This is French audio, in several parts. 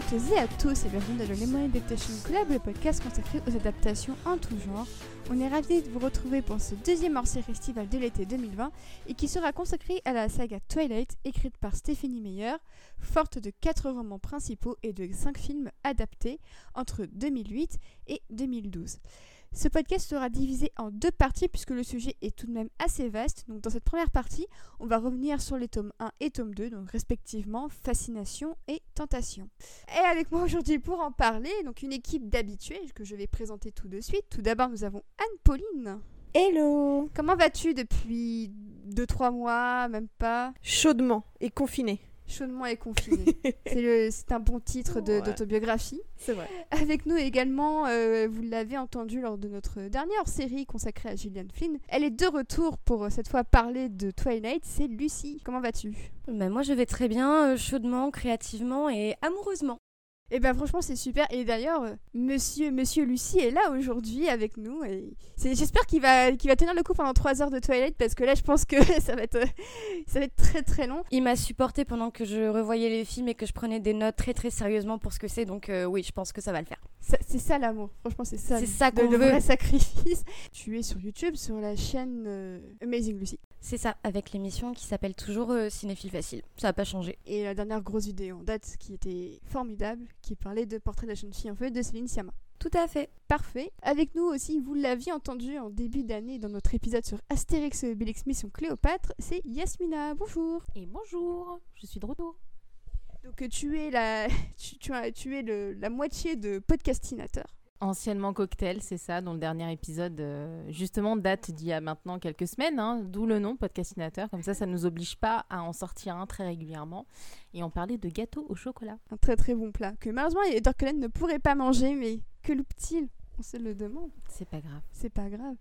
toutes et à tous et bienvenue dans le Lemon Adaptation Club, le podcast consacré aux adaptations en tout genre. On est ravis de vous retrouver pour ce deuxième hors-série estival de l'été 2020 et qui sera consacré à la saga Twilight écrite par Stephanie Meyer, forte de 4 romans principaux et de 5 films adaptés entre 2008 et 2012. Ce podcast sera divisé en deux parties puisque le sujet est tout de même assez vaste. Donc dans cette première partie, on va revenir sur les tomes 1 et tome 2, donc respectivement Fascination et Tentation. Et avec moi aujourd'hui pour en parler, donc une équipe d'habitués que je vais présenter tout de suite. Tout d'abord, nous avons Anne-Pauline. Hello Comment vas-tu depuis 2-3 mois, même pas? Chaudement et confiné. Chaudement et confiné. c'est, le- c'est un bon titre de- Ouais. d'autobiographie. C'est vrai. Avec nous également, euh, vous l'avez entendu lors de notre dernière série consacrée à Gillian Flynn. Elle est de retour pour euh, cette fois parler de Twilight. C'est Lucie. Comment vas-tu? Bah, moi je vais très bien, euh, chaudement, créativement et amoureusement. Eh ben franchement c'est super. Et d'ailleurs, euh, Monsieur Monsieur Lucie est là aujourd'hui avec nous. Et c'est- j'espère qu'il va qu'il va tenir le coup pendant 3 heures de Twilight parce que là je pense que ça va être euh, ça va être très très long. Il m'a supporté pendant que je revoyais les films et que je prenais des notes très très sérieusement pour ce que c'est, donc euh, oui, je pense que ça va le faire. C'est ça l'amour. Franchement c'est ça. C'est ça le- qu'on le veut. vrai sacrifice. Tu es sur YouTube sur la chaîne euh, Amazing Lucy. C'est ça, avec l'émission qui s'appelle toujours euh, Cinéphile Facile. Ça n'a pas changé. Et la dernière grosse vidéo en date qui était formidable, qui parlait de Portrait de la jeune fille en feu de Céline Sciamma. Tout à fait. Parfait. Avec nous aussi, vous l'aviez entendu en début d'année dans notre épisode sur Astérix et Obélix Mission Cléopâtre, c'est Yasmina. Bonjour. Et bonjour, je suis de retour. Donc tu es la, tu, tu as- tu es le- la moitié de podcastinateur. Anciennement cocktail, c'est ça, dont le dernier épisode euh, justement date d'il y a maintenant quelques semaines, hein, d'où le nom podcastinateur. Comme ça, ça ne nous oblige pas à en sortir un très régulièrement. Et on parlait de gâteau au chocolat. Un très très bon plat que malheureusement Cullen ne pourrait pas manger, mais que loupe-t-il? On se le demande. C'est pas grave. C'est pas grave.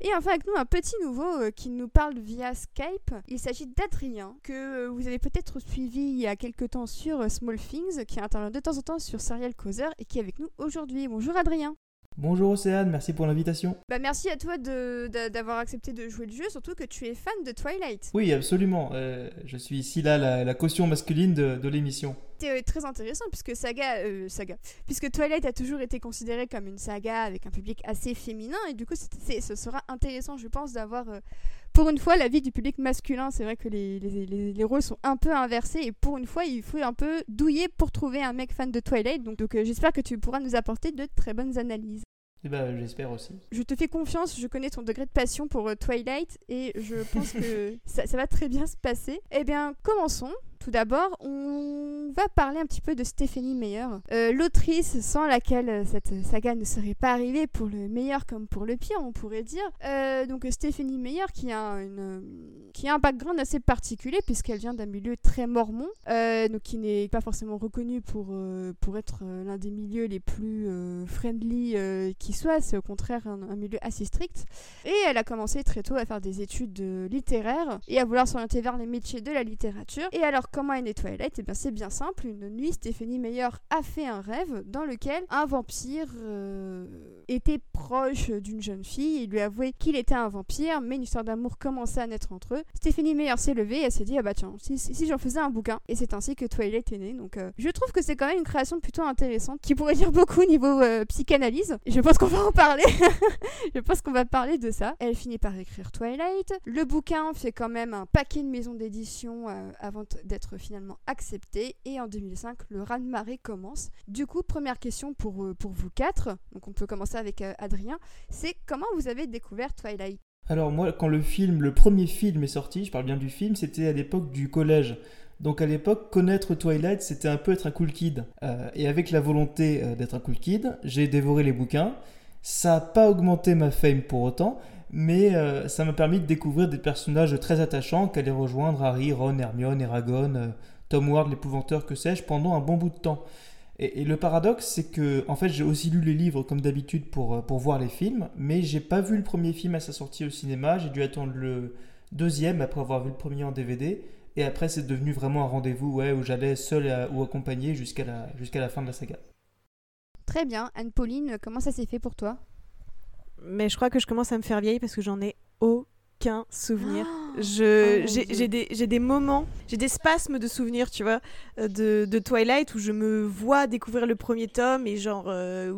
Et enfin avec nous un petit nouveau euh, qui nous parle via Skype. Il s'agit d'Adrien, que euh, vous avez peut-être suivi il y a quelques temps sur euh, Small Things, qui intervient de temps en temps sur Serial Causer et qui est avec nous aujourd'hui. Bonjour Adrien. Bonjour Océane, merci pour l'invitation. Bah merci à toi d'avoir accepté de jouer le jeu, surtout que tu es fan de Twilight. Oui, absolument. euh, je suis ici là, la, la caution masculine de, de l'émission. C'était euh, très intéressant puisque saga, euh, saga, puisque Twilight a toujours été considérée comme une saga avec un public assez féminin et du coup c'est- ce sera intéressant je pense d'avoir pour une fois l'avis du public masculin. C'est vrai que les, les, les- les rôles sont un peu inversés et pour une fois il faut un peu douiller pour trouver un mec fan de Twilight. Donc, donc, euh, j'espère que tu pourras nous apporter de très bonnes analyses. Et ben, j'espère aussi. Je te fais confiance, je connais ton degré de passion pour euh, Twilight et je pense que ça, ça va très bien se passer. Eh bien, commençons. Tout d'abord, on va parler un petit peu de Stephanie Meyer, euh, l'autrice sans laquelle euh, cette saga ne serait pas arrivée pour le meilleur comme pour le pire, on pourrait dire. Euh, donc Stephanie Meyer qui a, une, qui a un background assez particulier puisqu'elle vient d'un milieu très mormon, donc qui n'est pas forcément reconnu pour, pour être l'un des milieux les plus friendly qui soit, c'est au contraire un, un milieu assez strict. Et elle a commencé très tôt à faire des études littéraires et à vouloir s'orienter vers les métiers de la littérature. Et alors comment est née Twilight Eh bien c'est bien simple, une nuit Stéphanie Meyer a fait un rêve dans lequel un vampire euh, était proche d'une jeune fille, il lui a avoué qu'il était un vampire, mais une histoire d'amour commençait à naître entre eux. Stéphanie Meyer s'est levée et elle s'est dit ah bah tiens, si, si- j'en faisais un bouquin, et c'est ainsi que Twilight est née. Donc euh, je trouve que c'est quand même une création plutôt intéressante qui pourrait dire beaucoup au niveau euh, psychanalyse. Je pense qu'on va en parler. je pense qu'on va parler de ça. Elle finit par écrire Twilight. Le bouquin fait quand même un paquet de maisons d'édition avant t- d'être finalement accepté. Et en 2005, le raz-de-marée commence. Du coup, première question pour, euh, pour vous quatre. Donc on peut commencer avec euh, Adrien. C'est comment vous avez découvert Twilight? Alors moi, quand le film, le premier film est sorti, je parle bien du film, c'était à l'époque du collège. Donc à l'époque, connaître Twilight, c'était un peu être un cool kid. Euh, et avec la volonté d'être un cool kid, j'ai dévoré les bouquins. Ça n'a pas augmenté ma fame pour autant, mais euh, ça m'a permis de découvrir des personnages très attachants qu'allaient rejoindre Harry, Ron, Hermione, Eragon, euh, Tom Ward, l'épouvanteur, que sais-je, pendant un bon bout de temps. Et, le paradoxe, c'est que, en fait, j'ai aussi lu les livres comme d'habitude pour, euh, pour voir les films, mais j'ai pas vu le premier film à sa sortie au cinéma. J'ai dû attendre le deuxième après avoir vu le premier en DVD. Et après, c'est devenu vraiment un rendez-vous ouais, où j'allais seul ou accompagné jusqu'à la, jusqu'à la fin de la saga. Très bien. Anne-Pauline, comment ça s'est fait pour toi? Mais je crois que je commence à me faire vieille parce que j'en ai aucun souvenir. Je, Oh, j'ai, des, j'ai des moments, j'ai des spasmes de souvenirs, tu vois, euh, de, de Twilight où je me vois découvrir le premier tome et genre euh,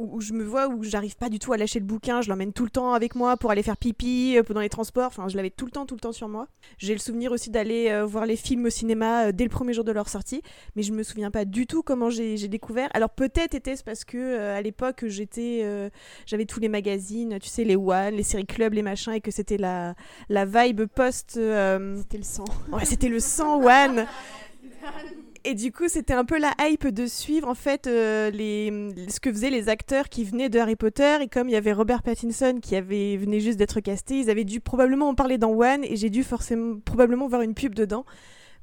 où, je me vois où j'arrive pas du tout à lâcher le bouquin, je l'emmène tout le temps avec moi pour aller faire pipi euh, pendant les transports, enfin je l'avais tout le temps, tout le temps sur moi. J'ai le souvenir aussi d'aller euh, voir les films au cinéma euh, dès le premier jour de leur sortie, mais je me souviens pas du tout comment j'ai, découvert. Alors peut-être était-ce parce que à l'époque j'étais, euh, j'avais tous les magazines, tu sais les One, les séries club, les machins et que c'était la la vibe post. euh, C'était le sang. Ouais, c'était le 100 One. Et du coup, c'était un peu la hype de suivre en fait euh, les, ce que faisaient les acteurs qui venaient de Harry Potter. Et comme il y avait Robert Pattinson qui avait venait juste d'être casté, ils avaient dû probablement en parler dans One et j'ai dû forcément probablement voir une pub dedans.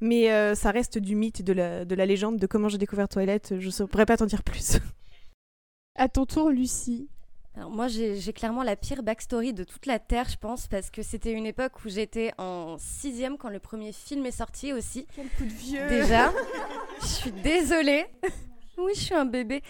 Mais euh, ça reste du mythe, de la, de la légende, de comment j'ai découvert Toilette. Je ne pourrais pas t'en dire plus. À ton tour, Lucie. Alors moi, j'ai clairement la pire backstory de toute la Terre, je pense, parce que c'était une époque où j'étais en sixième quand le premier film est sorti aussi. Quel coup de vieux. Déjà, je suis désolée. Oui, je suis un bébé.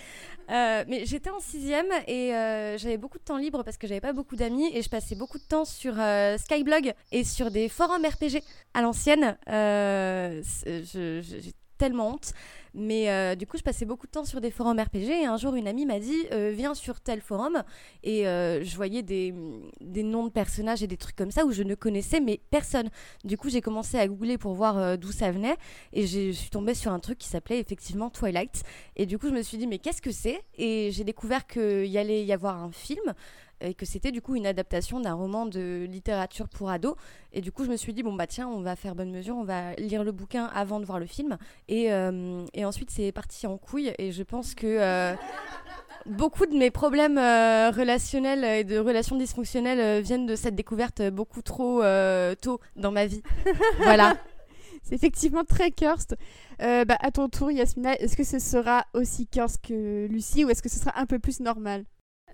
Euh, mais j'étais en sixième et euh, j'avais beaucoup de temps libre parce que j'avais pas beaucoup d'amis et je passais beaucoup de temps sur euh, Skyblog et sur des forums RPG à l'ancienne. J'ai tellement honte. Mais euh, du coup, je passais beaucoup de temps sur des forums RPG et un jour, une amie m'a dit euh, Viens sur tel forum. Et euh, je voyais des, des noms de personnages et des trucs comme ça où je ne connaissais mais personne. Du coup, j'ai commencé à googler pour voir d'où ça venait et je suis tombée sur un truc qui s'appelait effectivement Twilight. Et du coup, je me suis dit Mais qu'est-ce que c'est? Et j'ai découvert qu'il y allait y avoir un film et que c'était du coup une adaptation d'un roman de littérature pour ados. Et du coup, je me suis dit, bon, bah tiens, on va faire bonne mesure, on va lire le bouquin avant de voir le film. Et, euh, et ensuite, c'est parti en couille. Et je pense que euh, beaucoup de mes problèmes euh, relationnels et de relations dysfonctionnelles viennent de cette découverte beaucoup trop tôt dans ma vie. voilà. C'est effectivement très cursed. Euh, bah, à ton tour, Yasmina, est-ce que ce sera aussi cursed que Lucie ou est-ce que ce sera un peu plus normal?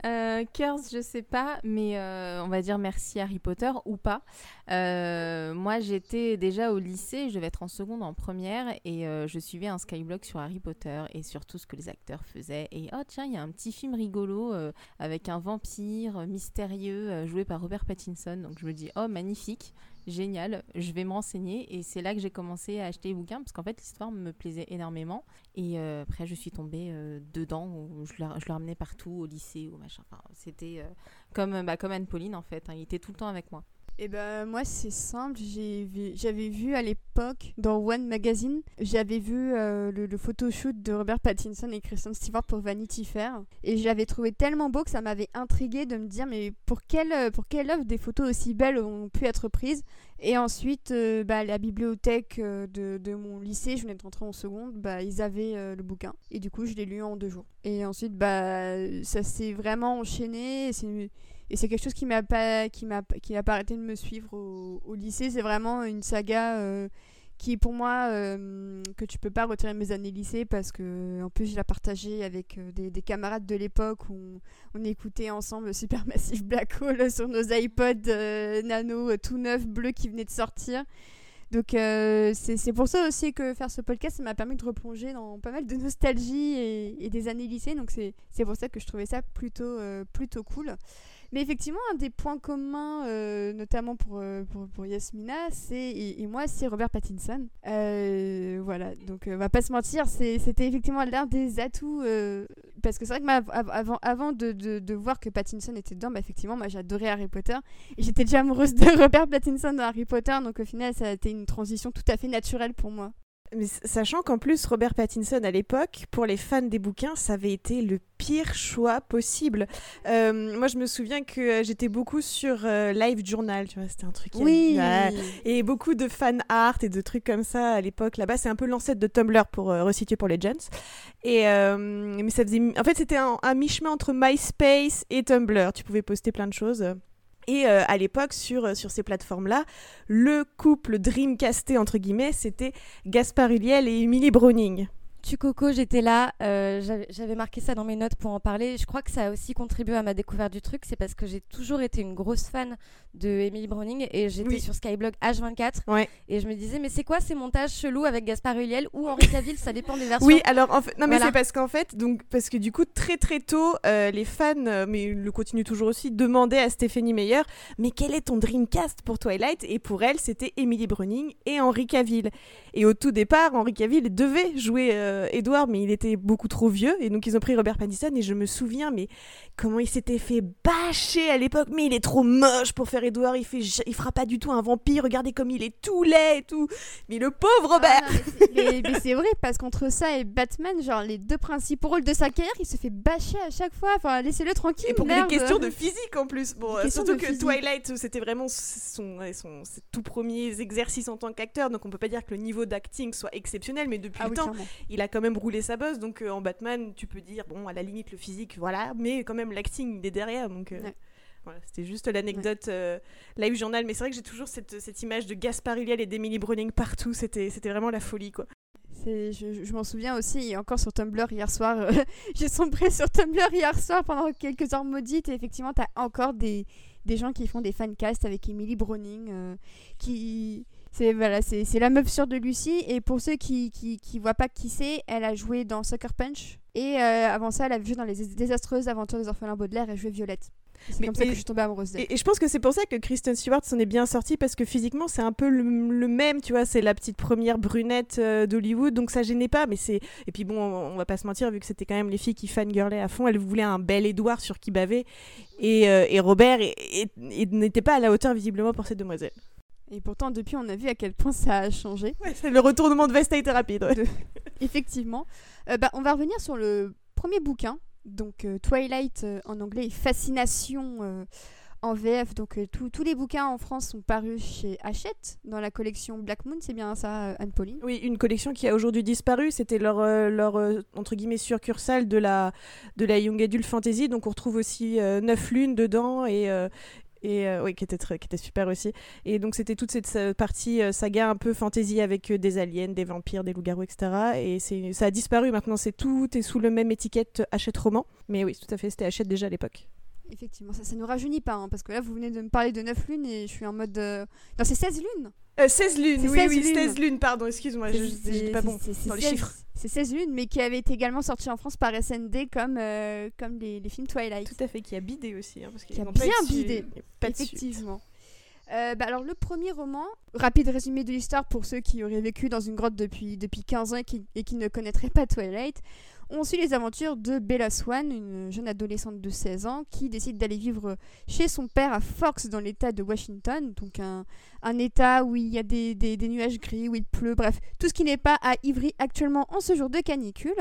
Euh, Curse, je sais pas, mais euh, on va dire merci Harry Potter ou pas. Euh, moi, j'étais déjà au lycée, je devais être en seconde, en première, et euh, je suivais un skyblog sur Harry Potter et sur tout ce que les acteurs faisaient. Et oh tiens, il y a un petit film rigolo avec un vampire mystérieux joué par Robert Pattinson. Donc je me dis oh magnifique. Génial, je vais me renseigner et c'est là que j'ai commencé à acheter les bouquins parce qu'en fait l'histoire me plaisait énormément et euh, après je suis tombée euh, dedans, où je le, ramenais partout au lycée ou machin. C'était euh, comme, bah, comme Anne-Pauline en fait, hein, il était tout le temps avec moi. Eh ben moi c'est simple, j'ai vu- j'avais vu à l'époque dans One Magazine, j'avais vu euh, le, le photoshoot de Robert Pattinson et Kristen Stewart pour Vanity Fair. Et je l'avais trouvé tellement beau que ça m'avait intrigué de me dire mais pour quelle euh, pour quelle œuvre des photos aussi belles ont pu être prises? Et ensuite euh, bah, la bibliothèque de, de mon lycée, je venais de rentrer en seconde, bah ils avaient le bouquin. Et du coup je l'ai lu en deux jours. Et ensuite bah ça s'est vraiment enchaîné et c'est quelque chose qui m'a pas qui m'a qui a pas arrêté de me suivre au, lycée. C'est vraiment une saga euh, qui pour moi euh, que tu peux pas retirer mes années lycée parce que en plus je la partageais avec euh, des, des camarades de l'époque où on, on écoutait ensemble Supermassive Black Hole sur nos iPods euh, nano tout neufs bleus qui venaient de sortir. Donc euh, c'est pour ça aussi que faire ce podcast m'a permis de replonger dans pas mal de nostalgie et, des années lycée. Donc c'est pour ça que je trouvais ça plutôt plutôt cool mais effectivement, un des points communs, euh, notamment pour, euh, pour, pour Yasmina, et, moi, c'est Robert Pattinson. Euh, voilà, donc on va pas se mentir, c'était effectivement l'un des atouts. parce que c'est vrai que av- avant, avant de, de, de voir que Pattinson était dedans, bah, effectivement, moi j'adorais Harry Potter. Et j'étais déjà amoureuse de Robert Pattinson dans Harry Potter, donc au final, ça a été une transition tout à fait naturelle pour moi. Mais sachant qu'en plus, Robert Pattinson, à l'époque, pour les fans des bouquins, ça avait été le pire choix possible. Euh, moi, je me souviens que euh, j'étais beaucoup sur euh, Live Journal, tu vois, c'était un truc... Ouais. Et beaucoup de fan art et de trucs comme ça à l'époque là-bas. C'est un peu l'ancêtre de Tumblr pour euh, resituer pour les gens. Et mais ça faisait, en fait, c'était un, un mi-chemin entre MySpace et Tumblr. Tu pouvais poster plein de choses. Et euh, à l'époque, sur, sur ces plateformes-là, le couple dreamcasté, entre guillemets, c'était Gaspard Ulliel et Emily Browning. Tu Coco, j'étais là. euh, j'avais- marqué ça dans mes notes pour en parler. Je crois que ça a aussi contribué à ma découverte du truc. C'est parce que j'ai toujours été une grosse fan de Emily Browning et j'étais Oui. sur Skyblog H24. Ouais. Et je me disais, mais c'est quoi ces montages chelous avec Gaspard Ulliel ou Henri Cavill? Ça dépend des versions. Oui, alors en fait, non mais Voilà. c'est parce qu'en fait, donc parce que du coup très très tôt, euh, les fans, euh, mais ils le continuent toujours aussi, demandaient à Stéphanie Meyer, mais quel est ton Dreamcast pour Twilight? Et pour elle, c'était Emily Browning et Henry Cavill. Et au tout départ, Henry Cavill devait jouer euh, Edward, mais il était beaucoup trop vieux, et donc ils ont pris Robert Pattinson. Et je me souviens, mais comment il s'était fait bâcher à l'époque, mais il est trop moche pour faire Edward, il fait, il fera pas du tout un vampire. Regardez comme il est tout laid et tout. Mais le pauvre Robert. Ah, non, mais c'est- mais mais c'est vrai, parce qu'entre ça et Batman, genre les deux principaux rôles de sa carrière, il se fait bâcher à chaque fois. Enfin, laissez-le tranquille. Et pour merde. des questions de physique en plus. Bon, euh, surtout que physique. Twilight, c'était vraiment son, son, ses tout premiers exercices en tant qu'acteur, donc on peut pas dire que le niveau d'acting soit exceptionnel, mais depuis Ah le oui, temps, clairement. il a quand même roulé sa bosse. Donc euh, en Batman, tu peux dire, bon, à la limite, le physique, voilà, mais quand même, l'acting, il est derrière. Donc euh, Ouais. voilà, c'était juste l'anecdote euh, live journal. Mais c'est vrai que j'ai toujours cette, cette image de Gaspard Ulliel et d'Emily Browning partout. C'était c'était vraiment la folie, quoi. C'est- Je, je m'en souviens aussi, et encore sur Tumblr hier soir, euh, j'ai sombré sur Tumblr hier soir pendant quelques heures maudites, et effectivement, t'as encore des, des gens qui font des fancasts avec Emily Browning, euh, qui... C'est voilà, c'est la meuf sûre de Lucie, et pour ceux qui, qui, qui voient pas qui c'est, elle a joué dans Sucker Punch, et euh, avant ça, elle a joué dans Les Désastreuses Aventures des Orphelins Baudelaire, et joué Violette. Et C'est comme ça que je suis tombée amoureuse d'elle. Et, et je pense que c'est pour ça que Kristen Stewart s'en est bien sortie parce que physiquement c'est un peu le, le même, tu vois, c'est la petite première brunette euh, d'Hollywood, donc ça gênait pas. Mais c'est et puis bon, on, on va pas se mentir vu que c'était quand même les filles qui fangirlaient à fond, elles voulaient un bel Édouard sur qui baver et, euh, et Robert n'était pas à la hauteur visiblement pour cette demoiselle. Et pourtant, depuis, on a vu à quel point ça a changé. Ouais, c'est le retournement de veste a été rapide. ouais. Effectivement. Euh, bah, on va revenir sur le premier bouquin, donc euh, Twilight euh, en anglais et Fascination en VF. Donc tous- les bouquins en France sont parus chez Hachette dans la collection Black Moon, c'est bien ça, Anne-Pauline? Oui, une collection qui a aujourd'hui disparu. C'était leur, leur entre guillemets succursale de la, de la Young Adult Fantasy. Donc on retrouve aussi Neuf Lunes dedans et, et euh, oui, qui était, super aussi. Et donc c'était toute cette partie euh, saga un peu fantasy avec euh, des aliens, des vampires, des loups-garous, etc. Et ça a disparu maintenant. C'est tout est sous le même étiquette Hachette Roman. Mais oui, tout à fait, c'était Hachette déjà à l'époque. Effectivement, ça, ça nous rajeunit pas, hein, parce que là, vous venez de me parler de 9 lunes et je suis en mode... euh, Non, c'est 16 lunes Euh, 16 lunes, oui, 16 oui, lunes. 16 lunes, pardon, excuse-moi, je j'étais pas bon dans les 16 chiffres. C'est 16 lunes, mais qui avait été également sorti en France par SND comme, euh, comme les, les films Twilight. Tout à fait, qui a bidé aussi. hein, parce Qui a pas bien bidé. Pas. Effectivement. Euh, bah alors le premier roman, rapide résumé de l'histoire pour ceux qui auraient vécu dans une grotte depuis, depuis 15 ans et qui, et qui ne connaîtraient pas Twilight. On suit les aventures de Bella Swan, une jeune adolescente de 16 ans qui décide d'aller vivre chez son père à Forks dans l'état de Washington, donc un, un état où il y a des, des- nuages gris, où il pleut, bref, tout ce qui n'est pas à Ivry actuellement en ce jour de canicule.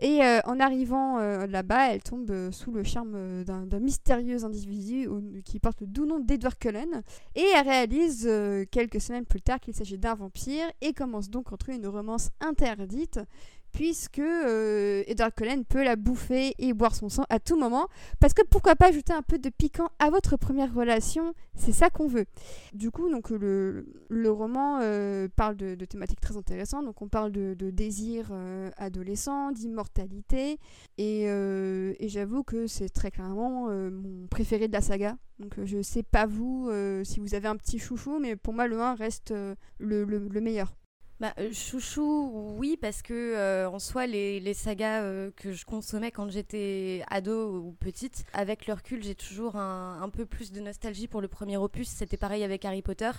Et euh, en arrivant euh, là-bas, elle tombe euh, sous le charme d'un mystérieux individu qui porte le doux nom d'Edward Cullen. Et elle réalise quelques semaines plus tard qu'il s'agit d'un vampire et commence donc entre eux une romance interdite puisque euh, Edward Cullen peut la bouffer et boire son sang à tout moment. Parce que pourquoi pas ajouter un peu de piquant à votre première relation? C'est ça qu'on veut. Du coup, donc le, le roman euh, parle de, thématiques très intéressantes. Donc on parle de, de désir euh, adolescent, d'immortalité. Et, j'avoue que c'est très clairement mon préféré de la saga. Donc je sais pas vous si vous avez un petit chouchou, mais pour moi le 1 reste le- le meilleur. Bah, euh, chouchou, oui, parce que euh, en soi, les, les sagas euh, que je consommais quand j'étais ado ou petite, avec le recul, j'ai toujours un, un peu plus de nostalgie pour le premier opus. C'était pareil avec Harry Potter,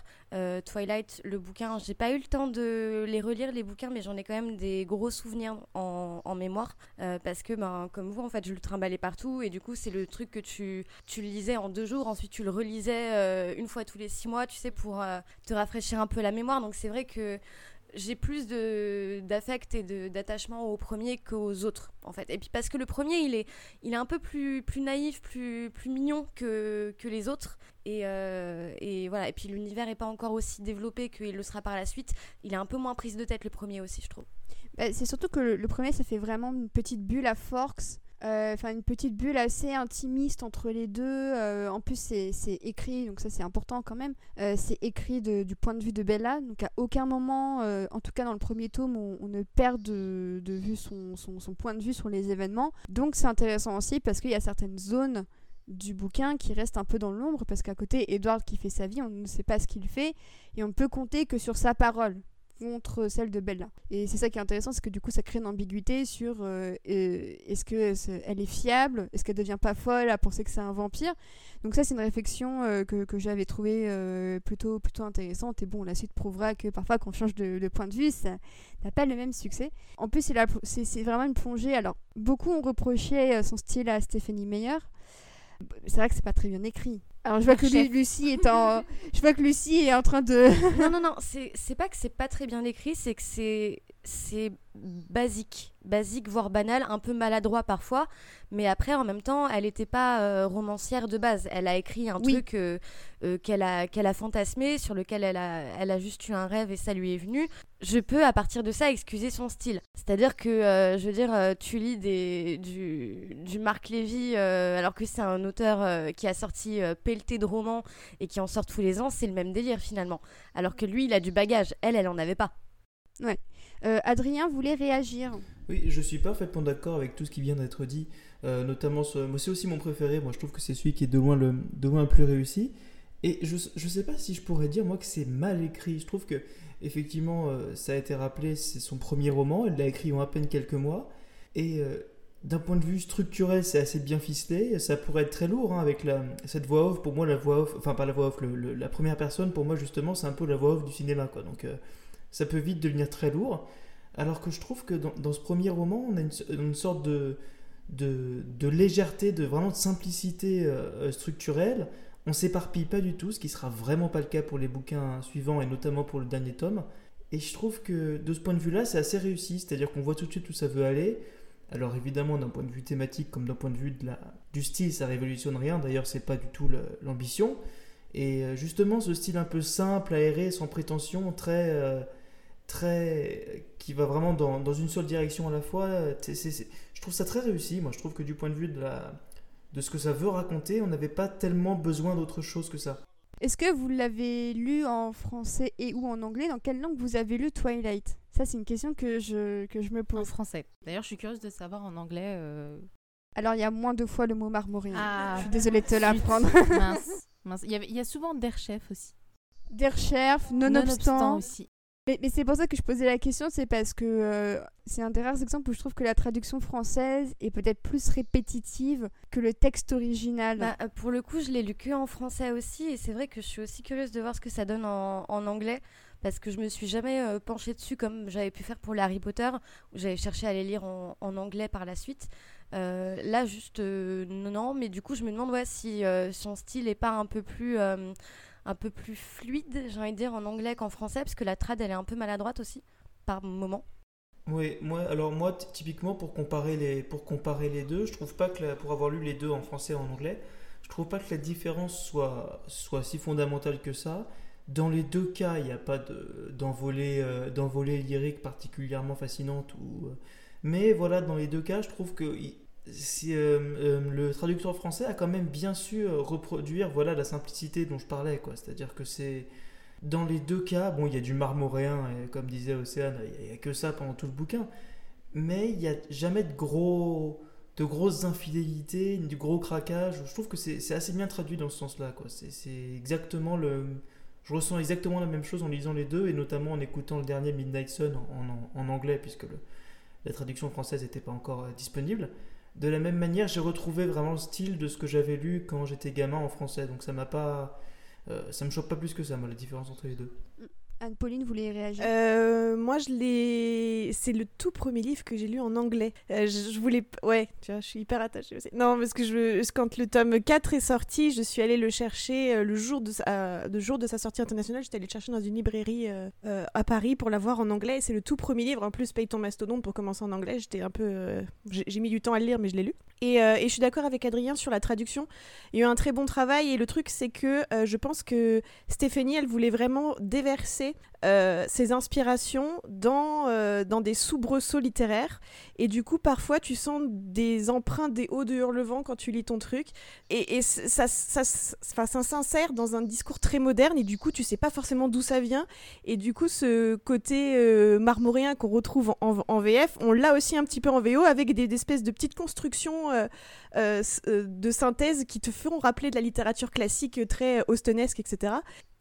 Twilight, le bouquin. J'ai pas eu le temps de les relire, les bouquins, mais j'en ai quand même des gros souvenirs en, en mémoire. parce que, ben, comme vous, en fait, je le trimballais partout. Et du coup, c'est le truc que tu, tu lisais en deux jours. Ensuite, tu le relisais une fois tous les six mois, tu sais, pour te rafraîchir un peu la mémoire. Donc, c'est vrai que j'ai plus de d'affect et de d'attachement au premier qu'aux autres en fait. Et puis parce que le premier il est il est un peu plus plus naïf plus plus mignon que que les autres. Et, euh, et voilà. Et puis l'univers est pas encore aussi développé qu'il le sera par la suite. Il est un peu moins prise de tête le premier aussi je trouve. Bah, c'est surtout que le, le premier, ça fait vraiment une petite bulle à Euh, Enfin, une petite bulle assez intimiste entre les deux. Euh, en plus, c'est écrit, donc ça c'est important quand même. Euh, c'est écrit du point de vue de Bella, donc à aucun moment, en tout cas dans le premier tome, on, ne perd de, de vue son, son- son point de vue sur les événements. Donc c'est intéressant aussi parce qu'il y a certaines zones du bouquin qui restent un peu dans l'ombre parce qu'à côté, Edward qui fait sa vie, on ne sait pas ce qu'il fait et on peut compter que sur sa parole contre celle de Bella. Et c'est ça qui est intéressant, c'est que du coup ça crée une ambiguïté sur euh, euh, est-ce que c'est- elle est fiable, est-ce qu'elle devient pas folle à penser que c'est un vampire. Donc ça c'est une réflexion euh, que, que j'avais trouvée plutôt, plutôt intéressante. Et bon, la suite prouvera que parfois quand on change de, de point de vue, ça n'a pas le même succès. En plus, c'est vraiment une plongée. Alors, beaucoup ont reproché son style à Stephanie Meyer. C'est vrai que c'est pas très bien écrit. Alors je vois que Chef. Lucie est en, je vois que Lucie est en train de. non, non, non, c'est c'est pas que c'est pas très bien écrit, c'est que c'est c'est basique, basique voire banal, un peu maladroit parfois, mais après en même temps, elle n'était pas euh, romancière de base. Elle a écrit un Oui. truc euh, euh, qu'elle a qu'elle a fantasmé, sur lequel elle a elle a juste eu un rêve et ça lui est venu. Je peux à partir de ça excuser son style. C'est-à-dire que je veux dire, tu lis des du du Marc Lévy alors que c'est un auteur qui a sorti pelleté de romans et qui en sort tous les ans, c'est le même délire finalement. Alors que lui, il a du bagage. Elle, elle en avait pas. Euh, Adrien voulait réagir. Oui, je suis parfaitement d'accord avec tout ce qui vient d'être dit, euh, notamment moi c'est aussi mon préféré, moi je trouve que c'est celui qui est de loin le, de loin le plus réussi. Et je, je sais pas si je pourrais dire moi que c'est mal écrit. Je trouve que effectivement euh, ça a été rappelé, c'est son premier roman, elle l'a écrit en à peine quelques mois. Et d'un point de vue structurel, c'est assez bien ficelé. Ça pourrait être très lourd hein, avec la, cette voix off. Pour moi, la voix off, enfin pas la voix off, la première personne, pour moi justement, c'est un peu la voix off du cinéma. Donc ça peut vite devenir très lourd. Alors que je trouve que dans, ce premier roman, on a une, sorte de, de, légèreté, de vraiment de simplicité euh, structurelle. On s'éparpille pas du tout, ce qui sera vraiment pas le cas pour les bouquins suivants et notamment pour le dernier tome. Et je trouve que de ce point de vue-là, c'est assez réussi, c'est-à-dire qu'on voit tout de suite où ça veut aller. Alors évidemment, d'un point de vue thématique comme d'un point de vue de la, du style, ça révolutionne rien. D'ailleurs, c'est pas du tout l'ambition. Et euh, justement, ce style un peu simple, aéré, sans prétention, très, euh, très, qui va vraiment dans, dans une seule direction à la fois. je trouve ça très réussi. Moi, je trouve que du point de vue de la, de ce que ça veut raconter, on n'avait pas tellement besoin d'autre chose que ça. Est-ce que vous l'avez lu en français et ou en anglais? Dans quelle langue vous avez lu Twilight? Ça, c'est une question que je, que je me En pose. français. D'ailleurs, je suis curieuse de savoir en anglais. euh, Alors, il y a moins de fois le mot marmorien. Ah, je suis désolée de te l'apprendre. mince. mince. Il y, il y a souvent Der Chef aussi. Der Chef, nonobstant. aussi. Mais, c'est pour ça que je posais la question, c'est parce que euh, c'est un des rares exemples où je trouve que la traduction française est peut-être plus répétitive que le texte original. Bah, euh, pour le coup, je l'ai lu que en français aussi, et c'est vrai que je suis aussi curieuse de voir ce que ça donne en, anglais, parce que je me suis jamais euh, penchée dessus comme j'avais pu faire pour Harry Potter, où j'avais cherché à les lire en, anglais par la suite. Là, juste euh, non, mais du coup, je me demande ouais, si son style est pas un peu plus. Un peu plus fluide, j'ai envie de dire, en anglais qu'en français, parce que la trad, elle est un peu maladroite aussi, par moment. Oui, moi, alors moi, typiquement, pour comparer, les, pour comparer les deux, je trouve pas que, pour avoir lu les deux en français et en anglais, je trouve pas que la différence soit, soit si fondamentale que ça. Dans les deux cas, il n'y a pas de- d'envolée euh, d'envolée lyrique particulièrement fascinante. Ou, euh, mais voilà, dans les deux cas, je trouve que euh, euh, le traducteur français a quand même bien su euh, reproduire voilà, la simplicité dont je parlais. C'est-à-dire que c'est... Dans les deux cas, bon, il y a du marmoréen, comme disait Océane, il n'y a, que ça pendant tout le bouquin. Mais il n'y a jamais de gros de grosses infidélités, du gros craquage. Je trouve que c'est assez bien traduit dans ce sens-là. C'est exactement le... Je ressens exactement la même chose en lisant les deux, et notamment en écoutant le dernier Midnight Sun en, anglais, puisque la traduction française n'était pas encore disponible. De la même manière, j'ai retrouvé vraiment le style de ce que j'avais lu quand j'étais gamin en français. Donc ça m'a pas... euh, ça me choque pas plus que ça, moi, la différence entre les deux. Anne-Pauline voulait réagir. Euh, moi, je l'ai. C'est le tout premier livre que j'ai lu en anglais. Euh, je, voulais. Ouais, tu vois, je suis hyper attachée aussi. Non, parce que je... quand le tome 4 est sorti, je suis allée le chercher euh, le jour de sa, le jour de sa sortie internationale. J'étais allée le chercher dans une librairie euh, euh, à Paris pour l'avoir en anglais. C'est le tout premier livre. En plus, paye ton mastodonte pour commencer en anglais. J'étais un peu. euh, J'ai mis du temps à le lire, mais je l'ai lu. Et, euh, et je suis d'accord avec Adrien sur la traduction. Il y a eu un très bon travail. Et le truc, c'est que euh, je pense que Stéphanie, elle voulait vraiment déverser euh, ses inspirations dans, euh, dans des soubresauts littéraires. Et du coup, parfois, tu sens des empreintes des hauts de Hurlevent quand tu lis ton truc. Et, ça, ça, ça, ça s'insère dans un discours très moderne. Et du coup, tu sais pas forcément d'où ça vient. Et du coup, ce côté euh, marmoréen qu'on retrouve en, VF, on l'a aussi un petit peu en VO avec des, des espèces de petites constructions euh, euh, euh, de synthèse qui te feront rappeler de la littérature classique très austenesque, etc.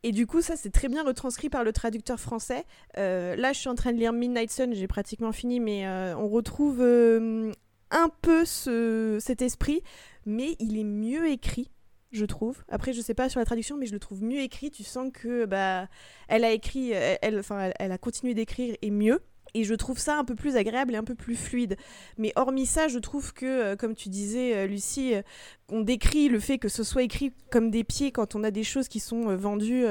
Et du coup, ça, c'est très bien retranscrit par le traducteur français. Euh, là, je suis en train de lire Midnight Sun, j'ai pratiquement fini, mais euh, on retrouve euh, un peu ce, cet esprit, mais il est mieux écrit, je trouve. Après, je sais pas sur la traduction, mais je le trouve mieux écrit. Tu sens que bah, elle a écrit, elle, elle a continué d'écrire et mieux. Et je trouve ça un peu plus agréable et un peu plus fluide. Mais hormis ça, je trouve que, euh, comme tu disais, euh, Lucie, euh, on décrit le fait que ce soit écrit comme des pieds quand on a des choses qui sont vendues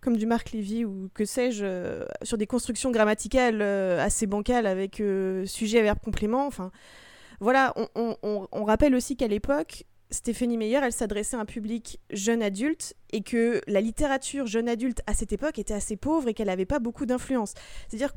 comme du Marc Lévy ou que sais-je, sur des constructions grammaticales assez bancales avec sujet, verbe, complément. Enfin, voilà, on, on, rappelle aussi qu'à l'époque, Stéphanie Meyer, elle s'adressait à un public jeune adulte et que la littérature jeune adulte à cette époque était assez pauvre et qu'elle n'avait pas beaucoup d'influence. C'est-à-dire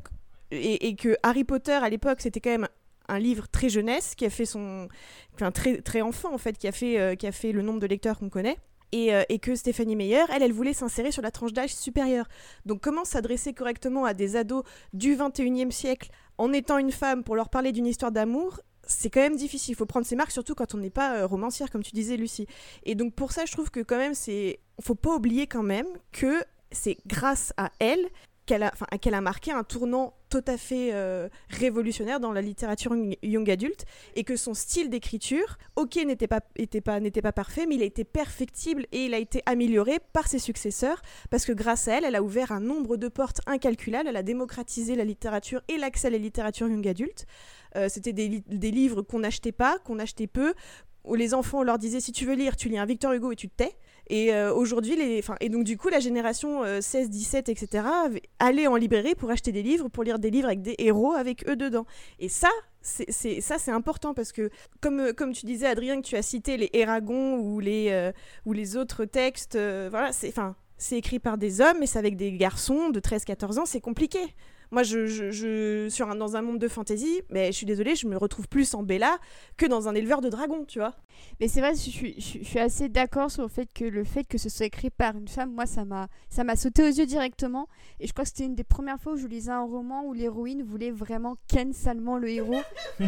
et, que Harry Potter à l'époque c'était quand même un livre très jeunesse qui a fait son enfin très très enfant en fait qui a fait euh, qui a fait le nombre de lecteurs qu'on connaît et, euh, et, que Stéphanie Meyer, elle, elle voulait s'insérer sur la tranche d'âge supérieure. Donc comment s'adresser correctement à des ados du 21e siècle en étant une femme pour leur parler d'une histoire d'amour? C'est quand même difficile, il faut prendre ses marques, surtout quand on n'est pas euh, romancière, comme tu disais, Lucie. Et donc pour ça, je trouve que quand même, c'est, faut pas oublier quand même que c'est grâce à elle qu'elle a, qu'elle a marqué un tournant tout à fait euh, révolutionnaire dans la littérature young adulte et que son style d'écriture, ok, n'était pas, pas, n'était pas parfait, mais il a été perfectible et il a été amélioré par ses successeurs parce que grâce à elle, elle a ouvert un nombre de portes incalculables, elle a démocratisé la littérature et l'accès à la littérature young adulte. Euh, c'était des, des livres qu'on n'achetait pas, qu'on achetait peu, où les enfants on leur disait si tu veux lire, tu lis un Victor Hugo et tu te tais. Et euh, aujourd'hui, les, et donc du coup, la génération euh, 16, 17, etc. allait en librairie pour acheter des livres, pour lire des livres avec des héros avec eux dedans. Et ça, c'est ça c'est important parce que comme comme tu disais Adrien que tu as cité les Eragons ou les euh, ou les autres textes, euh, voilà, c'est enfin c'est écrit par des hommes, mais c'est avec des garçons de 13-14 ans, c'est compliqué. Moi, je, je, je sur un, dans un monde de fantasy, mais je suis désolée, je me retrouve plus en Bella que dans un éleveur de dragons, tu vois. Mais c'est vrai, je suis, je, je suis assez d'accord sur le fait que le fait que ce soit écrit par une femme, moi, ça m'a, ça m'a sauté aux yeux directement. Et je crois que c'était une des premières fois où je lisais un roman où l'héroïne voulait vraiment ken salement le héros.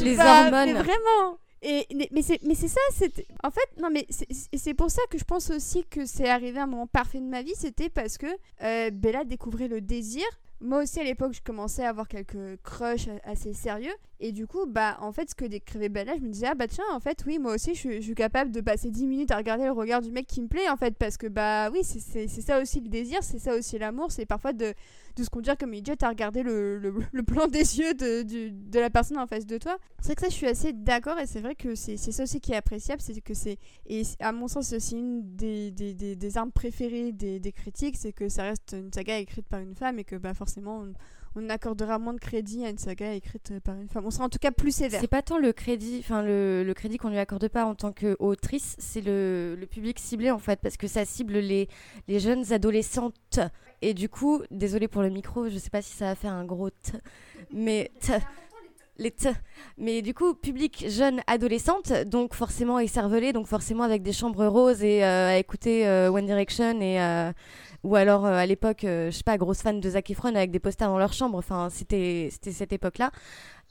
Les hormones. Mais vraiment. Et, mais c'est mais c'est ça c'est en fait non mais c'est pour ça que je pense aussi que c'est arrivé un moment parfait de ma vie c'était parce que euh, Bella découvrait le désir moi aussi à l'époque je commençais à avoir quelques crushs assez sérieux et du coup bah en fait ce que décrivait Bella je me disais ah bah tiens en fait oui moi aussi je, je, suis capable de passer 10 minutes à regarder le regard du mec qui me plaît en fait parce que bah oui c'est ça aussi le désir c'est ça aussi l'amour c'est parfois de, de se conduire comme idiot à regarder le, le, le plan des yeux de, de, la personne en face de toi. C'est vrai que ça je suis assez d'accord et c'est vrai que c'est ça aussi qui est appréciable c'est que c'est et à mon sens c'est aussi une des, des, des, des armes préférées des, des critiques c'est que ça reste une saga écrite par une femme et que bah forcément on, on accordera moins de crédit à une saga écrite par une femme. On sera en tout cas plus sévère. C'est pas tant le crédit, enfin le, crédit qu'on lui accorde pas en tant qu'autrice, c'est le, public ciblé en fait, parce que ça cible les, jeunes adolescentes. Et du coup, désolé pour le micro, je sais pas si ça va faire un gros t, mais les t. Mais du coup, public jeune adolescente, donc forcément écervelé, donc forcément avec des chambres roses et euh, à écouter euh, One Direction et euh, ou alors euh, à l'époque, euh, je sais pas, grosse fan de Zac Efron avec des posters dans leur chambre. Enfin, c'était cette époque-là.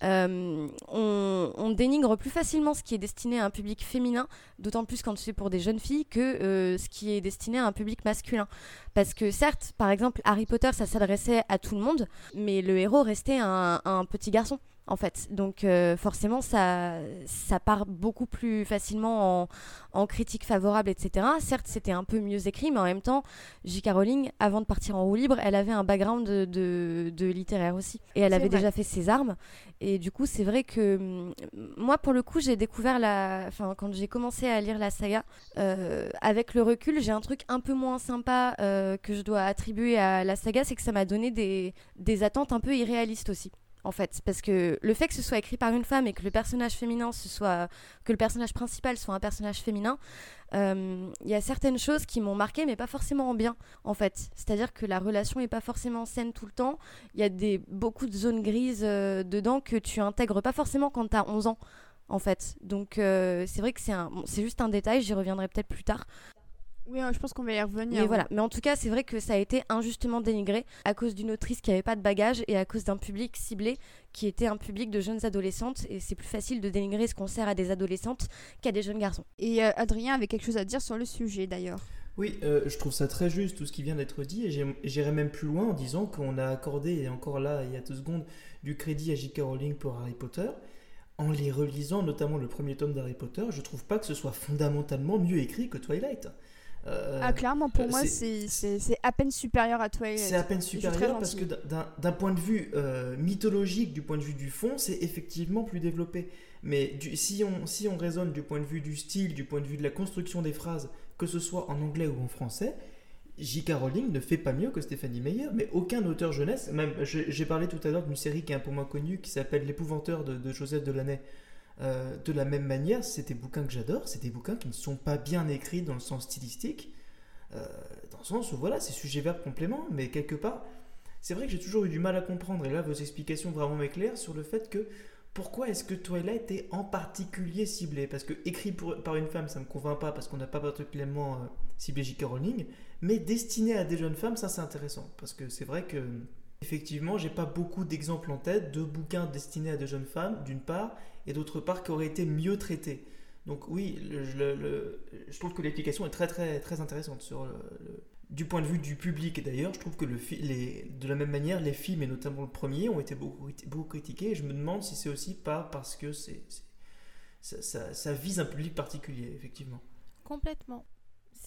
Euh, on, dénigre plus facilement ce qui est destiné à un public féminin, d'autant plus quand c'est pour des jeunes filles, que ce qui est destiné à un public masculin. Parce que certes, par exemple, Harry Potter, ça s'adressait à tout le monde, mais le héros restait un petit garçon en fait. Donc euh, forcément, ça, ça part beaucoup plus facilement en, en critique favorable, etc. Certes, c'était un peu mieux écrit, mais en même temps, J.K. Rowling, avant de partir en roue libre, elle avait un background de, de, de littéraire aussi. Et elle avait vrai. déjà fait ses armes. Et du coup, c'est vrai que mm, moi, pour le coup, j'ai découvert la... Enfin, quand j'ai commencé à lire la saga, euh, avec le recul, j'ai un truc un peu moins sympa euh, que je dois attribuer à la saga, c'est que ça m'a donné des, des attentes un peu irréalistes aussi en fait. Parce que le fait que ce soit écrit par une femme et que le personnage féminin, que le personnage principal soit un personnage féminin, euh, il y a certaines choses qui m'ont marqué, mais pas forcément en bien, en fait. C'est-à-dire que la relation n'est pas forcément saine tout le temps. Il y a des, beaucoup de zones grises euh, dedans que tu intègres pas forcément quand tu as 11 ans, en fait. Donc euh, c'est vrai que c'est juste un détail, j'y reviendrai peut-être plus tard. Oui, hein, je pense qu'on va y revenir. Mais voilà, mais en tout cas, c'est vrai que ça a été injustement dénigré à cause d'une autrice qui n'avait pas de bagage et à cause d'un public ciblé qui était un public de jeunes adolescentes. Et c'est plus facile de dénigrer ce qu'on sert à des adolescentes qu'à des jeunes garçons. Et euh, Adrien avait quelque chose à dire sur le sujet d'ailleurs. Oui, euh, je trouve ça très juste tout ce qui vient d'être dit et j'irai même plus loin en disant qu'on a accordé, et encore là il y a deux secondes, du crédit à J.K. Rowling pour Harry Potter. En les relisant, notamment le premier tome d'Harry Potter, je trouve pas que ce soit fondamentalement mieux écrit que Twilight. Euh, ah, clairement, pour euh, moi, c'est- à peine supérieur à Twilight. C'est à peine supérieur parce que d'un- point de vue euh, mythologique, du point de vue du fond, c'est effectivement plus développé. Mais du- si, on, si on raisonne du point de vue du style, du point de vue de la construction des phrases, que ce soit en anglais ou en français, J.K. Rowling ne fait pas mieux que Stephanie Meyer, mais aucun auteur jeunesse, même j'ai j'ai parlé tout à l'heure d'une série qui est un peu moins connue qui s'appelle L'épouvanteur de, de Joseph Delaney. Euh, de la même manière, c'est des bouquins que j'adore, c'est des bouquins qui ne sont pas bien écrits dans le sens stylistique, euh, dans le sens où voilà, c'est sujet-verbe complément, mais quelque part, c'est vrai que j'ai toujours eu du mal à comprendre, et là vos explications vraiment m'éclairent sur le fait que pourquoi est-ce que Twilight est en particulier ciblé? Parce que écrit par une femme, ça me convainc pas parce qu'on n'a pas particulièrement euh, ciblé J.K. Rowling, mais destiné à des jeunes femmes, ça c'est intéressant parce que c'est vrai que effectivement, j'ai pas beaucoup d'exemples en tête de bouquins destinés à des jeunes femmes, d'une part, et d'autre part qui auraient été mieux traités. Donc oui, je trouve que l'explication est très très très intéressante sur du point de vue du public. D'ailleurs, je trouve que de la même manière, les films et notamment le premier ont été beaucoup, beaucoup critiqués. Je me demande si c'est aussi pas parce que c'est ça, vise un public particulier, effectivement. Complètement.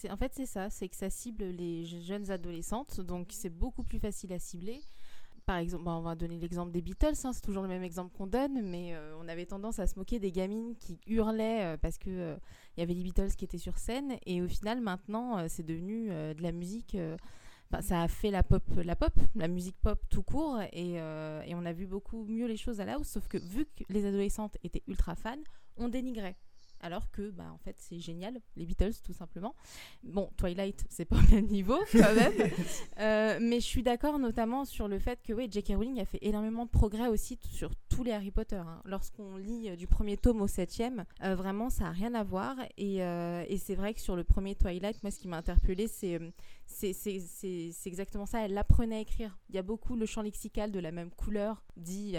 En fait, c'est ça, c'est que ça cible les je- jeunes adolescentes, donc c'est beaucoup plus facile à cibler. Par exemple, on va donner l'exemple des Beatles, hein, c'est toujours le même exemple qu'on donne, mais euh, on avait tendance à se moquer des gamines qui hurlaient euh, parce que euh, il y avait les Beatles qui étaient sur scène, et au final, maintenant, euh, c'est devenu euh, de la musique. euh, ça a fait la pop, la pop, la musique pop tout court, et, euh, et on a vu beaucoup mieux les choses à la hausse. Sauf que vu que les adolescentes étaient ultra fans, on dénigrait. Alors que, bah, en fait, c'est génial, les Beatles, tout simplement. Bon, Twilight, c'est pas au même niveau, quand même. Euh, mais je suis d'accord notamment sur le fait que, oui, J.K. Rowling a fait énormément de progrès aussi sur tous les Harry Potter. hein. Lorsqu'on lit euh, du premier tome au septième, euh, vraiment, ça n'a rien à voir. Et, et c'est vrai que sur le premier Twilight, moi, ce qui m'a interpellée, c'est c'est- c'est c'est- c'est exactement ça. Elle apprenait à écrire. Il y a beaucoup le champ lexical de la même couleur, dit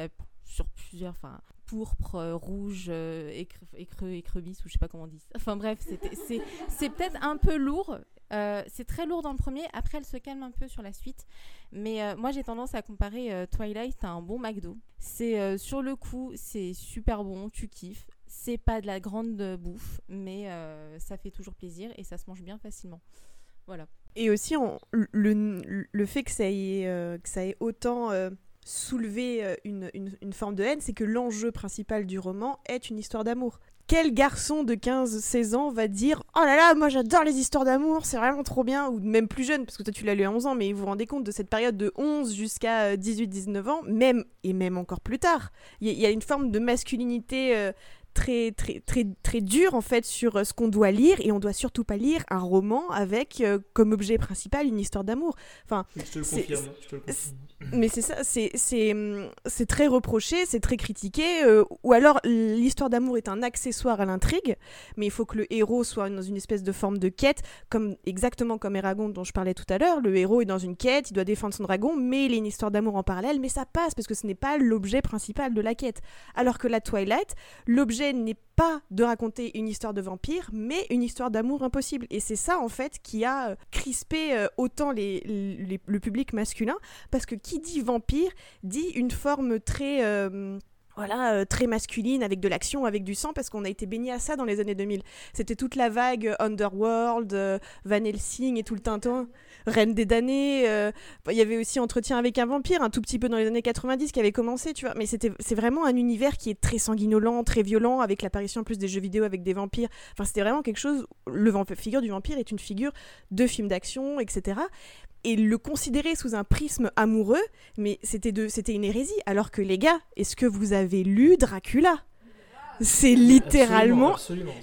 sur plusieurs, enfin, pourpre, euh, rouge, euh, écre- écreux, écrevisse, ou je sais pas comment on dit. Enfin bref, c'est peut-être un peu lourd. Euh, c'est très lourd dans le premier. Après, elle se calme un peu sur la suite. Mais euh, moi, j'ai tendance à comparer Twilight à un bon McDo. C'est sur le coup, c'est super bon, tu kiffes. C'est pas de la grande bouffe, mais ça fait toujours plaisir et ça se mange bien facilement. Voilà. Et aussi, le, le fait que ça ait, que ça ait autant euh, soulevé euh, une, une- une forme de haine, c'est que l'enjeu principal du roman est une histoire d'amour. Quel garçon de 15-16 ans va dire Oh là là, moi j'adore les histoires d'amour, c'est vraiment trop bien Ou même plus jeune, parce que toi tu l'as lu à 11 ans, mais vous vous rendez compte de cette période de 11 jusqu'à 18-19 ans, même et même encore plus tard. Il y, a- il y a une forme de masculinité euh, très, très, très, très dure en fait sur euh, ce qu'on doit lire, et on doit surtout pas lire un roman avec euh, comme objet principal une histoire d'amour. Confirme. je te le confirme. Mais c'est ça, hum, c'est très reproché, c'est très critiqué. euh, ou alors l'histoire d'amour est un accessoire à l'intrigue, mais il faut que le héros soit dans une espèce de forme de quête, comme exactement comme Eragon dont je parlais tout à l'heure. Le héros est dans une quête, il doit défendre son dragon, mais il a une histoire d'amour en parallèle, mais ça passe parce que ce n'est pas l'objet principal de la quête. Alors que la Twilight, l'objet n'est pas de raconter une histoire de vampire, mais une histoire d'amour impossible. Et c'est ça en fait qui a euh, crispé euh, autant les- le public masculin parce que qui dit vampire dit une forme très euh, voilà, très masculine, avec de l'action, avec du sang, parce qu'on a été baigné à ça dans les années 2000. C'était toute la vague Underworld, Van Helsing et tout le Tintin, Reine des damnés. euh, Il y avait aussi Entretien avec un vampire, un tout petit peu dans les années 90 qui avait commencé, tu vois. Mais c'était, c'est vraiment un univers qui est très sanguinolent, très violent, avec l'apparition en plus des jeux vidéo avec des vampires. Enfin, c'était vraiment quelque chose. Le figure du vampire est une figure de film d'action, etc. et le considérer sous un prisme amoureux, mais c'était de, c'était une hérésie. Alors que les gars, est-ce que vous avez lu Dracula? C'est littéralement,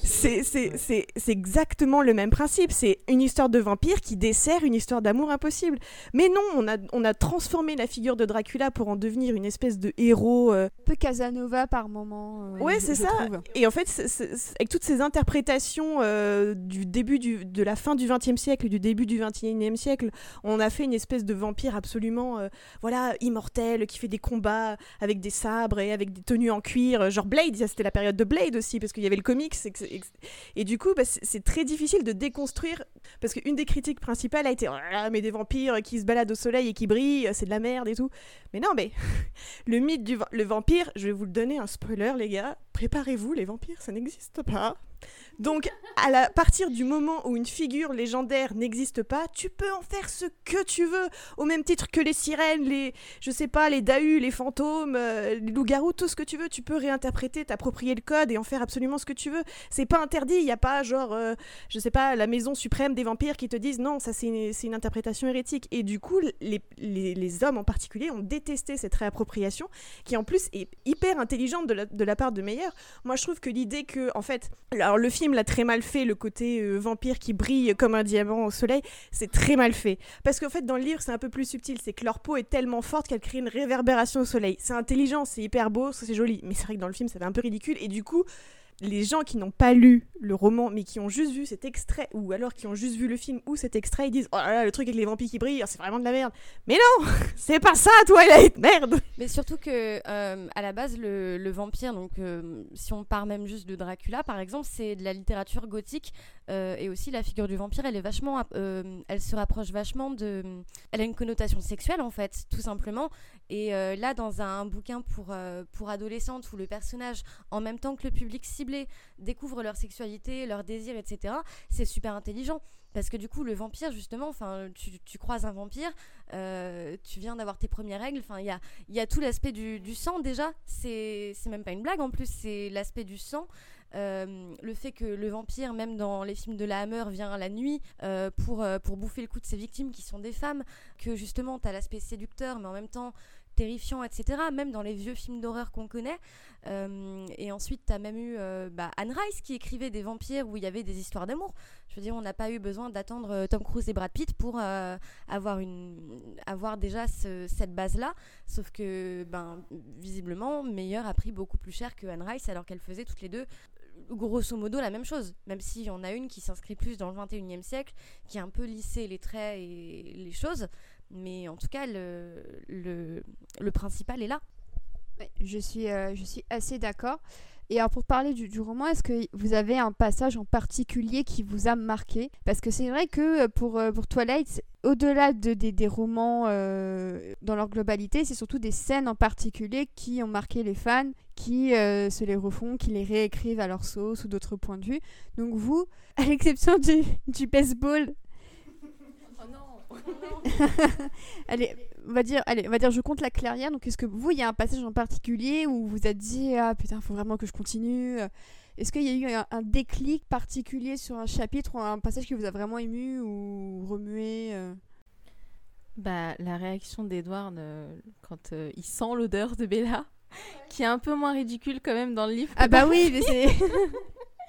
c'est c'est- c'est- c'est exactement le même principe. C'est une histoire de vampire qui dessert une histoire d'amour impossible. Mais non, on a, on a transformé la figure de Dracula pour en devenir une espèce de héros. euh, Un peu Casanova par moment. euh, Ouais, c'est ça. trouve. Et en fait, avec toutes ces interprétations euh, du début du, de la fin du XXe siècle et du début du XXIe siècle, on a fait une espèce de vampire absolument, euh, voilà, immortel, qui fait des combats avec des sabres et avec des tenues en cuir, genre Blade. C'était la période de Blade aussi, parce qu'il y avait le comics. Et, du coup, bah, c'est très difficile de déconstruire, parce qu'une des critiques principales a été, là, mais des vampires qui se baladent au soleil et qui brillent, c'est de la merde et tout. Mais non, mais le mythe du le vampire, je vais vous le donner un spoiler, les gars. Préparez-vous, les vampires, ça n'existe pas. Donc, à partir du moment où une figure légendaire n'existe pas, tu peux en faire ce que tu veux, au même titre que les sirènes, les, je sais pas, les dahus, les fantômes, euh, les loups-garous, tout ce que tu veux. Tu peux réinterpréter, t'approprier le code et en faire absolument ce que tu veux. C'est pas interdit. Il y a pas genre, euh, je sais pas, la maison suprême des vampires qui te disent non, ça c'est une, une interprétation hérétique. Et du coup, les, les, les hommes en particulier ont détesté cette réappropriation, qui en plus est hyper intelligente de la, de la part de Meyer. Moi, je trouve que l'idée que, en fait, alors le film l'a très mal fait, le côté euh, vampire qui brille comme un diamant au soleil, c'est très mal fait. Parce qu'en fait, dans le livre, c'est un peu plus subtil. C'est que leur peau est tellement forte qu'elle crée une réverbération au soleil. C'est intelligent, c'est hyper beau, c'est joli. Mais c'est vrai que dans le film, ça fait un peu ridicule. Et du coup, les gens qui n'ont pas lu le roman, mais qui ont juste vu cet extrait, ou alors qui ont juste vu le film ou cet extrait, ils disent Oh là là, le truc avec les vampires qui brillent, c'est vraiment de la merde. Mais non C'est pas ça, Twilight Merde Mais surtout que euh, à la base le, vampire, donc euh, si on part même juste de Dracula par exemple, c'est de la littérature gothique euh, et aussi la figure du vampire, euh, elle se rapproche vachement de, elle a une connotation sexuelle en fait, tout simplement. Et euh, là dans un bouquin pour pour adolescentes où le personnage, en même temps que le public ciblé, découvre leur sexualité, leurs désirs, etc. C'est super intelligent. Parce que du coup, le vampire, justement, tu, tu croises un vampire, tu viens d'avoir tes premières règles, il y a, y a tout l'aspect du, du sang déjà, c'est même pas une blague en plus, c'est l'aspect du sang. Euh, le fait que le vampire, même dans les films de la Hammer, vient la nuit euh, pour, euh, pour bouffer le coup de ses victimes qui sont des femmes, que justement tu as l'aspect séducteur mais en même temps terrifiant, etc. Même dans les vieux films d'horreur qu'on connaît. Et ensuite, tu as même eu bah, Anne Rice qui écrivait des vampires où il y avait des histoires d'amour. Je veux dire, on n'a pas eu besoin d'attendre Tom Cruise et Brad Pitt pour avoir, une, avoir déjà ce- cette base-là. Sauf que, ben, visiblement, Meyer a pris beaucoup plus cher que Anne Rice alors qu'elles faisaient toutes les deux grosso modo la même chose, même s'il y en a une qui s'inscrit plus dans le 21e siècle, qui a un peu lissé les traits et les choses, mais en tout cas, le, le, principal est là. Je, suis, euh, je suis assez d'accord. Et alors pour parler du, roman, est-ce que vous avez un passage en particulier qui vous a marqué? Parce que c'est vrai que euh, pour, euh, pour Twilight, au-delà de, des, des romans dans leur globalité, c'est surtout des scènes en particulier qui ont marqué les fans, qui euh, se les refont, qui les réécrivent à leur sauce ou d'autres points de vue. Donc vous, à l'exception du, du baseball, Oh non allez, on va dire, allez, on va dire, je compte la clairière. Donc, est-ce que vous, il y a un passage en particulier où vous vous êtes dit, ah putain, faut vraiment que je continue Est-ce qu'il y a eu un, un déclic particulier sur un chapitre ou un passage qui vous a vraiment ému ou remué euh? Bah, la réaction d'Edward euh, quand euh, il sent l'odeur de Bella, qui est un peu moins ridicule quand même dans le livre. Ah bah oui, mais c'est.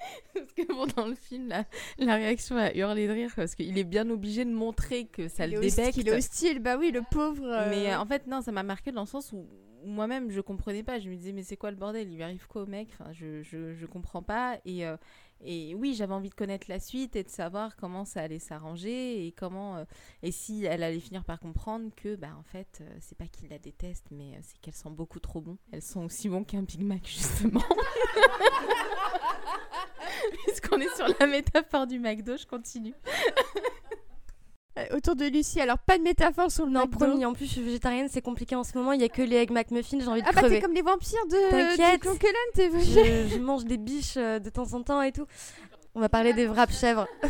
Parce que bon, dans le film, la, la réaction a hurlé de rire parce qu'il est bien obligé de montrer que ça il, le débecte. il est hostile, bah oui, le pauvre. euh, Mais euh, en fait, non, ça m'a marqué dans le sens où, où moi-même je comprenais pas. Je me disais, mais c'est quoi le bordel? Il lui arrive quoi au mec? Enfin, je, je, je comprends pas. Et, euh, et oui, j'avais envie de connaître la suite et de savoir comment ça allait s'arranger et comment. euh, et si elle allait finir par comprendre que, bah, en fait, euh, c'est pas qu'il la déteste, mais euh, c'est qu'elles sont beaucoup trop bons. Elles sont aussi bons qu'un Big Mac, justement. Puisqu'on est sur la métaphore du McDo, je continue. euh, autour de Lucie, alors pas de métaphore sur le Non, McDo. promis, en plus, je suis végétarienne, c'est compliqué en ce moment, il y a que les Egg McMuffin, j'ai envie de Ah bah t'es crever. comme les vampires de du t'es je, je mange des biches euh, de temps en temps et tout. On va parler des wraps chèvres.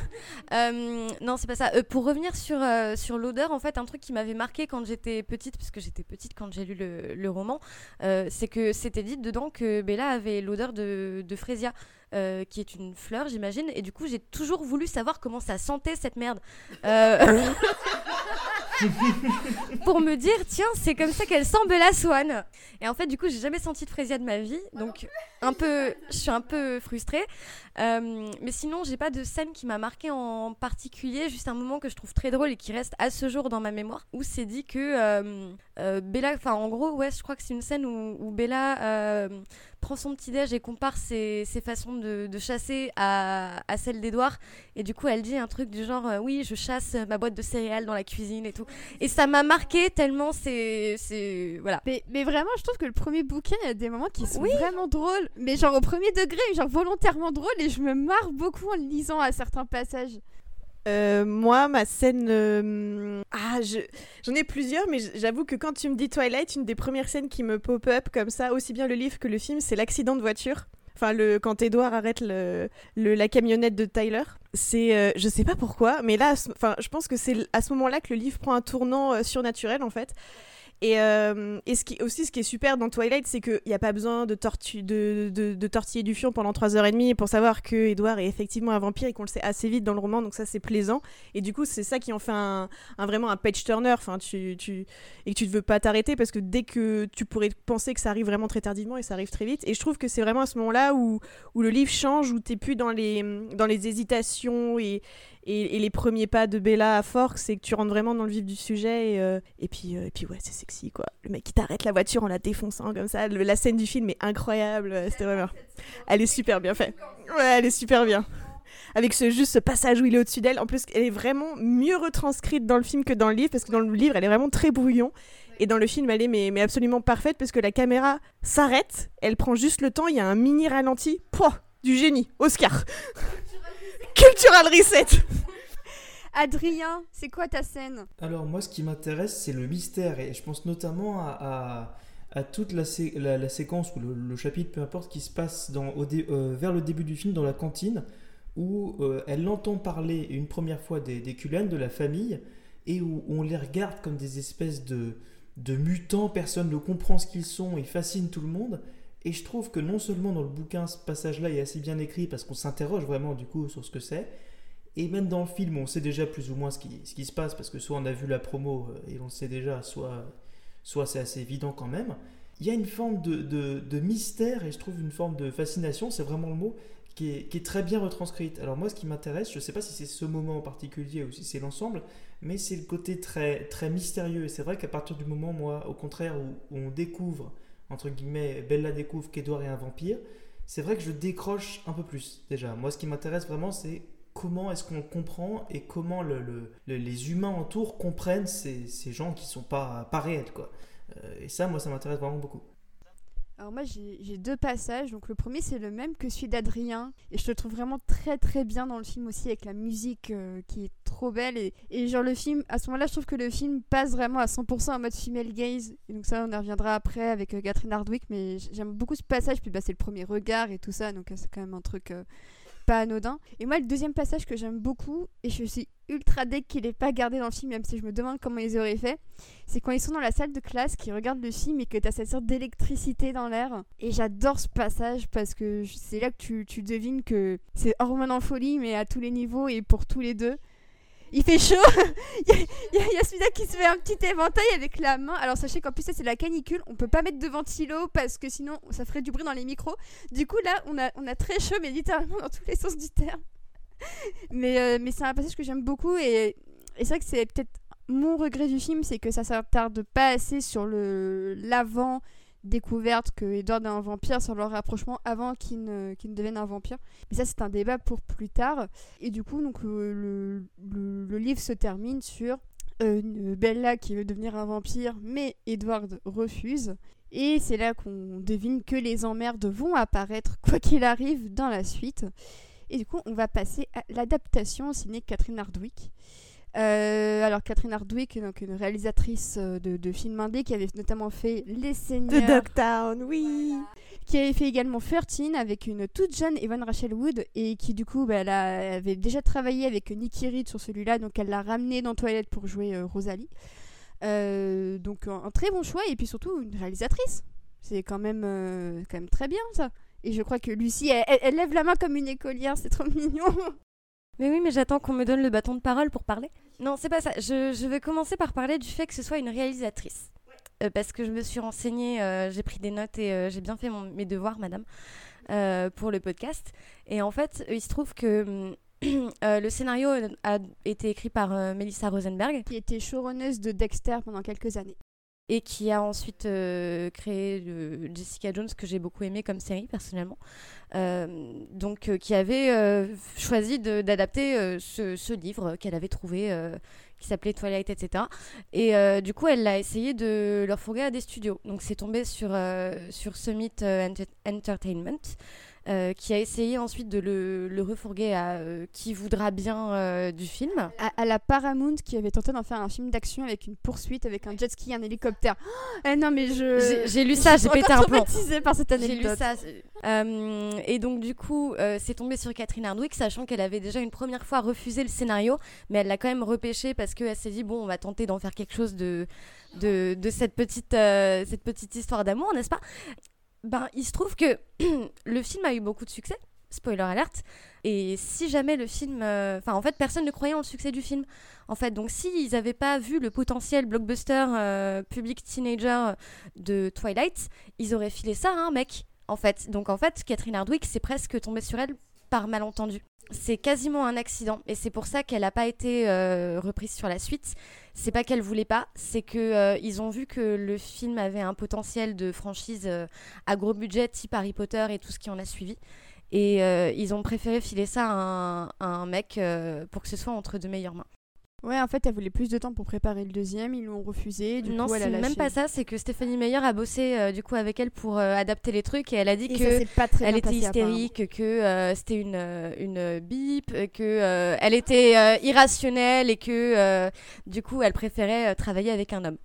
Euh, non, c'est pas ça. Euh, pour revenir sur, euh, sur l'odeur, en fait, un truc qui m'avait marqué quand j'étais petite, parce que j'étais petite quand j'ai lu le, le roman, c'est que c'était dit dedans que Bella avait l'odeur de, de Frésia, euh, qui est une fleur, j'imagine. Et du coup, j'ai toujours voulu savoir comment ça sentait cette merde. Euh, pour me dire tiens c'est comme ça qu'elle sent Bella Swan. Et en fait du coup j'ai jamais senti de Frésia de ma vie, donc un peu, je suis un peu frustrée. Euh, mais sinon j'ai pas de scène qui m'a marqué en particulier, juste un moment que je trouve très drôle et qui reste à ce jour dans ma mémoire, où c'est dit que euh, euh, Bella, enfin en gros ouais je crois que c'est une scène où, où Bella prend son petit déj et compare ses, ses façons de, de chasser à, à celle d'Edouard. Et du coup, elle dit un truc du genre euh, Oui, je chasse ma boîte de céréales dans la cuisine et tout. Et ça m'a marqué tellement c'est. voilà. Mais, mais vraiment, je trouve que le premier bouquin, il y a des moments qui sont vraiment drôles. Mais genre au premier degré, genre volontairement drôles. Et je me marre beaucoup en le lisant à certains passages. Euh, moi, ma scène. euh, Ah, je- j'en ai plusieurs, mais j'avoue que quand tu me dis Twilight, une des premières scènes qui me pop-up comme ça, aussi bien le livre que le film, c'est l'accident de voiture. Enfin, le, quand Edward arrête le, la camionnette de Tyler. C'est. euh, je sais pas pourquoi, mais là, enfin, je pense que c'est à ce moment-là que le livre prend un tournant euh, surnaturel, en fait. Et, euh, et aussi, ce qui est super dans Twilight, c'est qu'il n'y a pas besoin de, tortiller du fion pendant 3h30 pour savoir que Edward est effectivement un vampire et qu'on le sait assez vite dans le roman, donc ça c'est plaisant. Et du coup, c'est ça qui en fait un, vraiment un page turner, enfin, tu, et que tu ne veux pas t'arrêter parce que dès que tu pourrais penser que ça arrive vraiment très tardivement et ça arrive très vite. Et je trouve que c'est vraiment à ce moment-là où, où le livre change, où tu plus dans les, dans les hésitations et, et, les premiers pas de Bella à Forks, c'est que tu rentres vraiment dans le vif du sujet. Et, euh, et puis, euh, et puis ouais, c'est sexy quoi. Le mec qui t'arrête la voiture en la défonçant comme ça. La scène du film est incroyable. euh, C'était vraiment. Elle est super bien faite. Ouais, elle est super bien. Avec ce juste ce passage où il est au-dessus d'elle. En plus, elle est vraiment mieux retranscrite dans le film que dans le livre parce que dans le livre, elle est vraiment très brouillon. Et dans le film, elle est mais, mais absolument parfaite parce que la caméra s'arrête, elle prend juste le temps, il y a un mini ralenti. Pouah, du génie, Oscar. Cultural reset. Adrien, c'est quoi ta scène? Alors moi ce qui m'intéresse c'est le mystère. Et je pense notamment à, à- à toute la, sé- la- la séquence ou le, le chapitre peu importe qui se passe dans, au dé- euh, vers le début du film dans la cantine où euh, elle entend parler une première fois des, des de la famille et où on les regarde comme des espèces de, de mutants, personne ne comprend ce qu'ils sont, ils fascinent tout le monde et je trouve que non seulement dans le bouquin ce passage-là est assez bien écrit parce qu'on s'interroge vraiment du coup sur ce que c'est et même dans le film, on sait déjà plus ou moins ce qui, ce qui se passe, parce que soit on a vu la promo euh, et on le sait déjà, soit, soit c'est assez évident quand même. Il y a une forme de, de- de mystère et je trouve une forme de fascination, c'est vraiment le mot, qui est, qui est très bien retranscrite. Alors moi, ce qui m'intéresse, je ne sais pas si c'est ce moment en particulier ou si c'est l'ensemble, mais c'est le côté très, très mystérieux. Et c'est vrai qu'à partir du moment, moi, au contraire, où, où on découvre, entre guillemets, Bella découvre qu'Edouard est un vampire, c'est vrai que je décroche un peu plus déjà. Moi, ce qui m'intéresse vraiment, c'est comment est-ce qu'on comprend et comment le- le- le- les humains autour comprennent ces, ces gens qui sont pas, pas réels. Quoi. Euh, et ça, moi, ça m'intéresse vraiment beaucoup. Alors moi j'ai deux passages, donc le premier c'est le même que celui d'Adrien, et je le trouve vraiment très très bien dans le film aussi avec la musique euh, qui est trop belle, et, genre le film, à ce moment-là je trouve que le film passe vraiment à 100% en mode female gaze, et donc ça on y reviendra après avec euh, Catherine Hardwick, mais j'aime beaucoup ce passage, puis bah, c'est le premier regard et tout ça, donc euh, c'est quand même un truc pas anodin. Et moi le deuxième passage que j'aime beaucoup, et je suis ultra deck qu'il ait pas gardé dans le film, même si je me demande comment ils auraient fait, c'est quand ils sont dans la salle de classe, qu'ils regardent le film et que t'as cette sorte d'électricité dans l'air. Et j'adore ce passage parce que c'est là que tu, tu devines que c'est hormone en folie, mais à tous les niveaux et pour tous les deux. Il fait chaud Il y a, celui-là qui se fait un petit éventail avec la main. Alors sachez qu'en plus ça c'est la canicule, on peut pas mettre de ventilo parce que sinon ça ferait du bruit dans les micros. Du coup là on a, on a très chaud mais littéralement dans tous les sens du terme. Mais, euh, mais c'est un passage que j'aime beaucoup et, et c'est vrai que c'est peut-être mon regret du film, c'est que ça s'attarde pas assez sur le l'avant découverte que Edward est un vampire, sur leur rapprochement avant qu'il ne, devienne un vampire. Mais ça, c'est un débat pour plus tard. Et du coup, donc, le, le- livre se termine sur euh, Bella qui veut devenir un vampire, mais Edward refuse. Et c'est là qu'on devine que les emmerdes vont apparaître, quoi qu'il arrive, dans la suite. Et du coup, on va passer à l'adaptation signée Catherine Hardwick. Euh, alors Catherine Hardwick, donc une réalisatrice euh, de, de films indés qui avait notamment fait Les De Seigneurs, Dogtown, oui. qui avait fait également 13 avec une toute jeune Evan Rachel Wood et qui du coup bah, elle, a- avait déjà travaillé avec Nikki Reed sur celui-là donc elle l'a ramené dans Toilette pour jouer euh, Rosalie. Euh, donc un, un très bon choix et puis surtout une réalisatrice. C'est quand même quand même très bien ça. Et je crois que Lucie, elle, elle- elle lève la main comme une écolière, c'est trop mignon. Mais oui, mais j'attends qu'on me donne le bâton de parole pour parler. Non, c'est pas ça. Je, je vais commencer par parler du fait que ce soit une réalisatrice. Euh, parce que je me suis renseignée, euh, j'ai pris des notes et euh, j'ai bien fait mon- mes devoirs, madame, pour le podcast. Et en fait, il se trouve que hum, le scénario a été écrit par Melissa Rosenberg Qui était showrunneuse de Dexter pendant quelques années. et qui a ensuite créé Jessica Jones, que j'ai beaucoup aimé comme série personnellement. Euh, donc, euh, qui avait euh, choisi d'adapter ce, livre qu'elle avait trouvé, qui s'appelait Twilight, etc. Et du coup, elle a essayé de leur fourguer à des studios. Donc, c'est tombé sur, Summit Enter- Entertainment. Euh, qui a essayé ensuite de le, le refourguer à euh, qui voudra bien euh, du film. À, à la Paramount qui avait tenté d'en faire un film d'action avec une poursuite avec un jet ski un hélicoptère. Oh, non mais je... J'ai- lu ça, j'ai pété un plomb. par cette J'ai lu anecdote. ça. et donc du coup, c'est tombé sur Catherine Hardwick, sachant qu'elle avait déjà une première fois refusé le scénario, mais elle l'a quand même repêché parce qu'elle s'est dit bon, on va tenter d'en faire quelque chose de de, de cette petite cette petite histoire d'amour, n'est-ce pas? Ben, il se trouve que le film a eu beaucoup de succès. Spoiler alerte. Et si jamais le film, euh, enfin en fait, personne ne croyait en le succès du film. En fait, donc s'ils n'avaient pas vu le potentiel blockbuster euh, public teenager de Twilight, ils auraient filé ça à un mec, en fait. Donc en fait, Catherine Hardwick, c'est presque tombé sur elle par malentendu. C'est quasiment un accident et c'est pour ça qu'elle n'a pas été euh, reprise sur la suite. C'est pas qu'elle voulait pas, c'est que euh, ils ont vu que le film avait un potentiel de franchise euh, à gros budget type Harry Potter et tout ce qui en a suivi. Et ils ont préféré filer ça à un, à un mec pour que ce soit entre de meilleures mains. Ouais, en fait, elle voulait plus de temps pour préparer le deuxième, ils l'ont refusé. Du non, coup, elle a c'est lâché. même pas ça, c'est que Stéphanie Meyer a bossé euh, du coup avec elle pour euh, adapter les trucs et elle a dit Et que pas très elle était hystérique, que euh, c'était une, une bip, que elle était irrationnelle et que du coup elle préférait travailler avec un homme.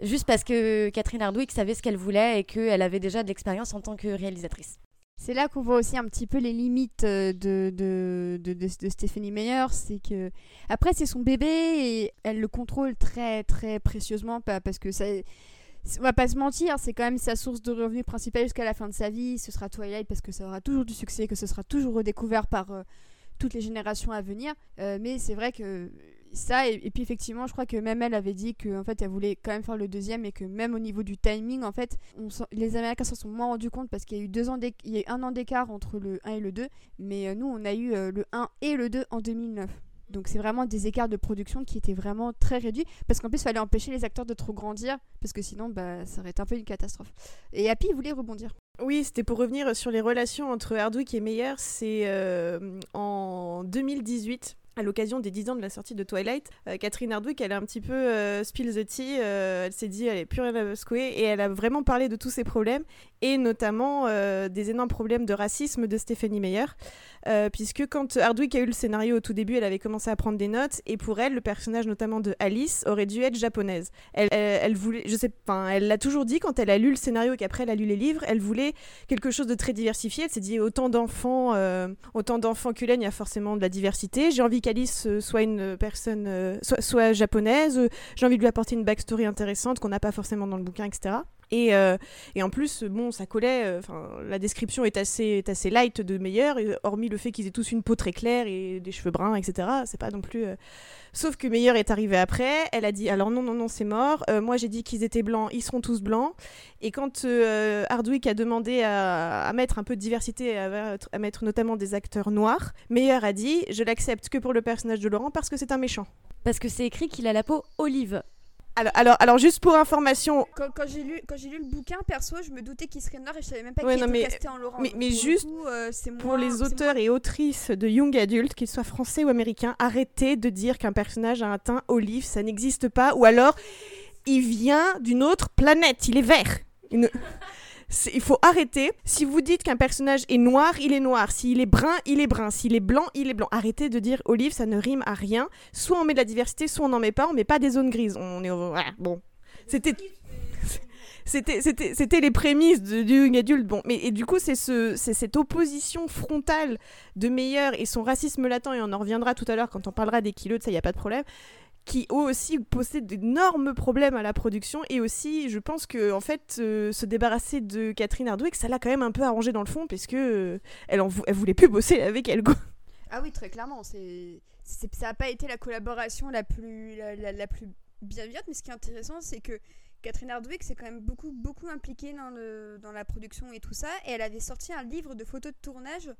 Juste parce que Catherine Hardwick savait ce qu'elle voulait et qu'elle avait déjà de l'expérience en tant que réalisatrice. C'est là qu'on voit aussi un petit peu les limites euh, de, de, de, Stephanie Meyer. C'est que, après, c'est son bébé et elle le contrôle très, très précieusement pa- parce que ça. On va pas se mentir, c'est quand même sa source de revenus principale jusqu'à la fin de sa vie. Ce sera Twilight parce que ça aura toujours du succès, que ce sera toujours redécouvert par euh, toutes les générations à venir. Euh, mais c'est vrai que ça, et, puis effectivement, je crois que même elle avait dit que en fait, elle voulait quand même faire le deuxième et que même au niveau du timing, en fait, les Américains s'en sont moins rendus compte parce qu'il y a eu deux ans il y a un an d'écart entre le 1 et le 2, mais euh, nous, on a eu euh, le 1 et le 2 en 2009. Donc c'est vraiment des écarts de production qui étaient vraiment très réduits parce qu'en plus il fallait empêcher les acteurs de trop grandir parce que sinon bah, ça aurait été un peu une catastrophe. Et Happy voulait rebondir. Oui, c'était pour revenir sur les relations entre Hardwick et Meyer. C'est euh, en 2018. À l'occasion des 10 ans de la sortie de Twilight, euh, Catherine Hardwick, elle a un petit peu euh, spill the tea. euh, elle s'est dit, elle est plus rien à. Et elle a vraiment parlé de tous ces problèmes. Et notamment euh, des énormes problèmes de racisme de Stephanie Meyer. Puisque quand Hardwick a eu le scénario au tout début, elle avait commencé à prendre des notes. Et pour elle, le personnage notamment de Alice aurait dû être japonaise. Elle, elle, voulait, je sais, enfin, elle l'a toujours dit quand elle a lu le scénario et qu'après elle a lu les livres, elle voulait quelque chose de très diversifié. Elle s'est dit autant d'enfants, autant d'enfants que il y a forcément de la diversité. J'ai envie qu'Alice euh, soit une personne, euh, soit, soit japonaise. Euh, J'ai envie de lui apporter une backstory intéressante qu'on n'a pas forcément dans le bouquin, etc. Et, euh, et en plus, bon, ça collait. euh, la description est assez, est assez light de Meyer, hormis le fait qu'ils aient tous une peau très claire et des cheveux bruns, etc. C'est pas non plus. euh, Sauf que Meyer est arrivé après. Elle a dit alors non, non, non, c'est mort. Moi, j'ai dit qu'ils étaient blancs, ils seront tous blancs. Et quand Hardwick a demandé à, à mettre un peu de diversité, à, à mettre notamment des acteurs noirs, Meyer a dit je l'accepte que pour le personnage de Laurent parce que c'est un méchant. Parce que c'est écrit qu'il a la peau olive. Alors, alors, alors juste pour information, Quand, quand j'ai lu, quand j'ai lu le bouquin, perso, je me doutais qu'il serait noir et je savais même pas Ouais, qu'il était mais- casté en Laurent. mais- juste coup, euh, pour moins- les auteurs et autrices de young adult, qu'ils soient français ou américains, arrêtez de dire qu'un personnage a un teint olive, ça n'existe pas, ou alors il vient d'une autre planète, il est vert. Ne- il faut arrêter. Si vous dites qu'un personnage est noir, il est noir. S'il est brun, il est brun. S'il est blanc, il est blanc. Arrêtez de dire olive, ça ne rime à rien. Soit on met de la diversité, soit on n'en met pas. On met pas des zones grises. On est bon. C'était c'était les prémices de, du young adulte bon mais et du coup c'est ce cette opposition frontale de Meyer et son racisme latent et on en reviendra tout à l'heure quand on parlera des kilos de ça il y a pas de problème qui eux aussi posaient d'énormes problèmes à la production et aussi je pense que en fait euh, se débarrasser de Catherine Hardwick ça l'a quand même un peu arrangé dans le fond parce que euh, elle en voulait plus bosser avec elle quoi. Ah oui, très clairement. C'est, ça n'a pas été la collaboration la plus, la plus bienveillante, mais ce qui est intéressant, c'est que Catherine Hardwick s'est quand même beaucoup, beaucoup impliquée dans, le, dans la production et tout ça, et elle avait sorti un livre de photos de tournage,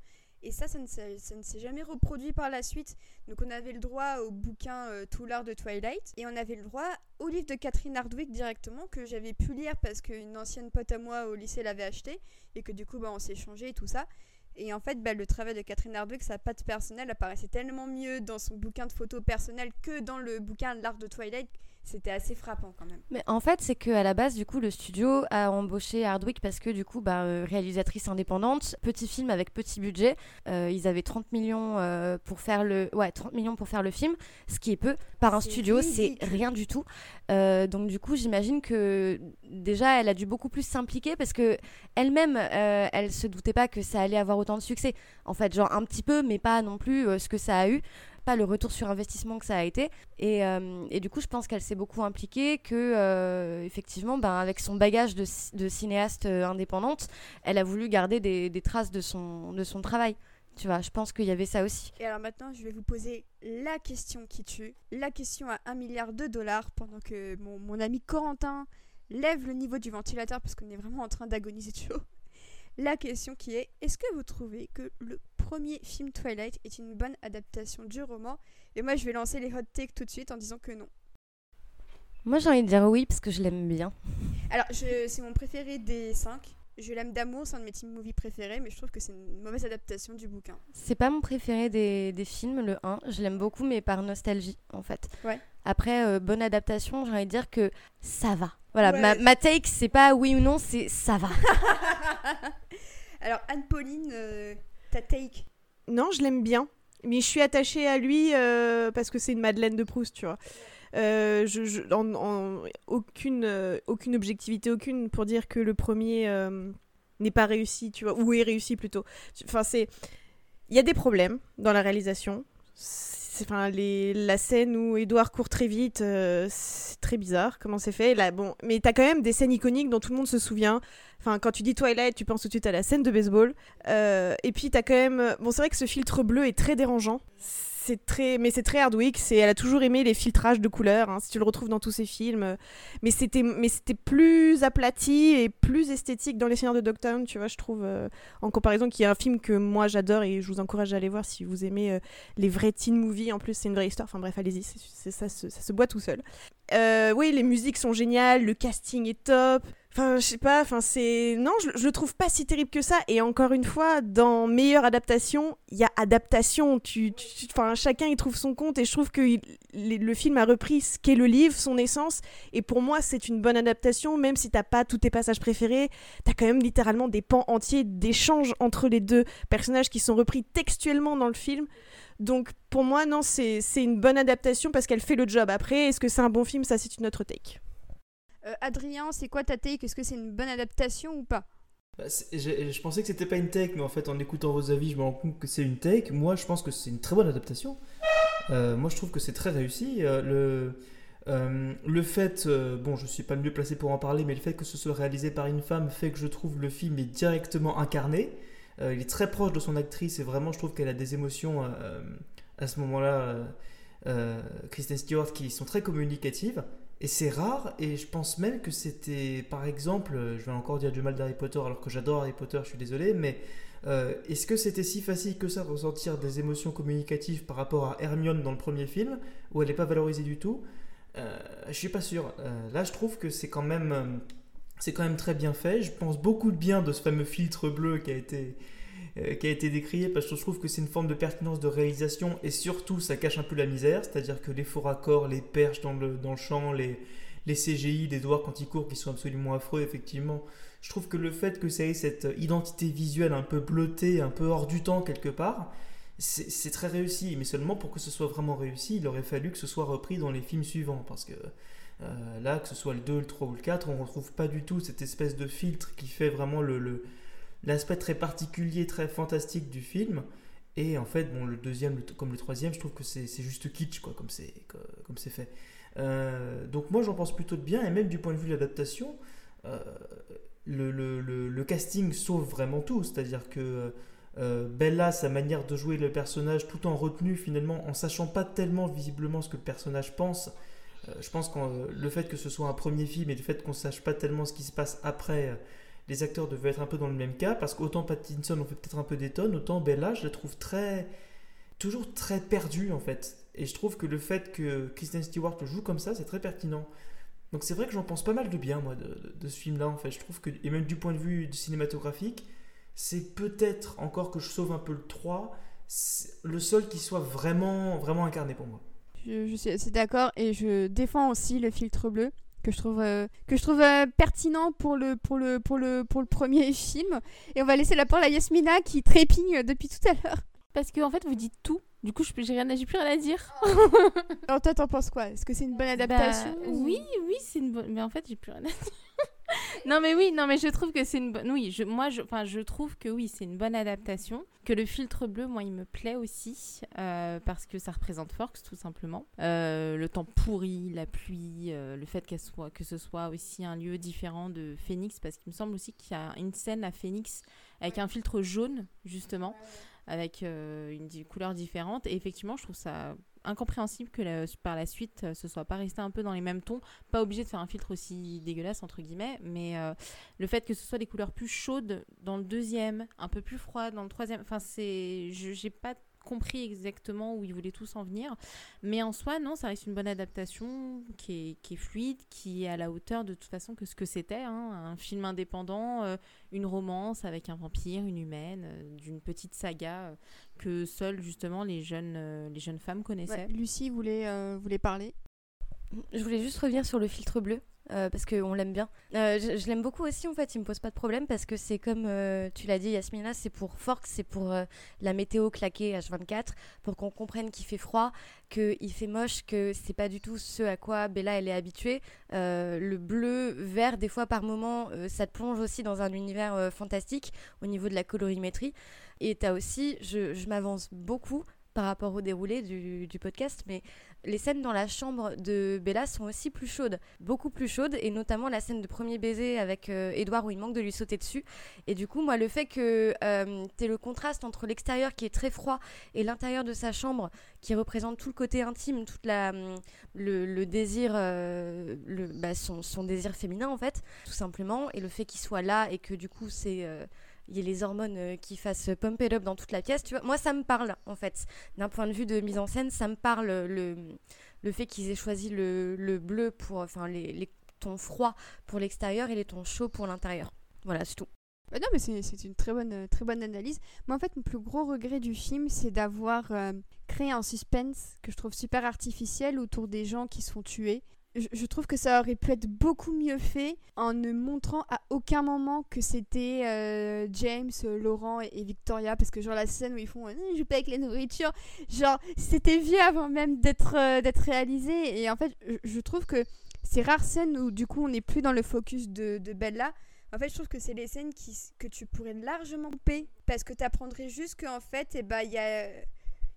et ça, ça ne s'est, jamais reproduit par la suite. Donc on avait le droit au bouquin euh, Tout l'art de Twilight, et on avait le droit au livre de Catherine Hardwick directement, que j'avais pu lire parce qu'une ancienne pote à moi au lycée l'avait acheté, et que du coup, bah, on s'est échangé et tout ça. Et en fait, bah, le travail de Catherine Hardwick, sa patte personnelle apparaissait tellement mieux dans son bouquin de photos personnelles que dans le bouquin L'art de Twilight. C'était assez frappant quand même. Mais en fait, c'est qu'à la base, du coup, le studio a embauché Hardwick parce que, du coup, bah, euh, réalisatrice indépendante, petit film avec petit budget. Euh, ils avaient 30 millions, euh, pour faire le... ouais, 30 millions pour faire le film, ce qui est peu. Par un studio, c'est rien du tout. Euh, donc, du coup, j'imagine que déjà, elle a dû beaucoup plus s'impliquer parce que elle-même, elle se doutait pas que ça allait avoir autant de succès. En fait, genre un petit peu, mais pas non plus ce que ça a eu pas le retour sur investissement que ça a été. Et, euh, et du coup, je pense qu'elle s'est beaucoup impliquée, que euh, effectivement, ben, avec son bagage de, de cinéaste euh, indépendante, elle a voulu garder des, des traces de son, de son travail. Tu vois, je pense qu'il y avait ça aussi. Et alors maintenant, je vais vous poser la question qui tue, la question à 1 milliard de dollars, pendant que mon, mon ami Corentin lève le niveau du ventilateur parce qu'on est vraiment en train d'agoniser de chaud. La question qui est, est-ce que vous trouvez que le premier film Twilight est une bonne adaptation du roman? Et moi, je vais lancer les hot takes tout de suite en disant que non. Moi, j'ai envie de dire oui, parce que je l'aime bien. Alors, c'est mon préféré des 5. Je l'aime d'amour, c'est un de mes teen movies préférés, mais je trouve que c'est une mauvaise adaptation du bouquin. C'est pas mon préféré des, des films, le 1. Je l'aime beaucoup, mais par nostalgie, en fait. Ouais. Après, euh, bonne adaptation, j'ai envie de dire que ça va. Voilà, Ouais. ma, ma take, c'est pas oui ou non, c'est ça va. Alors, Anne-Pauline, euh, ta take? Non, je l'aime bien. Mais je suis attachée à lui euh, parce que c'est une Madeleine de Proust, tu vois. Euh, aucune, euh, aucune objectivité, aucune pour dire que le premier euh, n'est pas réussi, tu vois, ou est réussi plutôt. Enfin, c'est. Il y a des problèmes dans la réalisation. Enfin, les, la scène où Edouard court très vite, c'est très bizarre comment c'est fait. Là, bon, mais t'as quand même des scènes iconiques dont tout le monde se souvient. Enfin, quand tu dis Twilight, tu penses tout de suite à la scène de baseball. Et puis t'as quand même. Bon, c'est vrai que ce filtre bleu est très dérangeant. Très, mais c'est très Hardwick. C'est, elle a toujours aimé les filtrages de couleurs. hein, si tu le retrouves dans tous ses films. Mais c'était, mais c'était plus aplati et plus esthétique dans Les Seigneurs de Dogtown, tu vois, je trouve. euh, en comparaison, qui est un film que moi j'adore et je vous encourage à aller voir si vous aimez euh, les vrais teen movies. En plus, c'est une vraie histoire. Enfin bref, allez-y, c'est, c'est- ça, ça se boit tout seul. Euh, oui, les musiques sont géniales, le casting est top. Enfin, je sais pas, enfin c'est non, je, je le trouve pas si terrible que ça. Et encore une fois, dans meilleure adaptation, il y a adaptation. Tu, enfin chacun y trouve son compte et je trouve que le film a repris ce qu'est le livre, son essence. Et pour moi, c'est une bonne adaptation, même si t'as pas tous tes passages préférés. T'as quand même littéralement des pans entiers d'échanges entre les deux personnages qui sont repris textuellement dans le film. Donc pour moi, non, c'est c'est une bonne adaptation parce qu'elle fait le job. Après, est-ce que c'est un bon film? Ça, c'est une autre take. Euh, Adrien, c'est quoi ta take? Est-ce que c'est une bonne adaptation ou pas? Bah, j'ai- je pensais que c'était pas une take, mais en fait, en écoutant vos avis, je me rends compte que c'est une take. Moi, je pense que c'est une très bonne adaptation. Euh, moi, je trouve que c'est très réussi. Euh, le, le fait, bon, je suis pas le mieux placé pour en parler, mais le fait que ce soit réalisé par une femme fait que je trouve le film est directement incarné. Il est très proche de son actrice et vraiment, je trouve qu'elle a des émotions à ce moment-là, Kristen Stewart, qui sont très communicatives. Et c'est rare, et je pense même que c'était, par exemple, euh, je vais encore dire du mal d'Harry Potter alors que j'adore Harry Potter, je suis désolé, mais euh, est-ce que c'était si facile que ça de ressentir des émotions communicatives par rapport à Hermione dans le premier film, où elle n'est pas valorisée du tout? Euh, Je suis pas sûr. Euh, là, je trouve que c'est quand même, c'est quand même très bien fait. Je pense beaucoup de bien de ce fameux filtre bleu qui a été euh, qui a été décrié parce que je trouve que c'est une forme de pertinence de réalisation et surtout ça cache un peu la misère, c'est-à-dire que les faux raccords, les perches dans le, champ, les, les CGI d'Edouard quand il court qui sont absolument affreux effectivement. Je trouve que le fait que ça ait cette identité visuelle un peu bleutée, un peu hors du temps quelque part, c'est très réussi. Mais seulement pour que ce soit vraiment réussi, il aurait fallu que ce soit repris dans les films suivants parce que euh, là, que ce soit le 2, le 3 ou le 4, on ne retrouve pas du tout cette espèce de filtre qui fait vraiment le- l'aspect très particulier, très fantastique du film. Et en fait, bon, le deuxième, comme le troisième, je trouve que c'est juste kitsch, quoi, comme c'est co- comme c'est fait. Euh, donc moi, j'en pense plutôt de bien, et même du point de vue de l'adaptation, euh, le, le- le- casting sauve vraiment tout. C'est-à-dire que Euh, Bella, sa manière de jouer le personnage tout en retenue finalement, en sachant pas tellement visiblement ce que le personnage pense. Je pense que le fait que ce soit un premier film et le fait qu'on sache pas tellement ce qui se passe après, les acteurs devaient être un peu dans le même cas, parce qu'autant Pattinson on fait peut-être un peu des tonnes, autant Bella je la trouve très... toujours très perdue en fait. Et je trouve que le fait que Kristen Stewart joue comme ça, c'est très pertinent. Donc c'est vrai que j'en pense pas mal de bien moi de, ce film-là en fait. Je trouve que, et même du point de vue cinématographique, c'est peut-être, encore que je sauve un peu le 3, c'est le seul qui soit vraiment, vraiment incarné pour moi. Je, d'accord et je défends aussi le filtre bleu que je trouve euh, que je trouve euh, pertinent pour le pour le pour le pour le premier film et on va laisser la parole à Yasmina qui trépigne depuis tout à l'heure. Parce que en fait, vous dites tout. Du coup, j'ai rien, j'ai plus rien à dire. Alors toi t'en penses quoi? Est-ce que c'est une bonne adaptation Bah, ou- Oui, oui, c'est une bonne. Mais en fait, j'ai plus rien à dire. Non, mais oui, non, mais je trouve que c'est une bonne. Oui, je, moi, je, enfin, je trouve que oui, c'est une bonne adaptation. Que le filtre bleu, moi, il me plaît aussi euh, parce que ça représente Forks, tout simplement. Euh, le temps pourri, la pluie, euh, le fait qu'elle soit, que ce soit aussi un lieu différent de Phoenix, parce qu'il me semble aussi qu'il y a une scène à Phoenix avec un filtre jaune, justement, avec une couleur différente. Et effectivement, je trouve ça incompréhensible que par la suite, euh, ce soit pas resté un peu dans les mêmes tons. Pas obligé de faire un filtre aussi dégueulasse, entre guillemets, mais euh, le fait que ce soit des couleurs plus chaudes dans le deuxième, un peu plus froides dans le troisième, enfin, c'est. J'ai pas compris exactement où ils voulaient tous en venir. Mais en soi, non, ça reste une bonne adaptation qui est, qui est fluide, qui est à la hauteur de toute façon que ce que c'était. hein, un film indépendant, euh, une romance avec un vampire, une humaine, euh, d'une petite saga euh, que seules justement les jeunes, euh, les jeunes femmes connaissaient. Ouais, Lucie voulait euh, voulait parler. Je voulais juste revenir sur le filtre bleu. Euh, parce qu'on l'aime bien. Euh, je l'aime beaucoup aussi, en fait, il me pose pas de problème parce que c'est comme euh, tu l'as dit, Yasmina, c'est pour Forks, c'est pour euh, la météo claquée H24, pour qu'on comprenne qu'il fait froid, qu'il fait moche, que c'est pas du tout ce à quoi Bella elle est habituée. Le bleu, vert, des fois par moment, ça te plonge aussi dans un univers fantastique au niveau de la colorimétrie. Et t'as aussi, je m'avance beaucoup par rapport au déroulé du, podcast, mais les scènes dans la chambre de Bella sont aussi plus chaudes, beaucoup plus chaudes, et notamment la scène de premier baiser avec euh, Edouard où il manque de lui sauter dessus. Et du coup, moi, le fait que euh, t'aies le contraste entre l'extérieur qui est très froid et l'intérieur de sa chambre qui représente tout le côté intime, toute la hum, le, désir, euh, le, bah, son, son désir féminin en fait, tout simplement, et le fait qu'il soit là et que du coup c'est euh, y ait les hormones euh, qui fassent pump it up dans toute la pièce, tu vois. Moi, ça me parle, en fait. D'un point de vue de mise en scène, ça me parle le, le fait qu'ils aient choisi le, le bleu pour, enfin, les, les tons froids pour l'extérieur et les tons chauds pour l'intérieur. Voilà, c'est tout. Bah non, mais c'est une très bonne, euh, très bonne analyse. Moi, en fait, mon plus gros regret du film, c'est d'avoir euh, créé un suspense que je trouve super artificiel autour des gens qui sont tués. Je, trouve que ça aurait pu être beaucoup mieux fait en ne montrant à aucun moment que c'était euh, James, Laurent et, Victoria. Parce que, genre, la scène où ils font euh, Je pas avec la nourriture, genre, c'était vieux avant même d'être euh, réalisé. Et en fait, je, trouve que ces rares scènes où, du coup, on n'est plus dans le focus de, de Bella. En fait, je trouve que c'est les scènes qui, que tu pourrais largement couper parce que tu apprendrais juste qu'en fait, eh ben, il y a,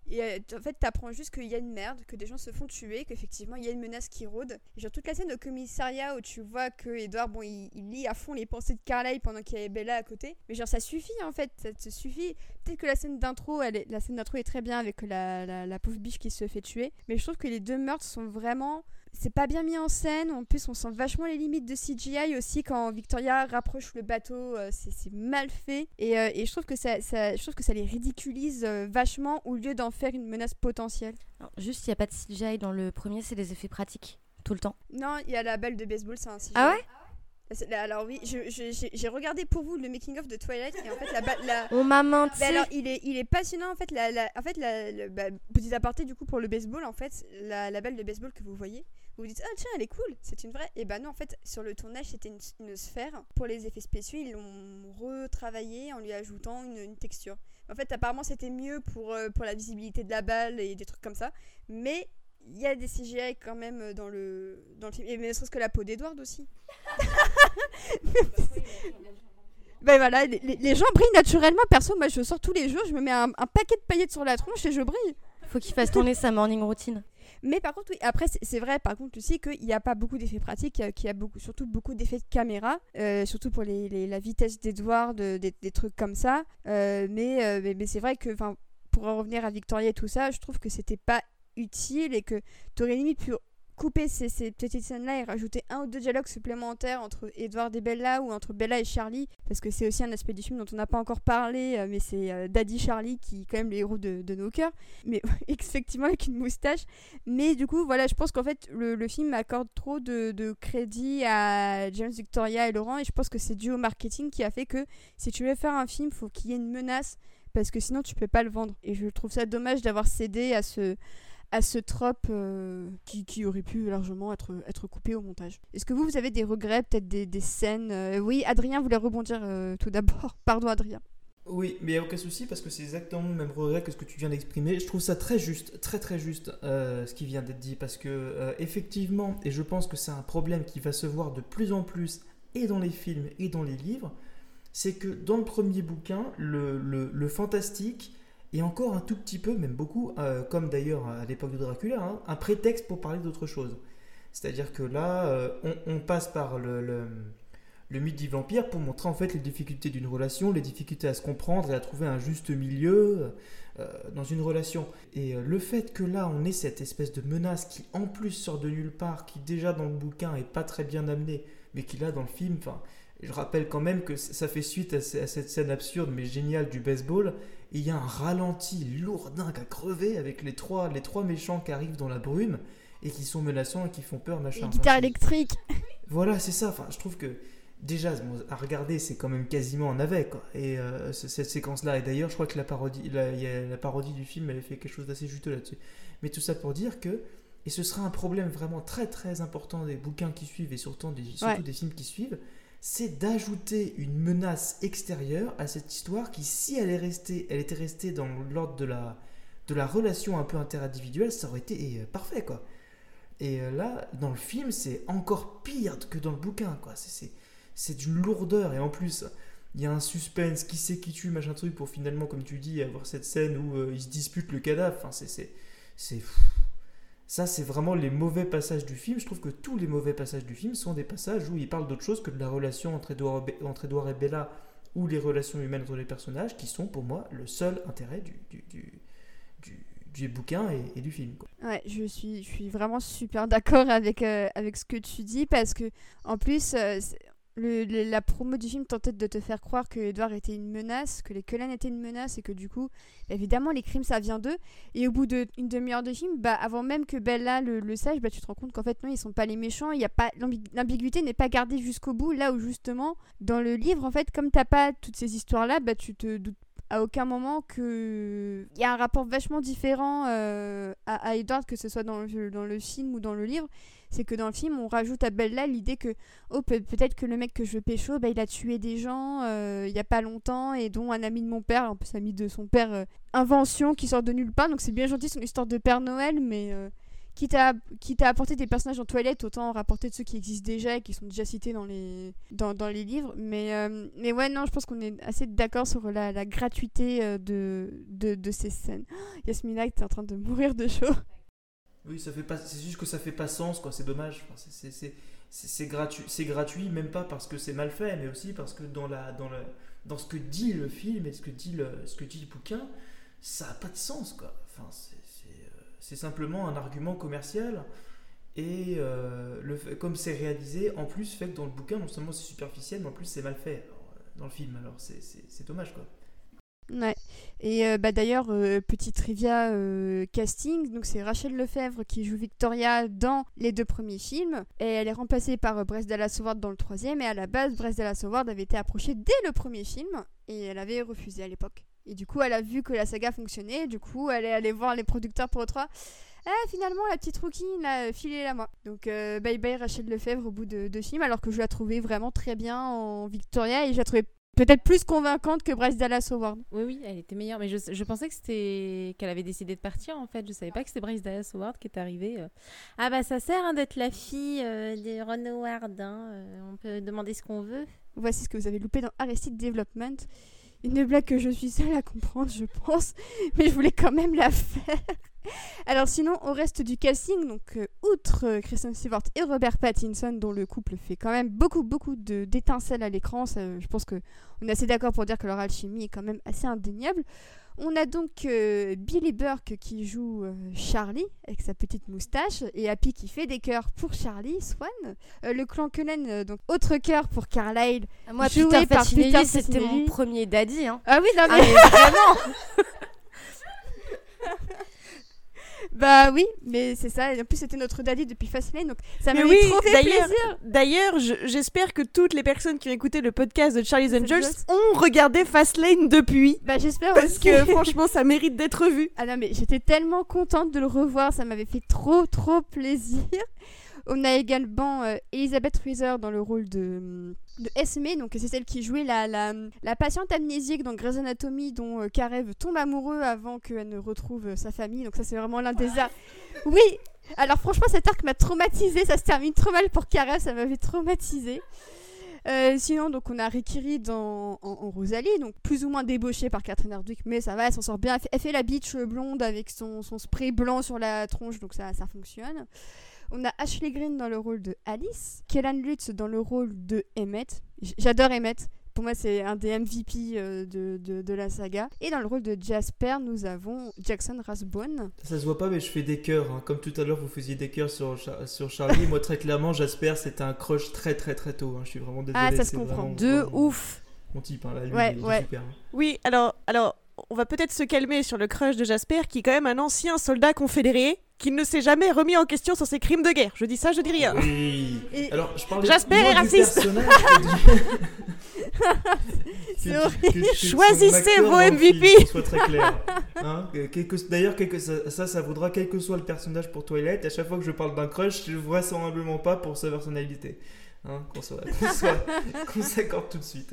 y a- en fait, t'apprends juste qu'il y a une merde, que des gens se font tuer, qu'effectivement il y a une menace qui rôde. Et genre toute la scène au commissariat où tu vois que Edouard, bon, il, lit à fond les pensées de Carlyle pendant qu'il y avait Bella à côté. Mais genre ça suffit en fait, ça te suffit. Peut-être que la scène d'intro, la scène d'intro est très bien avec la, la pauvre biche qui se fait tuer. Mais je trouve que les deux meurtres sont vraiment c'est pas bien mis en scène. En plus, on sent vachement les limites de CGI aussi quand Victoria rapproche le bateau. euh, c'est mal fait. Et, euh, et je, trouve que ça, ça- je trouve que ça les ridiculise euh, vachement au lieu d'en faire une menace potentielle. Alors, juste, il n'y a pas de CGI dans le premier, c'est des effets pratiques, tout le temps. Non, il y a la balle de baseball, c'est un CGI. Ah ouais? Alors oui, j'ai regardé pour vous le making of de Twilight et en fait la balle... La... On m'a menti. Bah alors, il est, il est passionnant en fait. La, la- en fait, la, le- bah, petit aparté du coup pour le baseball, en fait, la, la balle de baseball que vous voyez, vous vous dites ah tiens elle est cool, c'est une vraie. Et bah non en fait sur le tournage c'était une, une sphère. Pour les effets spéciaux ils l'ont retravaillé en lui ajoutant une, une texture. En fait apparemment c'était mieux pour euh, pour la visibilité de la balle et des trucs comme ça. Mais il y a des CGI quand même euh, dans le dans le film. Et mais ne serait-ce que la peau d'Edward aussi. Ben voilà, les, gens brillent naturellement. Perso, moi je sors tous les jours, je me mets un, un paquet de paillettes sur la tronche et je brille. Faut qu'il fasse tourner sa morning routine. Mais par contre, oui, après, c'est- vrai, par contre, aussi qu'il n'y a pas beaucoup d'effets pratiques, qu'il y a- qu'il y a beaucoup, surtout beaucoup d'effets de caméra, euh, surtout pour les, les- la vitesse d'Edward, de- des, des trucs comme ça. Euh, mais euh, mais, mais c'est vrai que, pour en revenir à Victoria et tout ça, je trouve que c'était pas utile et que tu aurais limite pu couper ces, petites scènes-là et rajouter un ou deux dialogues supplémentaires entre Edward et Bella ou entre Bella et Charlie, parce que c'est aussi un aspect du film dont on n'a pas encore parlé, euh, mais c'est euh, Daddy Charlie qui est quand même le héros de, nos cœurs, mais effectivement avec une moustache. Mais du coup, voilà, je pense qu'en fait, le, film accorde trop de, de crédit à James Victoria et Laurent, et je pense que c'est dû au marketing qui a fait que si tu veux faire un film, faut qu'il y ait une menace, parce que sinon tu peux pas le vendre. Et je trouve ça dommage d'avoir cédé à ce à ce trope euh, qui, qui aurait pu largement être, être coupé au montage. Est-ce que vous, vous avez des regrets, peut-être des, des scènes euh, Oui, Adrien voulait rebondir euh, tout d'abord. Pardon, Adrien. Oui, mais il n'y a aucun souci parce que c'est exactement le même regret que ce que tu viens d'exprimer. Je trouve ça très juste, très très juste ce qui vient d'être dit parce que effectivement, et je pense que c'est un problème qui va se voir de plus en plus et dans les films et dans les livres, c'est que dans le premier bouquin, le- le fantastique est encore un tout petit peu, même beaucoup, euh, comme d'ailleurs à l'époque de Dracula, hein, un prétexte pour parler d'autre chose. C'est-à-dire que là, euh, on, passe par le- le, le mythe du vampire pour montrer en fait les difficultés d'une relation, les difficultés à se comprendre et à trouver un juste milieu euh, dans une relation. Et le fait que là on ait cette espèce de menace qui en plus sort de nulle part, qui déjà dans le bouquin est pas très bien amenée, mais qui là dans le film, je rappelle quand même que ça fait suite à cette scène absurde mais géniale du baseball. Et il y a un ralenti lourdingue à crever avec les trois, les trois méchants qui arrivent dans la brume et qui sont menaçants et qui font peur, machin. Enfin, guitare électrique. voilà, c'est ça. Enfin, je trouve que déjà, bon, à regarder, c'est quand même quasiment en avait. Quoi. Et euh, cette séquence-là, et d'ailleurs, je crois que la parodie, la, il y a la parodie du film, elle a fait quelque chose d'assez juteux là-dessus. Mais tout ça pour dire que, et ce sera un problème vraiment très très important des bouquins qui suivent et surtout des, surtout Ouais. des films qui suivent, c'est d'ajouter une menace extérieure à cette histoire qui, si elle est restée, elle était restée dans l'ordre de la de la relation un peu interindividuelle, ça aurait été euh, parfait quoi. Et euh, là, dans le film, c'est encore pire que dans le bouquin, quoi. C'est- d'une lourdeur, et en plus, il y a un suspense, qui sait qui tue, machin truc, pour finalement, comme tu dis, avoir cette scène où euh, ils se disputent le cadavre. Enfin, c'est, c'est. Ça, c'est vraiment les mauvais passages du film. Je trouve que tous les mauvais passages du film sont des passages où il parle d'autre chose que de la relation entre Edouard, et Bella ou les relations humaines entre les personnages, qui sont pour moi le seul intérêt du, du, du, du- du bouquin et, du film. Ouais, je suis, je suis vraiment super d'accord avec, euh, avec ce que tu dis parce que, en plus, euh, la promo du film tentait de te faire croire que Edward était une menace, que les Cullen étaient une menace et que du coup, évidemment, les crimes ça vient d'eux. Et au bout d'une demi-heure de film, bah, avant même que Bella le, le sache, bah, tu te rends compte qu'en fait, non, ils sont pas les méchants. Il y a pas l'ambi- L'ambiguïté n'est pas gardée jusqu'au bout. Là où justement, dans le livre, en fait, comme t'as pas toutes ces histoires-là, bah, tu te doutes à aucun moment que il y a un rapport vachement différent euh, à, à Edward que ce soit dans le, dans le film ou dans le livre c'est que dans le film on rajoute à Bella l'idée que oh peut- peut-être que le mec que je pécho bah, il a tué des gens euh, il y a pas longtemps et dont un ami de mon père en plus ami de son père euh, invention qui sort de nulle part donc c'est bien gentil son histoire de Père Noël mais euh, quitte à, quitte à apporter des personnages en toilette, autant en rapporter de ceux qui existent déjà et qui sont déjà cités dans les, dans, dans les livres. Mais, euh, mais ouais, non, je pense qu'on est assez d'accord sur la, gratuité de, de, de ces scènes. Yasmina, t'es en train de mourir de chaud. Oui, ça fait pas. C'est juste que ça fait pas sens, quoi. C'est dommage. C'est- gratuit. C'est gratuit, même pas parce que c'est mal fait, mais aussi parce que dans la dans dans ce que dit le film et ce que dit le ce que dit le bouquin, ça a pas de sens, quoi. Enfin, c'est euh, simplement un argument commercial. Et euh, le comme c'est réalisé, en plus, fait que dans le bouquin, non seulement c'est superficiel, mais en plus c'est mal fait euh, dans le film. Alors c'est dommage, quoi. Ouais. Et euh, bah, d'ailleurs, euh, petit trivia euh, casting, donc c'est Rachel Lefebvre qui joue Victoria dans les deux premiers films. Et elle est remplacée par Bryce Dallas Howard dans le troisième. Et à la base, Bryce Dallas Howard avait été approchée dès le premier film. Et elle avait refusé à l'époque. Et du coup, elle a vu que la saga fonctionnait. Du coup, elle est allée voir les producteurs pour E3. Ah, finalement, la petite rookie, là, filez-la moi. Donc, euh, bye bye Rachel Lefebvre au bout de deux films, alors que je la trouvais vraiment très bien en Victoria et je la trouvais peut-être plus convaincante que Bryce Dallas Howard. Oui, oui, elle était meilleure. Mais je, je pensais que c'était qu'elle avait décidé de partir en fait. Je savais pas que c'était Bryce Dallas Howard qui est arrivée. euh. Ah bah ça sert hein, d'être la fille euh, de Ron Howard. hein. Euh, on peut demander ce qu'on veut. Voici ce que vous avez loupé dans Arrested Development. Une blague que je suis seule à comprendre, je pense, mais je voulais quand même la faire. Alors sinon, au reste du casting, donc euh, outre euh, Kristen Stewart et Robert Pattinson, dont le couple fait quand même beaucoup beaucoup de d'étincelles à l'écran, ça, je pense que on est assez d'accord pour dire que leur alchimie est quand même assez indéniable. On a donc euh, Billy Burke qui joue euh, Charlie avec sa petite moustache et Happy qui fait des cœurs pour Charlie, Swan. Euh, le clan Cullen, euh, donc autre cœur pour Carlyle. Ah, Moi, Joué Peter par Peter c'était mon premier daddy. Hein. Ah oui, non Ah, mais mais vraiment bah oui, mais c'est ça. Et en plus, c'était notre daddy depuis Fastlane, donc ça m'a oui, trop fait plaisir. D'ailleurs, je- j'espère que toutes les personnes qui ont écouté le podcast de Charlie's Angels Angels. ont regardé Fastlane depuis. Bah j'espère Parce aussi. que franchement, ça mérite d'être vu. Ah non, mais j'étais tellement contente de le revoir, ça m'avait fait trop, trop plaisir. On a également euh, Elisabeth Ruizer dans le rôle de, de Esme, donc c'est celle qui jouait la, la, la patiente amnésique dans Grey's Anatomy dont euh, Karev tombe amoureux avant qu'elle ne retrouve euh, sa famille. Donc ça c'est vraiment l'un des arcs. Oui Alors franchement cet arc m'a traumatisé, ça se termine trop mal pour Karev, ça m'avait traumatisé. Euh, sinon, donc on a Rikiri dans, en, en Rosalie, donc plus ou moins débauchée par Catherine Hardwick, mais ça va, elle s'en sort bien. Elle fait, elle fait la bitch blonde avec son, son spray blanc sur la tronche, donc ça, ça fonctionne. On a Ashley Green dans le rôle de Alice, Kellan Lutz dans le rôle de Emmett. J'adore Emmett. Pour moi, c'est un des MVP euh, de, de, de la saga. Et dans le rôle de Jasper, nous avons Jackson Rasbone. Ça se voit pas, mais je fais des cœurs. hein. Comme tout à l'heure, vous faisiez des cœurs sur, sur Charlie. Moi, très clairement, Jasper, c'était un crush très très très tôt. hein. Je suis vraiment désolé. Ah, ça se comprend. De vraiment ouf. Mon type, hein, là, lui, Ouais, il est ouais. super. hein. Oui, alors, alors, on va peut-être se calmer sur le crush de Jasper, qui est quand même un ancien soldat confédéré, qui ne s'est jamais remis en question sur ses crimes de guerre. Je dis ça, je dis rien. Oui. Et- Alors, je parlais Jasper est raciste. C'est horrible. Choisissez vos MVP. soit très clair. Hein, D'ailleurs, ça, ça, vaudra quel que soit le personnage pour Twilight. À chaque fois que je parle d'un crush, je vraisemblablement pas pour sa personnalité. Hein, qu'on s'accorde tout de suite.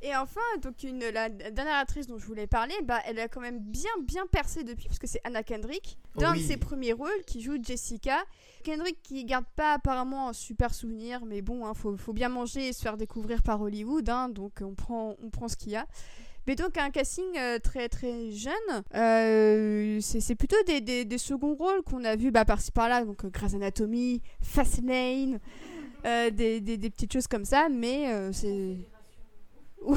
Et enfin, donc une, la dernière actrice dont je voulais parler, bah, elle a quand même bien bien percé depuis, parce que c'est Anna Kendrick, d'un Oui. de ses premiers rôles, qui joue Jessica. Kendrick qui garde pas apparemment un super souvenir, mais bon, hein, faut, faut bien manger et se faire découvrir par Hollywood, hein, donc on prend, on prend ce qu'il y a. Mais donc un casting euh, très très jeune, Euh, c'est plutôt des, des, des seconds rôles qu'on a vu bah, par-ci par-là, donc euh, Grey's Anatomy, Fastlane, euh, des, des, des petites choses comme ça, mais euh, c'est...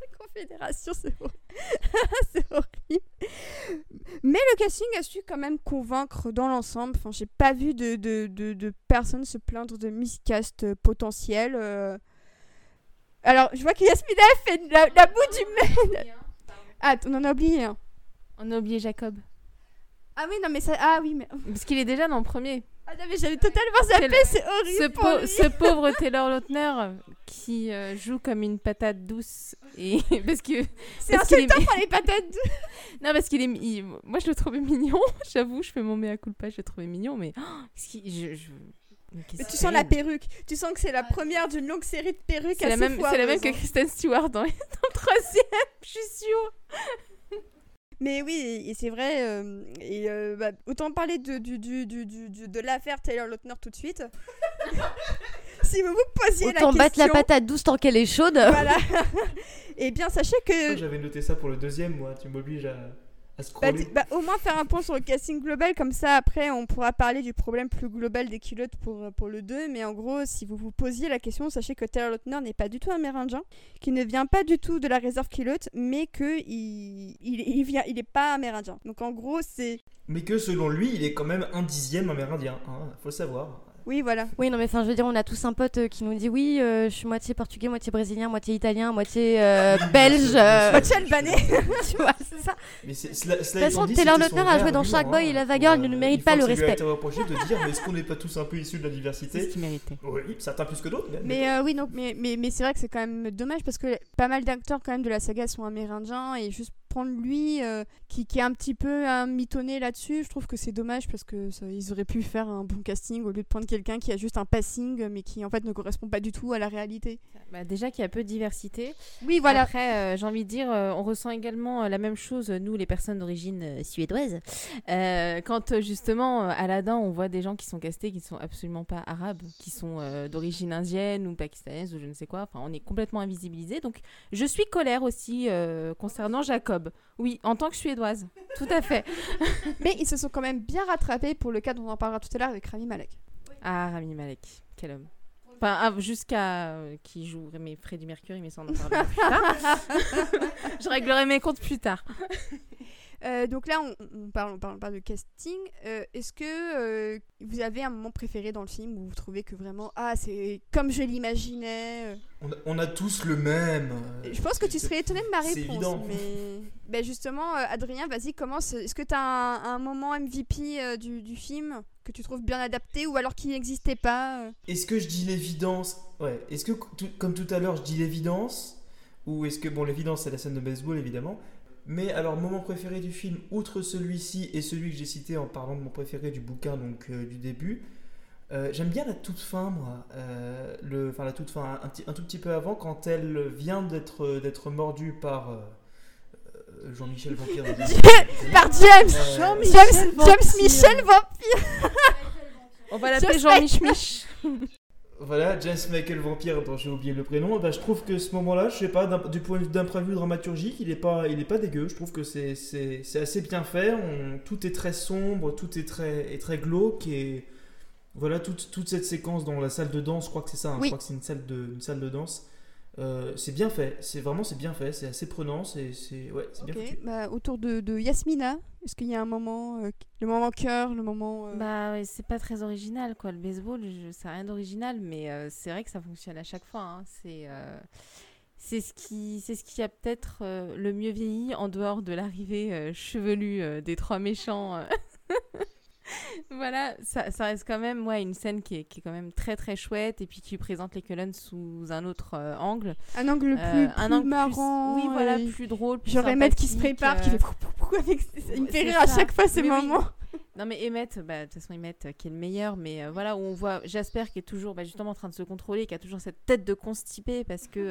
La confédération, c'est horrible. Mais le casting a su quand même convaincre dans l'ensemble. Enfin, j'ai pas vu de, de, de, de personnes se plaindre de miscast euh, potentiel. euh. Alors, je vois que Yasmina a fait la, la boue du mail. Ah, on en a oublié un. On a oublié Jacob. Ah oui, non, mais ça. Ah oui, mais. Parce qu'il est déjà dans le premier. Ah non, mais j'avais totalement zappé, c'est horrible. Ce, pour pau- lui. ce pauvre Taylor Lautner qui euh, joue comme une patate douce et parce que C'est parce qu'il est- insultant pour les patates douces. non parce qu'il est il- moi je le trouvais mignon j'avoue je fais mon mea culpa je le trouvais mignon mais oh, ce qui- je, je- mais qu'est-ce Mais tu sens la perruque. Tu sens que c'est la première d'une longue série de perruques c'est la même c'est la même que. Kristen Stewart dans, dans le troisième je suis sûre Mais oui, et c'est vrai. euh, et euh, bah, autant parler de, du, du, du, du- du- de l'affaire Taylor Lautner tout de suite. si vous vous posiez Autant la battre la patate douce tant qu'elle est chaude. Voilà. Eh bien, sachez que. J'avais noté ça pour le deuxième, moi. Tu m'obliges à Bah, bah, au moins faire un point sur le casting global, comme ça après on pourra parler du problème plus global des culottes pour, pour le 2. Mais en gros, si vous vous posiez la question, sachez que Taylor Lautner n'est pas du tout amérindien, qu'il ne vient pas du tout de la réserve culotte, mais que il, il, il vient, il est pas amérindien. Donc en gros, c'est. Mais que selon lui, il est quand même un dixième amérindien. Hein, faut le savoir. Oui, voilà. Oui, non, mais enfin, je veux dire, on a tous un pote euh, qui nous dit oui, euh, je suis moitié portugais, moitié brésilien, moitié italien, moitié euh, belge. euh, Moitié albanais. tu vois, c'est ça. Mais c'est- cela, De toute façon, Taylor Lautner a joué dans Sharkboy et Lava Girl, il ne mérite pas le respect. Il a été reproché de dire, mais est-ce qu'on n'est pas tous un peu issus de la c'est ce diversité qu'il méritait Oui, certains plus que d'autres. Mais, oui, donc, mais, mais, mais c'est vrai que c'est quand même dommage parce que pas mal d'acteurs quand même de la saga sont amérindiens et juste prendre lui euh, qui, qui est un petit peu un mitonné là-dessus, je trouve que c'est dommage parce que ça- ils auraient pu faire un bon casting au lieu de prendre quelqu'un qui a juste un passing mais qui en fait ne correspond pas du tout à la réalité. Bah, déjà qu'il y a peu de diversité Oui, voilà. Après, euh, j'ai envie de dire, euh, on ressent également la même chose, nous, les personnes d'origine suédoise. Quand justement, euh, Aladdin, on voit des gens qui sont castés qui ne sont absolument pas arabes, qui sont d'origine indienne ou pakistanaise ou je ne sais quoi. Enfin, on est complètement invisibilisés. Donc, je suis colère aussi concernant Jacob. Oui, en tant que suédoise. tout à fait. Mais ils se sont quand même bien rattrapés pour le cas dont on en parlera tout à l'heure avec Rami Malek. Ah, Rami Malek, quel homme. Enfin, ah, jusqu'à euh, qui joue mes Freddie Mercury, mais ça on en parlera plus tard. Je réglerai mes comptes plus tard. Euh, donc là, on, on parle, on parle pas de casting. Euh, Est-ce que euh, vous avez un moment préféré dans le film où vous trouvez que vraiment, ah, c'est comme je l'imaginais On a, on a tous le même. Je pense que tu serais étonné de ma c'est réponse. évident. Mais ben justement, Adrien, vas-y, commence. Est-ce que tu as un, un moment MVP du, du film que tu trouves bien adapté ou alors qui n'existait pas Est-ce que je dis l'évidence? Ouais. Est-ce que, comme tout à l'heure, je dis l'évidence? Ou est-ce que, bon, l'évidence, c'est la scène de baseball, évidemment. Mais alors, moment préféré du film, outre celui-ci et celui que j'ai cité en parlant de mon préféré du bouquin, donc euh, du début, euh, j'aime bien la toute fin, moi. Euh, le, enfin, la toute fin, un, tout petit peu avant, quand elle vient d'être d'être mordue par Jean-Michel Vampire. Par James Euh, James, James Michel Vampire On va l'appeler Just Jean-Mich Mich. Voilà, James Michael Vampire, dont j'ai oublié le prénom, bah, je trouve que ce moment-là, je sais pas, d'un- du point de vue d'un point de vue dramaturgique, il est pas, il est pas dégueu. Je trouve que c'est, c'est, c'est assez bien fait. On- tout est très sombre, tout est très, est très glauque et voilà toute, toute cette séquence dans la salle de danse. Je crois que c'est ça. hein, Oui. Je crois que c'est une salle de, une salle de danse. Euh, c'est bien fait. C'est vraiment, c'est bien fait. C'est assez prenant. C'est, c'est, ouais, bien foutu. bah, autour de, de Yasmina, est-ce qu'il y a un moment, euh, le moment cœur, le moment... euh, Bah ouais, c'est pas très original quoi. Le baseball, je... c'est rien d'original, mais euh, c'est vrai que ça fonctionne à chaque fois. hein. C'est euh, c'est ce qui c'est ce qui a peut-être euh, le mieux vieilli en dehors de l'arrivée euh, chevelue euh, des trois méchants. voilà, ça, ça reste quand même ouais, une scène qui est, qui est quand même très très chouette et puis qui présente les Cullen sous un autre euh, angle. un angle Euh, plus, un plus angle plus- marrant. oui, voilà, plus drôle. Plus Genre Emmett qui se prépare, qui euh, fait pou, pou, pou avec... Il me fait rire à chaque fois ces Oui, oui. moments. Non mais Emmett, bah, de toute façon Emmett euh, qui est le meilleur, mais voilà où on voit Jasper qui est toujours bah, justement en train de se contrôler, qui a toujours cette tête de constipé parce que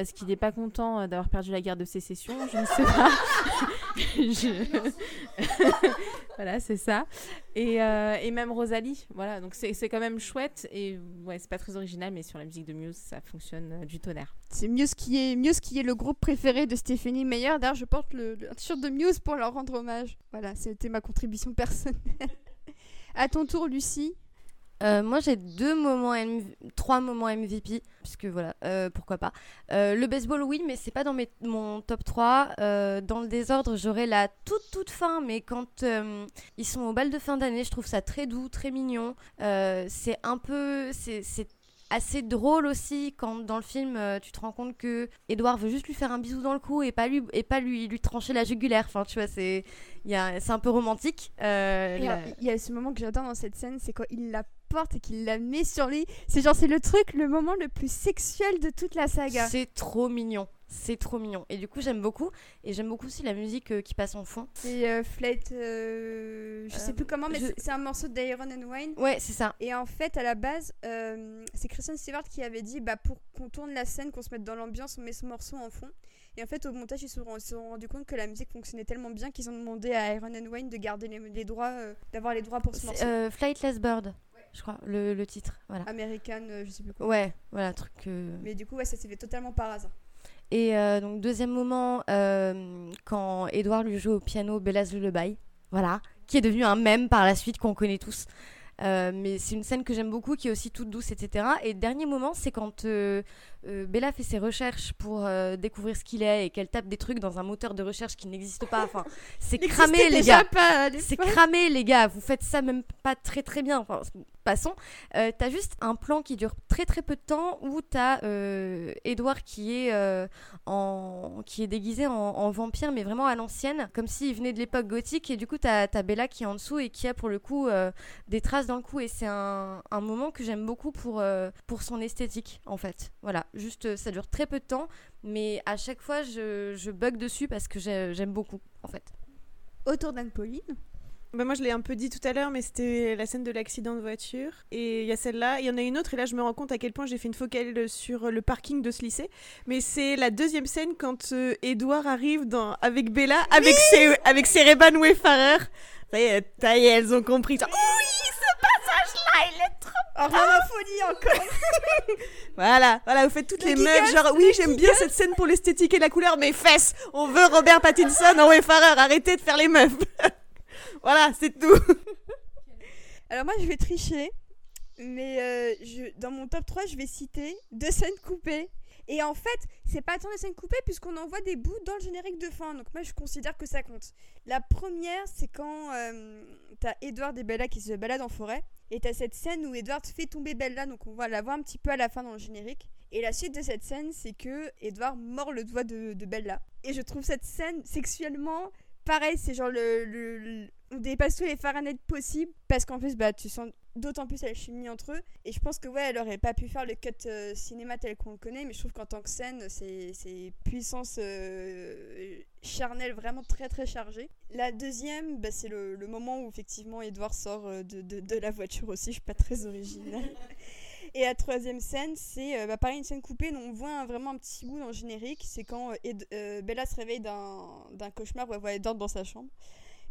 parce qu'il n'est pas content euh, d'avoir perdu la guerre de sécession, je ne sais pas. Je- voilà c'est ça. Et, euh, et même Rosalie, voilà donc c'est c'est quand même chouette et ouais c'est pas très original mais sur la musique de Muse ça fonctionne euh, du tonnerre. C'est mieux ce qui est mieux ce qui est le groupe préféré de Stéphanie Meyer. D'ailleurs, je porte le, le t-shirt de Muse pour leur rendre hommage. Voilà, c'était ma contribution personnelle. à ton tour, Lucie. Euh, moi, j'ai deux moments, MV trois moments MVP, puisque voilà, euh, pourquoi pas. Euh, le baseball, oui, mais c'est pas dans mes, mon top 3. Euh, dans le désordre, j'aurai la toute toute fin, mais quand ils sont au bal de fin d'année, je trouve ça très doux, très mignon. C'est un peu, c'est assez drôle aussi quand dans le film tu te rends compte que Edouard veut juste lui faire un bisou dans le cou et pas lui et pas lui lui trancher la jugulaire. Enfin, tu vois, c'est il c'est un peu romantique. Euh, la- Il y a ce moment que j'adore dans cette scène, c'est quand il la porte et qu'il la met sur lui. C'est genre, c'est le truc, le moment le plus sexuel de toute la saga. C'est trop mignon. C'est trop mignon. Et du coup, j'aime beaucoup. Et j'aime beaucoup aussi la musique euh, qui passe en fond. C'est euh, Flate, euh, je sais Euh, plus comment, mais je- c'est- un morceau d'Iron and Wine. Ouais, c'est ça. Et en fait, à la base, c'est Christian Stewart qui avait dit bah, pour qu'on tourne la scène, qu'on se mette dans l'ambiance, on met ce morceau en fond. Et en fait, au montage, ils se sont, rendus compte que la musique fonctionnait tellement bien qu'ils ont demandé à Iron and Wayne de garder les, les droits, euh, d'avoir les droits pour ce morceau. euh, Flightless Bird, je crois, le, le titre. Voilà. American, euh, je sais plus quoi. Ouais, voilà, truc. euh, Mais du coup, ouais, ça s'est fait totalement par hasard. Et euh, donc, deuxième moment, quand Edouard lui joue au piano Bella's Lullaby. Voilà. Qui est devenu un mème par la suite qu'on connaît tous. Mais c'est une scène que j'aime beaucoup, qui est aussi toute douce, etc. Et dernier moment, c'est quand euh, Bella fait ses recherches pour euh, découvrir ce qu'il est et qu'elle tape des trucs dans un moteur de recherche qui n'existe pas. Enfin, c'est cramé, les gars. C'est cramé, les gars. Vous faites ça même pas très très bien. Enfin, passons. Euh, t'as juste un plan qui dure très très peu de temps où t'as Edouard qui est en qui est déguisé en, en vampire, mais vraiment à l'ancienne, comme s'il venait de l'époque gothique. Et du coup, t'as as Bella qui est en dessous et qui a pour le coup des traces dans le cou. Et c'est un, un moment que j'aime beaucoup pour pour son esthétique, en fait. Voilà. Juste, euh, ça dure très peu de temps, mais à chaque fois, je, je bug dessus parce que j'ai- j'aime beaucoup, en fait. Autour d'Anne-Pauline. Bah moi je l'ai un peu dit tout à l'heure, mais c'était la scène de l'accident de voiture. Et il y a celle-là, il y en a une autre, et là je me rends compte à quel point j'ai fait une focale sur le parking de ce lycée. Mais c'est la deuxième scène quand euh, Edouard arrive dans... avec Bella, avec, ses... avec ses Reban Wayfarer. Ça y est, elles ont compris. Genre, oui, ce passage-là, il est. Oh, la folie encore. Voilà, voilà, vous faites toutes Le les meufs, genre oui, j'aime bien cette scène pour l'esthétique et la couleur, mais fesses On veut Robert Pattinson en Wayfarer, arrêtez de faire les meufs. Voilà, c'est tout. Alors moi je vais tricher, mais euh, je, dans mon top 3 je vais citer deux scènes coupées. Et en fait, c'est pas tant des scènes coupées puisqu'on en voit des bouts dans le générique de fin. Donc moi je considère que ça compte. La première, c'est quand euh, t'as Edward et Bella qui se baladent en forêt. Et t'as cette scène où Edward fait tomber Bella, donc on va la voir un petit peu à la fin dans le générique. Et la suite de cette scène, c'est que Edward mord le doigt de Bella. Et je trouve cette scène sexuellement pareil, c'est genre le, on dépasse tous les Fahrenheit possibles parce qu'en plus bah tu sens d'autant plus la chimie entre eux. Et je pense que ouais elle aurait pas pu faire le cut euh, cinéma tel qu'on le connaît mais je trouve qu'en tant que scène c'est puissance euh, charnelle vraiment très très chargée. La deuxième bah, c'est le, le moment où effectivement Edward sort euh, de, de, de la voiture aussi je suis pas très originale et la troisième scène, c'est euh, bah, pareil, une scène coupée, dont on voit un- vraiment un petit bout dans le générique. C'est quand euh, euh, Bella se réveille d'un d'un cauchemar où elle voit Edward dans sa chambre.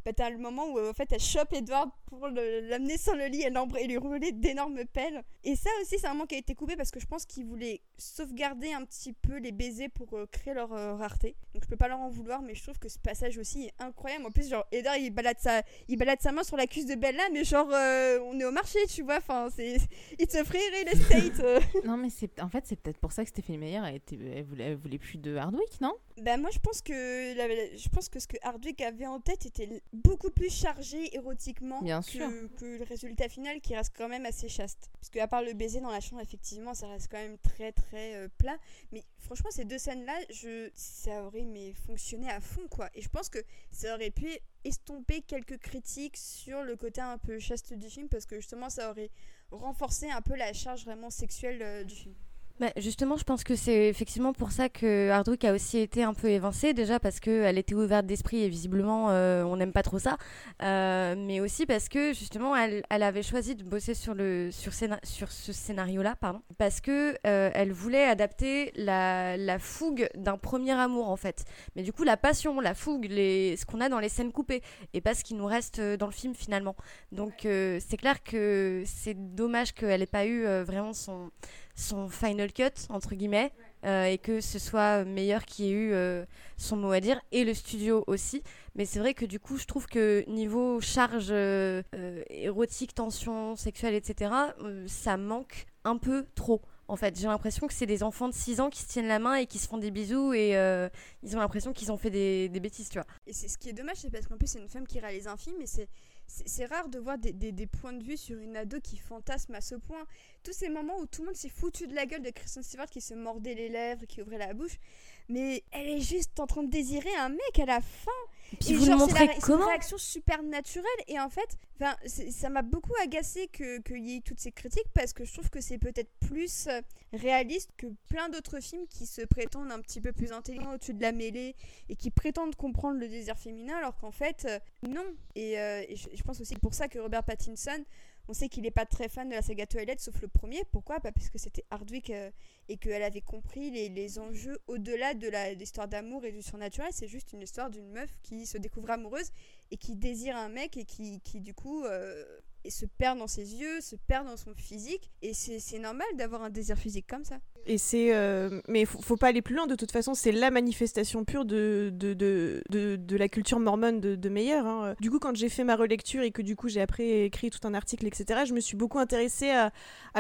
Bah, t'as le moment où euh, en fait elle chope Edward pour l'amener sur le lit et, et lui rouler d'énormes pelles. Et ça aussi, c'est un moment qui a été coupé parce que je pense qu'ils voulaient sauvegarder un petit peu les baisers pour euh, créer leur euh, rareté. Donc je peux pas leur en vouloir, mais je trouve que ce passage aussi est incroyable. En plus, genre, Edward il balade sa, il balade sa main sur la cuisse de Bella, mais genre, on est au marché, tu vois. Enfin, c'est. It's a free real estate. Non, mais c'est en fait, c'est peut-être pour ça que Stéphanie Meyer, elle, voulait... elle voulait plus de Hardwick, non? Bah moi je pense que la- la- je pense que ce que Hardwick avait en tête était beaucoup plus chargé érotiquement Bien que, sûr. que le résultat final qui reste quand même assez chaste. Parce que à part le baiser dans la chambre effectivement ça reste quand même très très euh, plat. Mais franchement ces deux scènes là je ça aurait mais fonctionné à fond quoi. Et je pense que ça aurait pu estomper quelques critiques sur le côté un peu chaste du film parce que justement ça aurait renforcé un peu la charge vraiment sexuelle euh, du film. Bah, justement, je pense que c'est effectivement pour ça que Hardwick a aussi été un peu évincée, déjà parce qu'elle était ouverte d'esprit et visiblement euh, on n'aime pas trop ça, Euh, mais aussi parce que justement elle, elle avait choisi de bosser sur, le, sur, sur ce scénario-là, parce que euh, elle voulait adapter la, la fougue d'un premier amour en fait. Mais du coup, la passion, la fougue, les, ce qu'on a dans les scènes coupées et pas ce qui nous reste euh, dans le film finalement. Donc c'est clair que c'est dommage qu'elle n'ait pas eu vraiment son son final cut entre guillemets euh, et que ce soit meilleur qui ait eu euh, son mot à dire et le studio aussi. Mais c'est vrai que du coup je trouve que niveau charge euh, érotique tension sexuelle etc ça manque un peu trop en fait. J'ai l'impression que c'est des enfants de 6 ans qui se tiennent la main et qui se font des bisous et ils ont l'impression qu'ils ont fait des, des bêtises tu vois. Et c'est ce qui est dommage, c'est parce qu'en plus c'est une femme qui réalise un film et c'est c'est rare de voir des, des- des points de vue sur une ado qui fantasme à ce point. Tous ces moments où tout le monde s'est foutu de la gueule de Kristen Stewart qui se mordait les lèvres, qui ouvrait la bouche, mais elle est juste en train de désirer un mec à la fin. Puis Et vous genre, le montrez c'est comment une réaction super naturelle et en fait, ça m'a beaucoup agacé que qu'il y ait toutes ces critiques parce que je trouve que c'est peut-être plus euh, réaliste que plein d'autres films qui se prétendent un petit peu plus intelligents au-dessus de la mêlée et qui prétendent comprendre le désir féminin alors qu'en fait euh, non. Et, euh, et je, je pense aussi pour ça que Robert Pattinson on sait qu'il n'est pas très fan de la saga Twilight, sauf le premier. Pourquoi? Bah, Parce que c'était Hardwick euh, et qu'elle avait compris les, les enjeux au-delà de l'histoire d'amour et du surnaturel. C'est juste une histoire d'une meuf qui se découvre amoureuse et qui désire un mec et qui, qui du coup, euh, et se perd dans ses yeux, se perd dans son physique. Et c'est normal d'avoir un désir physique comme ça. Et c'est. euh, mais faut, pas aller plus loin, de toute façon, c'est la manifestation pure de, de, de, de, la culture mormone de, de Meyer. hein. Du coup, quand j'ai fait ma relecture et que du coup j'ai après écrit tout un article, etc., je me suis beaucoup intéressée à,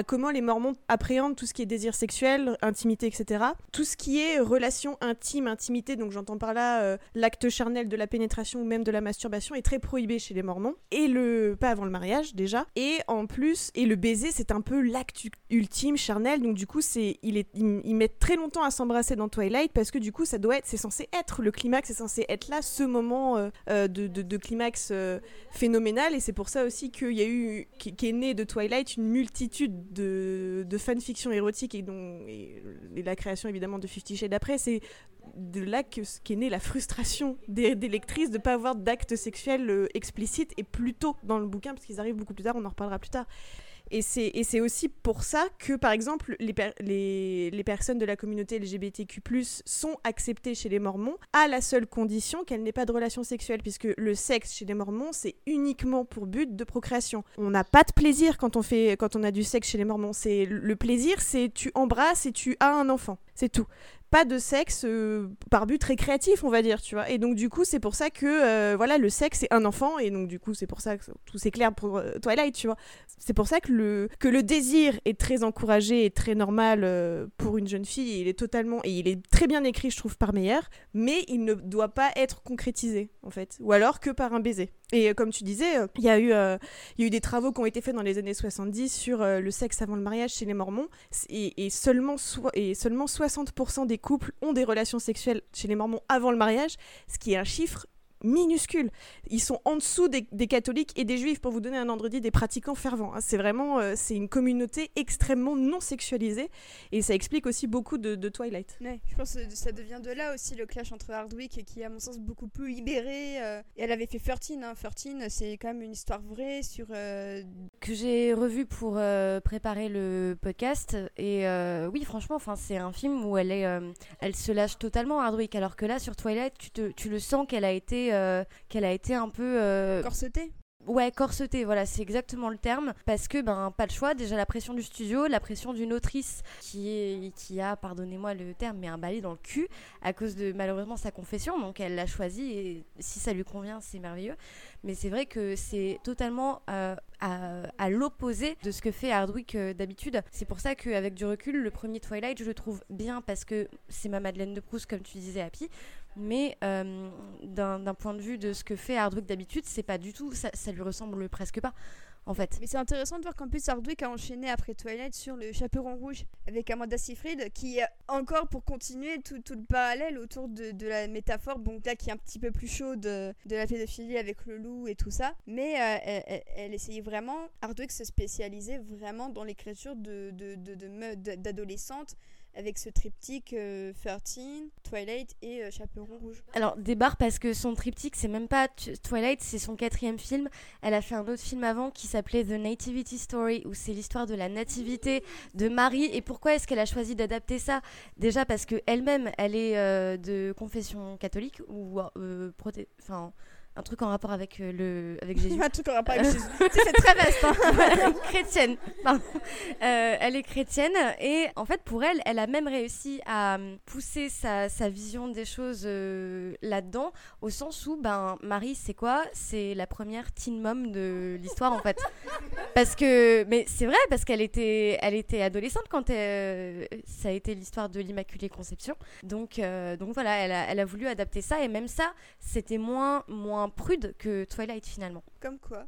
comment les mormons appréhendent tout ce qui est désir sexuel, intimité, etc. Tout ce qui est relation intime, intimité, donc j'entends par là euh, l'acte charnel de la pénétration ou même de la masturbation est très prohibé chez les mormons. Et le. pas avant le mariage déjà. Et en plus, et le baiser, c'est un peu l'acte ultime, charnel, donc du coup, c'est il est, ils, ils mettent très longtemps à s'embrasser dans Twilight parce que du coup, ça doit être, c'est censé être le climax, c'est censé être là, ce moment euh, euh, de, climax euh, phénoménal, et c'est pour ça aussi qu'il y a eu, qui, qui est né de Twilight, une multitude de, de fanfictions érotiques et, dont, la création évidemment de Fifty Shades après, c'est de là que, qu'est née la frustration des, des lectrices de ne pas avoir d'actes sexuels explicites et plus tôt dans le bouquin, parce qu'ils arrivent beaucoup plus tard, on en reparlera plus tard. Et c'est aussi pour ça que, par exemple, les, les, les personnes de la communauté LGBTQ+, sont acceptées chez les Mormons, à la seule condition qu'elles n'aient pas de relation sexuelle, puisque le sexe chez les Mormons, c'est uniquement pour but de procréation. On n'a pas de plaisir quand on, fait, quand on a du sexe chez les Mormons. Le plaisir, c'est tu embrasses et tu as un enfant. C'est tout pas de sexe euh, par but récréatif, on va dire, tu vois. Et donc, du coup, c'est pour ça que, euh, voilà, le sexe, c'est un enfant, et donc, du coup, c'est pour ça que tout c'est clair pour euh, Twilight, tu vois. C'est pour ça que le, que le désir est très encouragé et très normal pour une jeune fille, il est totalement, et il est très bien écrit, je trouve, par Meyer, mais il ne doit pas être concrétisé, en fait. Ou alors que par un baiser. Et euh, comme tu disais, euh, il y, a eu, des travaux qui ont été faits dans les années 70 sur euh, le sexe avant le mariage chez les Mormons, et, et seulement, so- et seulement 60% des couples ont des relations sexuelles chez les Mormons avant le mariage, ce qui est un chiffre minuscule. Ils sont en dessous des, des catholiques et des juifs, pour vous donner un ordre d'idée, des pratiquants fervents. hein. C'est vraiment euh, c'est une communauté extrêmement non sexualisée, et ça explique aussi beaucoup de, de Twilight. Ouais, je pense que ça devient de là aussi le clash entre Hardwick qui est à mon sens beaucoup plus libéré. euh, et elle avait fait 13, hein. 13 c'est quand même une histoire vraie sur... euh, que j'ai revu pour euh, préparer le podcast et euh, oui franchement enfin c'est un film où elle est euh, elle se lâche totalement Hardwick alors que là sur Twilight tu, te, tu le sens qu'elle a été euh, qu'elle a été un peu euh, corsetée. Ouais, corseté, voilà, c'est exactement le terme. Parce que, ben, pas le choix. Déjà, la pression du studio, la pression d'une autrice qui, est, qui a, pardonnez-moi le terme, mais un balai dans le cul à cause de malheureusement sa confession. Donc, elle l'a choisi et si ça lui convient, c'est merveilleux. Mais c'est vrai que c'est totalement euh, à, à l'opposé de ce que fait Hardwick euh, d'habitude. C'est pour ça qu'avec du recul, le premier Twilight, je le trouve bien parce que c'est ma Madeleine de Proust, comme tu disais, Happy. Mais euh, d'un point de vue de ce que fait Hardwick d'habitude, c'est pas du tout, ça, lui ressemble presque pas, en fait. Mais c'est intéressant de voir qu'en plus Hardwick a enchaîné après Twilight sur le Chaperon Rouge avec Amanda Seyfried qui est encore pour continuer tout, le parallèle autour de, la métaphore, bon là qui est un petit peu plus chaude de, de la pédophilie avec le loup et tout ça, mais euh, elle, elle- essayait vraiment, Hardwick se spécialisait vraiment dans l'écriture de, de, de, avec ce triptyque euh, 13, Twilight et euh, Chaperon Rouge. Alors, débarre parce que son triptyque, c'est même pas Twilight, c'est son quatrième film. Elle a fait un autre film avant qui s'appelait The Nativity Story, où c'est l'histoire de la nativité de Marie. Et pourquoi est-ce qu'elle a choisi d'adapter ça? Déjà parce que elle-même, elle est euh, de confession catholique ou euh, enfin un truc en rapport avec euh, le avec Jésus. un truc en rapport avec Jésus. Tu sais, c'est très vaste. hein. Voilà, chrétienne. pardon. Euh, elle est chrétienne et en fait pour elle, elle a même réussi à euh, pousser sa, sa vision des choses euh, là-dedans, au sens où ben Marie, c'est quoi? C'est la première teen mom de l'histoire en fait. Parce que, mais c'est vrai parce qu'elle était, elle était adolescente quand elle- ça a été l'histoire de l'Immaculée Conception. Donc, euh, donc voilà, elle a, elle a voulu adapter ça et même ça, c'était moins, moins prude que Twilight finalement. Comme quoi.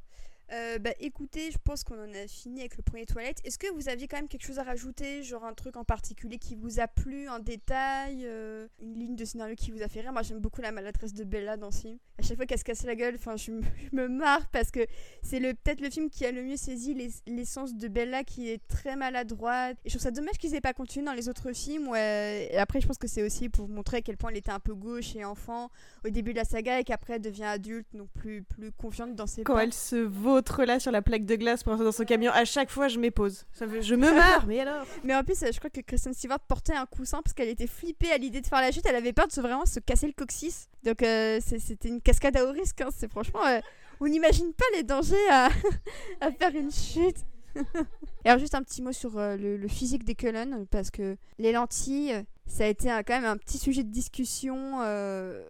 Euh, bah écoutez, je pense qu'on en a fini avec le premier toilette. Est-ce que vous aviez quand même quelque chose à rajouter, genre un truc en particulier qui vous a plu, un détail, euh, une ligne de scénario qui vous a fait rire? Moi j'aime beaucoup la maladresse de Bella dans ce film. À chaque fois qu'elle se casse la gueule, enfin je, me- je me marre parce que c'est le peut-être le film qui a le mieux saisi l'es- l'essence de Bella qui est très maladroite. Et je trouve ça dommage qu'ils aient pas continué dans les autres films. Et après je pense que c'est aussi pour montrer à quel point elle était un peu gauche et enfant au début de la saga et qu'après elle devient adulte, donc plus plus confiante dans ses Quand pas. elle se vautre là sur la plaque de glace pour dans son camion, à chaque fois je m'épose. Je me marre, mais alors Mais en plus, euh, je crois que Kristen Stewart portait un coussin parce qu'elle était flippée à l'idée de faire la chute. Elle avait peur de se vraiment se casser le coccyx. Donc euh, c'était une cascade à haut risque. hein. C'est franchement, euh, on n'imagine pas les dangers à, à faire une chute. Et alors juste un petit mot sur euh, le, le physique des Cullen parce que les lentilles, ça a été un- quand même un petit sujet de discussion. euh,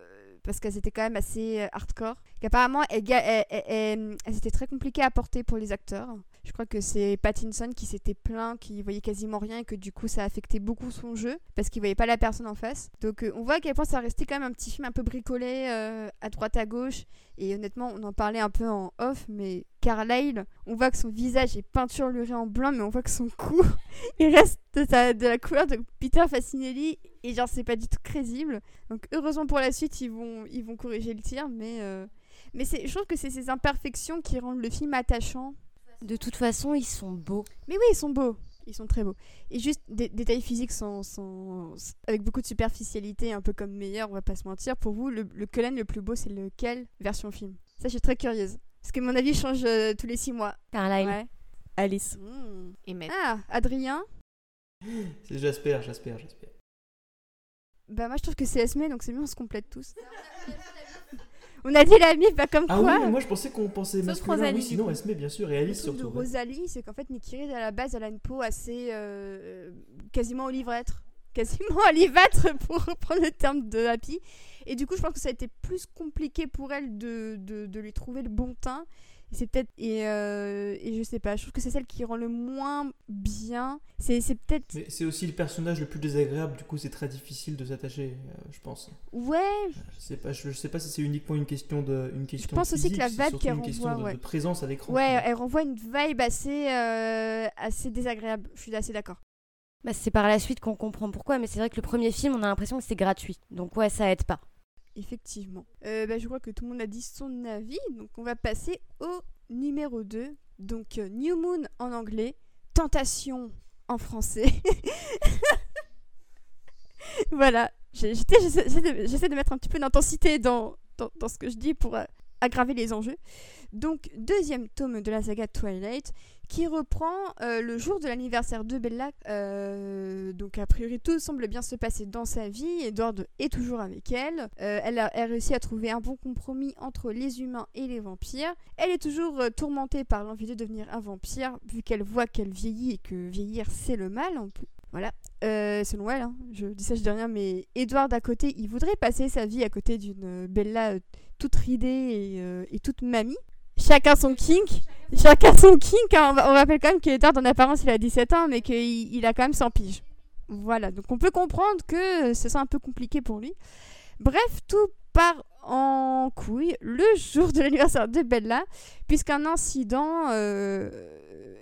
parce qu'elles étaient quand même assez hardcore. Qu'apparemment, elles, étaient très compliquées à porter pour les acteurs. Je crois que c'est Pattinson qui s'était plaint, qui voyait quasiment rien et que du coup ça affectait beaucoup son jeu parce qu'il voyait pas la personne en face. Donc euh, on voit à quel point ça restait quand même un petit film un peu bricolé euh, à droite à gauche. Et honnêtement, on en parlait un peu en off, mais Carlyle, on voit que son visage est peinturluré en blanc, mais on voit que son cou, il reste de la couleur de Peter Facinelli. Et genre, c'est pas du tout crédible. Donc heureusement pour la suite, ils vont, ils vont corriger le tir, mais. euh, Mais je trouve que c'est ces imperfections qui rendent le film attachant. De toute façon, ils sont beaux. Mais oui, ils sont beaux. Ils sont très beaux. Et juste des détails physiques sans, sans- avec beaucoup de superficialité, un peu comme meilleur, on va pas se mentir. Pour vous, le, le Cullen le plus beau, c'est lequel version film? Ça, je suis très curieuse. Parce que mon avis change euh, tous les six mois. Carlyle. Ouais. Alice. Mmh. Et Matt. Ah, Adrien? C'est Jasper, Jasper, Jasper. Bah moi je trouve que c'est Esme, donc c'est bien, on se complète tous. on a dit la mif, bah comme Ah quoi. oui, mais moi je pensais qu'on pensait Sauf masculin. Rosalie, Oui, sinon coup. Esme, bien sûr, et Le Alice de surtout. ouais. Rosalie, c'est qu'en fait Nikiri à la base elle a une peau assez euh, quasiment olivâtre. Quasiment olivâtre pour reprendre le terme de Happy. Et du coup je pense que ça a été plus compliqué pour elle de, de, de lui trouver le bon teint. Et c'est peut-être. Et, euh, et je sais pas, je trouve que c'est celle qui rend le moins bien. C'est c'est peut-être. Mais c'est aussi le personnage le plus désagréable, du coup c'est très difficile de s'attacher, euh, je pense. Ouais, Je sais pas, je, je sais pas si c'est uniquement une question de, une question. pense aussi que la vibe qu'elle une question renvoie, de, ouais. de présence à l'écran. ouais, elle renvoie une vibe assez, euh, assez désagréable. Je suis assez d'accord. Bah, c'est par la suite qu'on comprend pourquoi, mais c'est vrai que le premier film, on a l'impression que c'est gratuit. Donc ouais, ça aide pas. Effectivement. Euh, bah, je crois que tout le monde a dit son avis, donc on va passer au numéro 2. Donc euh, New Moon en anglais, Tentation en français. voilà, j'essaie de, de mettre un petit peu d'intensité dans, dans, dans ce que je dis pour euh, aggraver les enjeux. Donc deuxième tome de la saga Twilight qui reprend euh, le jour de l'anniversaire de Bella. Euh, donc a priori tout semble bien se passer dans sa vie. Edward est toujours avec elle. Euh, elle a réussi à trouver un bon compromis entre les humains et les vampires. Elle est toujours tourmentée par l'envie de devenir un vampire vu qu'elle voit qu'elle vieillit et que vieillir c'est le mal. en plus. Voilà. Euh, selon elle, hein. je dis ça, je dis rien, mais Edward à côté, il voudrait passer sa vie à côté d'une Bella toute ridée et toute mamie. Chacun son kink. Chacun son kink. hein. On, rappelle quand même qu'Edward, en apparence, il a 17 ans, mais qu'il il a quand même 100 piges. Voilà, donc on peut comprendre que ce soit un peu compliqué pour lui. Bref, tout part en couille le jour de l'anniversaire de Bella, puisqu'un incident euh,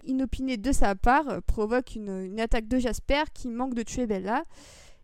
inopiné de sa part provoque une attaque de Jasper qui manque de tuer Bella.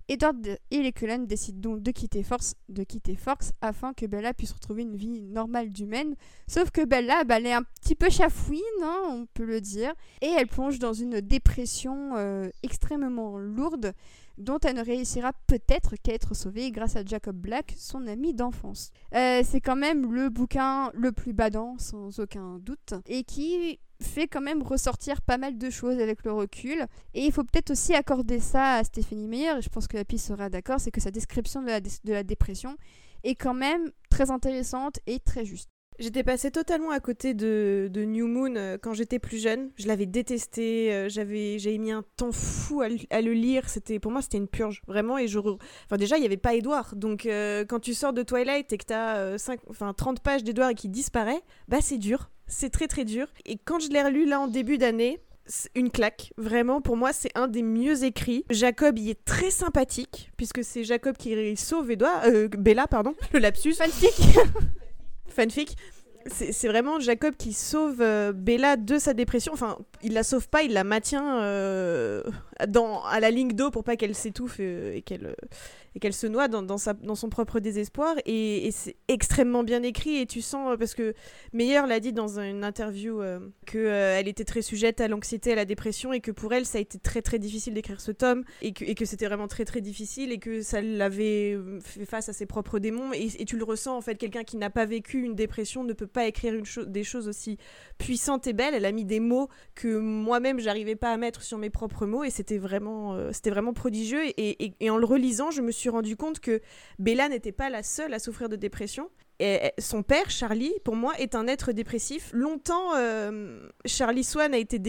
Edward et les Cullen décident donc de quitter Force, de quitter Forks afin que Bella puisse retrouver une vie normale d'humaine. Sauf que Bella, bah, elle est un petit peu chafouine, hein, on peut le dire, et elle plonge dans une dépression euh, extrêmement lourde dont elle ne réussira peut-être qu'à être sauvée grâce à Jacob Black, son ami d'enfance. Euh, c'est quand même le bouquin le plus badant, sans aucun doute, et qui fait quand même ressortir pas mal de choses avec le recul. Et il faut peut-être aussi accorder ça à Stéphanie Meyer, et je pense que Happy sera d'accord, c'est que sa description de la, de la dépression est quand même très intéressante et très juste. J'étais passée totalement à côté de, de New Moon euh, quand j'étais plus jeune. Je l'avais détesté. euh, j'avais j'avais mis un temps fou à, le- lire. C'était pour moi c'était une purge vraiment. Et je enfin déjà il y avait pas Edouard. Donc euh, quand tu sors de Twilight et que cinq- enfin 30 pages d'Edouard et qui disparaît, bah c'est dur. C'est très très dur. Et quand je l'ai relu là en début d'année. Une claque, vraiment pour moi c'est un des mieux écrits. Jacob y est très sympathique puisque c'est Jacob qui sauve Edouard, euh, Bella pardon, le lapsus Fanfic fanfic. C'est vraiment Jacob qui sauve euh, Bella de sa dépression. Enfin, il la sauve pas, il la maintient euh, dans, à la ligne d'eau pour pas qu'elle s'étouffe euh, et qu'elle et qu'elle se noie dans, son propre désespoir. Et, c'est extrêmement bien écrit. Et tu sens, euh, parce que Meyer l'a dit dans une interview, euh, qu'elle était très sujette à l'anxiété, à la dépression, et que pour elle, ça a été très très difficile d'écrire ce tome, et que, que c'était vraiment très très difficile, et que ça l'avait euh, fait face à ses propres démons. Et, tu le ressens, en fait, quelqu'un qui n'a pas vécu une dépression ne peut pas écrire des choses aussi puissantes et belles. Elle a mis des mots que moi-même, j'arrivais pas à mettre sur mes propres mots, et c'était vraiment, euh, vraiment prodigieux. Et en le relisant, je me suis rendu compte que Bella n'était pas la seule à souffrir de dépression. Et son père, Charlie, pour moi, est un être dépressif. Longtemps, euh, Charlie Swan a été,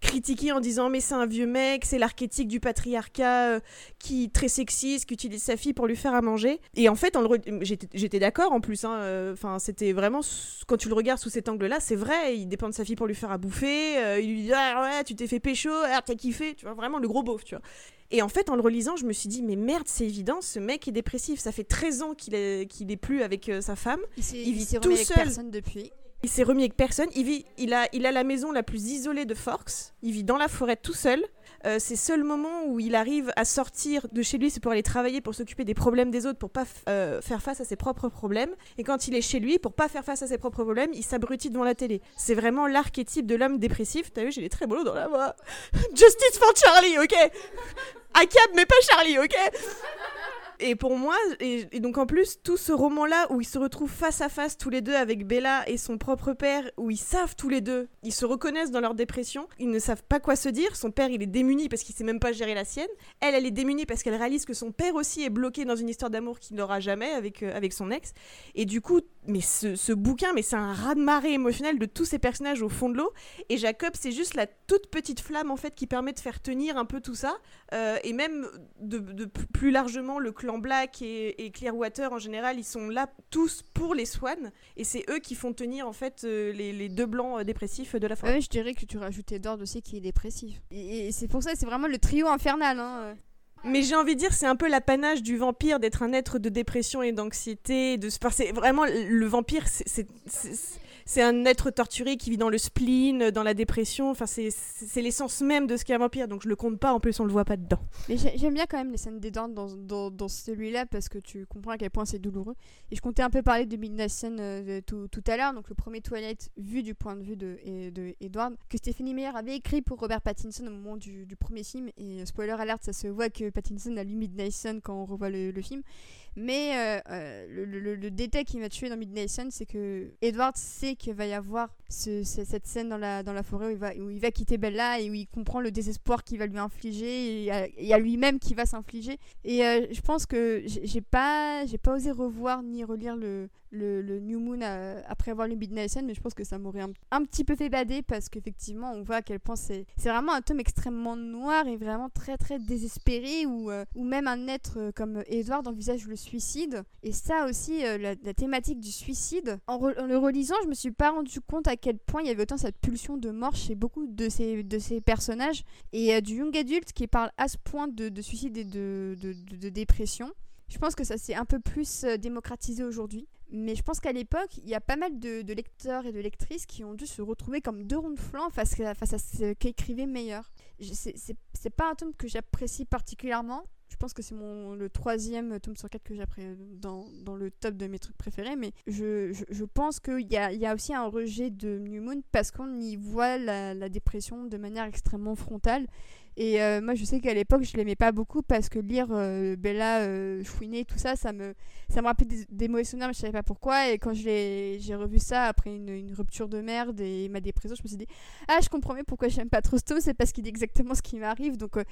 critiqué en disant mais c'est un vieux mec, c'est l'archétype du patriarcat euh, qui très sexiste, qui utilise sa fille pour lui faire à manger. Et en fait, j'étais d'accord en plus. hein, euh, Enfin, c'était vraiment quand tu le regardes sous cet angle-là, c'est vrai. Il dépend de sa fille pour lui faire à bouffer. euh, il lui dit ah ouais, tu t'es fait pécho, ah, t'as kiffé, tu vois vraiment le gros beauf, tu vois. Et en fait, en le relisant, je me suis dit, mais merde, c'est évident, ce mec est dépressif. Ça fait 13 ans qu'il est, qu'il est plus avec euh, sa femme. Il Il vit il tout remis avec seul. personne depuis. Il s'est remis avec personne. Il, vit, il, a, il a la maison la plus isolée de Forks. Il vit dans la forêt tout seul. Euh, ces seuls moments où il arrive à sortir de chez lui, c'est pour aller travailler, pour s'occuper des problèmes des autres, pour pas euh, faire face à ses propres problèmes. Et quand il est chez lui, pour pas faire face à ses propres problèmes, il s'abrutit devant la télé. C'est vraiment l'archétype de l'homme dépressif. T'as vu, j'ai des très beaux dans la voix. Justice for Charlie, ok Akab, mais pas Charlie, ok Et pour moi, et, donc en plus, tout ce roman-là où ils se retrouvent face à face tous les deux avec Bella et son propre père, où ils savent tous les deux, ils se reconnaissent dans leur dépression, ils ne savent pas quoi se dire. Son père, il est démuni parce qu'il sait même pas gérer la sienne. Elle, elle est démunie parce qu'elle réalise que son père aussi est bloqué dans une histoire d'amour qu'il n'aura jamais avec, euh, avec son ex. Et du coup, mais ce, bouquin, mais c'est un raz-de-marée émotionnel de tous ces personnages au fond de l'eau. Et Jacob, c'est juste la toute petite flamme en fait qui permet de faire tenir un peu tout ça. Euh, et même de, plus largement, le clan Black et, et Clearwater en général, ils sont là tous pour les Swans. Et c'est eux qui font tenir en fait euh, les, les deux blancs euh, dépressifs de la forêt. Ouais, je dirais que tu rajoutes Edward aussi qui est dépressif. Et, et c'est pour ça, c'est vraiment le trio infernal. Hein. Mais j'ai envie de dire, c'est un peu l'apanage du vampire d'être un être de dépression et d'anxiété. De... Enfin, c'est vraiment le vampire, c'est- c'est un être torturé qui vit dans le spleen, dans la dépression. Enfin, c'est l'essence même de ce qu'est un vampire. Donc je le compte pas. En plus, on le voit pas dedans. Mais j'ai- j'aime bien quand même les scènes d'Edward dans, dans, celui-là parce que tu comprends à quel point c'est douloureux. Et je comptais un peu parler de Midnight Sun euh, tout, tout à l'heure, donc le premier Twilight vu du point de vue de, Edward, que Stephanie Meyer avait écrit pour Robert Pattinson au moment du, premier film. Et euh, spoiler alert, ça se voit que Pattinson a lu Midnight Sun quand on revoit le film. Mais euh, euh, le, détail qui m'a tué dans Midnight Sun, c'est que Edward sait qu'il va y avoir ce- ce- cette scène dans la, forêt où il, va, quitter Bella et où il comprend le désespoir qu'il va lui infliger et à, et lui-même qui va s'infliger. Et euh, je pense que j'ai pas, pas osé revoir ni relire le, New Moon après avoir lu Midnight Sun, mais je pense que ça m'aurait un, petit peu fait bader parce qu'effectivement, on voit à quel point c'est vraiment un tome extrêmement noir et vraiment très très désespéré où, où même un être comme Edward envisage le suicide. Et ça aussi, euh, la, thématique du suicide, en, le relisant, je me suis pas rendu compte à quel point il y avait autant cette pulsion de mort chez beaucoup de ces, de ces personnages. Et euh, du young adulte qui parle à ce point de, de suicide et de, de, de- dépression. Je pense que ça s'est un peu plus euh, démocratisé aujourd'hui. Mais je pense qu'à l'époque, il y a pas mal de, lecteurs et de lectrices qui ont dû se retrouver comme deux ronds de flanc face à, face à ce qu'écrivait c'est- c'est pas un tome que j'apprécie particulièrement. Je pense que c'est mon le troisième tome sur quatre que j'apprécie dans, dans le top de mes trucs préférés. Mais je, je, pense qu'il y a, aussi un rejet de New Moon parce qu'on y voit la dépression de manière extrêmement frontale. Et euh, moi, je sais qu'à l'époque, je l'aimais pas beaucoup parce que lire euh, Bella euh, tout ça, ça me, ça me rappelait des, mauvais souvenirs, mais je savais pas pourquoi. Et quand j'ai revu ça après une, rupture de merde et ma dépression, je me suis dit, ah, je comprends mieux pourquoi j'aime pas trop ce tome, c'est parce qu'il dit exactement ce qui m'arrive. Donc, euh,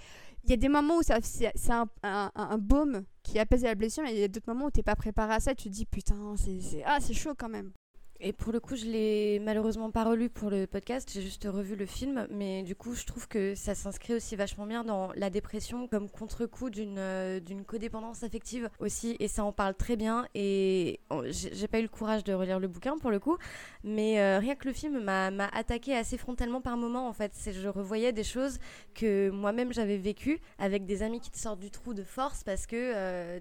il y a des moments où c'est un, un, un baume qui apaise la blessure, mais il y a d'autres moments où t'es pas préparé à ça, et tu te dis, putain, c'est ah, chaud quand même. Et pour le coup, je l'ai malheureusement pas relu pour le podcast, j'ai juste revu le film, mais du coup, je trouve que ça s'inscrit aussi vachement bien dans la dépression comme contre-coup d'une euh, codépendance affective aussi, et ça en parle très bien. Et j'ai pas eu le courage de relire le bouquin pour le coup, mais euh, rien que le film m'a attaqué assez frontalement par moments en fait. Je revoyais des choses que moi-même j'avais vécues avec des amis qui te sortent du trou de force parce que euh,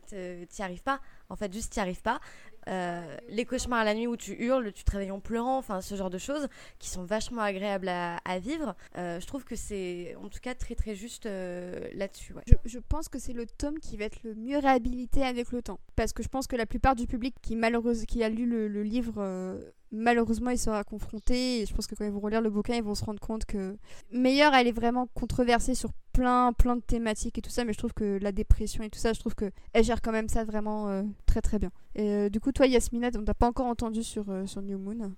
t'y arrives pas. En fait, juste t'y arrives pas. Euh, les cauchemars à la nuit où tu hurles, tu te réveilles en pleurant, enfin ce genre de choses qui sont vachement agréables à, vivre. Euh, je trouve que c'est en tout cas très très juste euh, là-dessus. Je, pense que c'est le tome qui va être le mieux réhabilité avec le temps. Parce que je pense que la plupart du public qui, malheureuse, qui a lu le, livre, malheureusement, il sera confronté. Je pense que quand ils vont relire le bouquin, ils vont se rendre compte que Meilleure, elle est vraiment controversée sur plein, plein de thématiques et tout ça. Mais je trouve que la dépression et tout ça, je trouve que elle gère quand même ça vraiment euh, très très bien. Et euh, du coup, toi, Yasmina, on t'a pas encore entendu sur, euh, sur New Moon?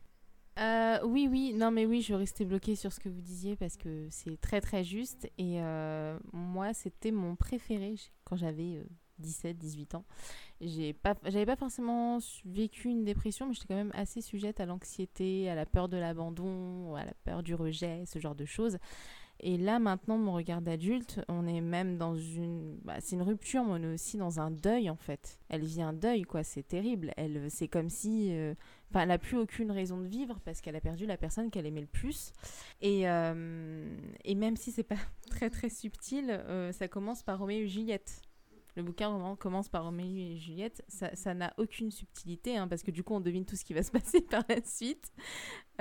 Euh, oui, oui, non, mais oui, je restais bloquée sur ce que vous disiez parce que c'est très très juste. Et moi, c'était mon préféré quand j'avais 17, 18 ans. J'ai pas, j'avais pas forcément vécu une dépression, mais j'étais quand même assez sujette à l'anxiété, à la peur de l'abandon, à la peur du rejet, ce genre de choses. Et là, maintenant, mon regard d'adulte, on est même dans une. bah, c'est une rupture, mais on est aussi dans un deuil, en fait. Elle vit un deuil, quoi. C'est terrible. Elle, c'est comme si. euh, Enfin, elle n'a plus aucune raison de vivre parce qu'elle a perdu la personne qu'elle aimait le plus. Et, euh, et même si c'est pas très très subtil, euh, ça commence par Roméo et Juliette. Le bouquin commence par Roméo et Juliette. Ça n'a aucune subtilité hein, parce que du coup on devine tout ce qui va se passer par la suite.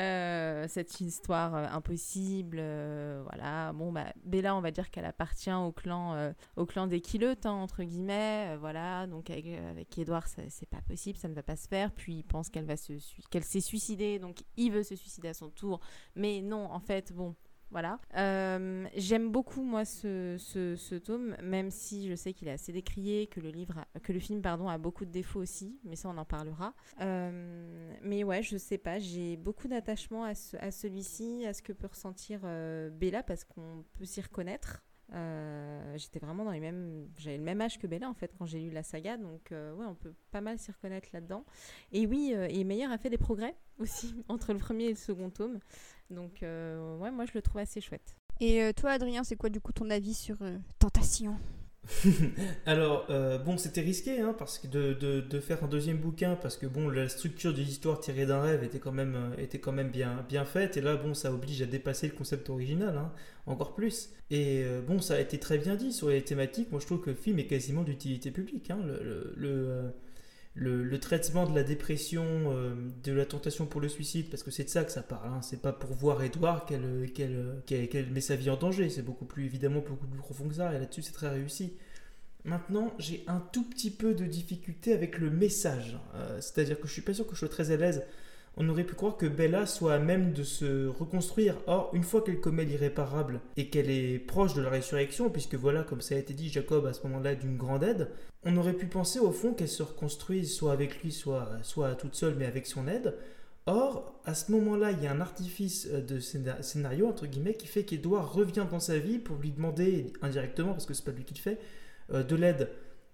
Euh, cette histoire euh, impossible, euh, voilà. Bon bah Bella, on va dire qu'elle appartient au clan, au clan des Kileutes, hein, entre guillemets, voilà. Donc avec, avec Edouard, c'est pas possible, ça ne va pas se faire. Puis il pense qu'elle va se, qu'elle s'est suicidée, donc il veut se suicider à son tour. Mais non, en fait, bon, Voilà. Euh, J'aime beaucoup moi ce, ce, tome, même si je sais qu'il est assez décrié, que le livre, que le film pardon a beaucoup de défauts aussi, mais ça on en parlera. Euh, mais ouais, je sais pas, j'ai beaucoup d'attachement à, ce, à celui-ci, à ce que peut ressentir euh, Bella parce qu'on peut s'y reconnaître. J'étais vraiment dans les mêmes j'avais le même âge que Bella en fait quand j'ai lu la saga donc ouais on peut pas mal s'y reconnaître là-dedans et oui et Meyer a fait des progrès aussi entre le premier et le second tome donc euh, ouais moi je le trouve assez chouette Et euh, toi, Adrien, c'est quoi du coup ton avis sur euh, Tentation? Alors, euh, bon, c'était risqué hein, parce que de, de, de faire un deuxième bouquin parce que bon, la structure de l'histoire tirée d'un rêve était quand même, était quand même bien, bien faite. Et là, bon, ça oblige à dépasser le concept original, hein, encore plus. Et euh, bon, ça a été très bien dit sur les thématiques. Moi, je trouve que le film est quasiment d'utilité publique. hein. Le, le, le, euh, le- traitement de la dépression, euh, de la tentation pour le suicide, parce que c'est de ça que ça parle. Hein. C'est pas pour voir Edouard qu'elle qu'elle qu'elle- met sa vie en danger. C'est beaucoup plus, évidemment, beaucoup plus profond que ça. Et là-dessus, c'est très réussi. Maintenant, j'ai un tout petit peu de difficulté avec le message. Euh, C'est-à-dire que je suis pas sûr que je sois très à l'aise. On aurait pu croire que Bella soit à même de se reconstruire. Or, une fois qu'elle commet l'irréparable et qu'elle est proche de la résurrection, puisque voilà, comme ça a été dit, Jacob à ce moment-là d'une grande aide, on aurait pu penser au fond qu'elle se reconstruise soit avec lui, soit, soit toute seule, mais avec son aide. Or, à ce moment-là, il y a un artifice euh, de scéna- scénario, entre guillemets, qui fait qu'Edouard revient dans sa vie pour lui demander, indirectement, parce que c'est pas lui qui le fait, euh, de l'aide.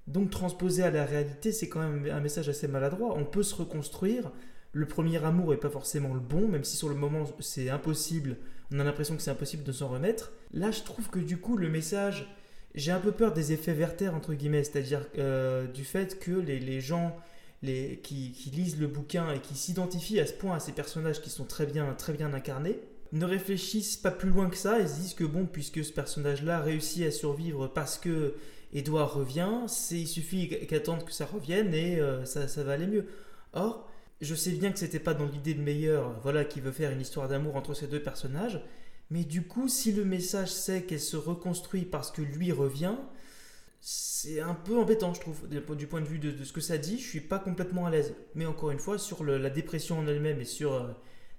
Donc transposé à la réalité, c'est quand même un message assez maladroit. On peut se reconstruire. Le premier amour est pas forcément le bon, même si sur le moment c'est impossible. On a l'impression que c'est impossible de s'en remettre. Là, je trouve que du coup, le message, j'ai un peu peur des effets Werther entre guillemets, c'est-à-dire euh, du fait que les, les gens les, qui, lisent le bouquin et qui s'identifient à ce point à ces personnages qui sont très bien, très bien incarnés, ne réfléchissent pas plus loin que ça et se disent que bon, puisque ce personnage-là réussit à survivre parce que Edouard revient, il suffit qu'attendre que ça revienne et euh, ça, ça va aller mieux. Or, je sais bien que c'était pas dans l'idée de meilleur, voilà, qui veut faire une histoire d'amour entre ces deux personnages, mais du coup, si le message c'est qu'elle se reconstruit parce que lui revient, c'est un peu embêtant, je trouve, du point de vue de, ce que ça dit. Je suis pas complètement à l'aise. Mais encore une fois, sur la dépression en elle-même et sur euh,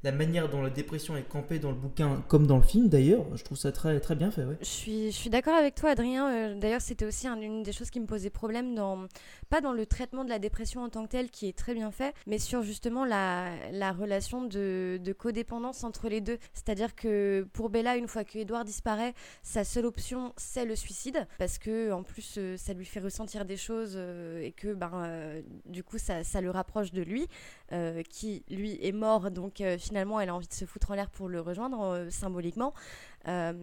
la manière dont la dépression est campée dans le bouquin, comme dans le film d'ailleurs, je trouve ça très, très bien fait. Je suis, je suis d'accord avec toi, Adrien. Euh, D'ailleurs, c'était aussi un- une des choses qui me posait problème, dans, pas dans le traitement de la dépression en tant que telle, qui est très bien fait, mais sur justement la, la relation de, de codépendance entre les deux. C'est-à-dire que pour Bella, une fois que Edouard disparaît, sa seule option, c'est le suicide, parce que en plus, euh, ça lui fait ressentir des choses euh, et que, ben, du coup, ça, ça le rapproche de lui, qui lui est mort, donc euh, finalement, elle a envie de se foutre en l'air pour le rejoindre euh, symboliquement. Euh,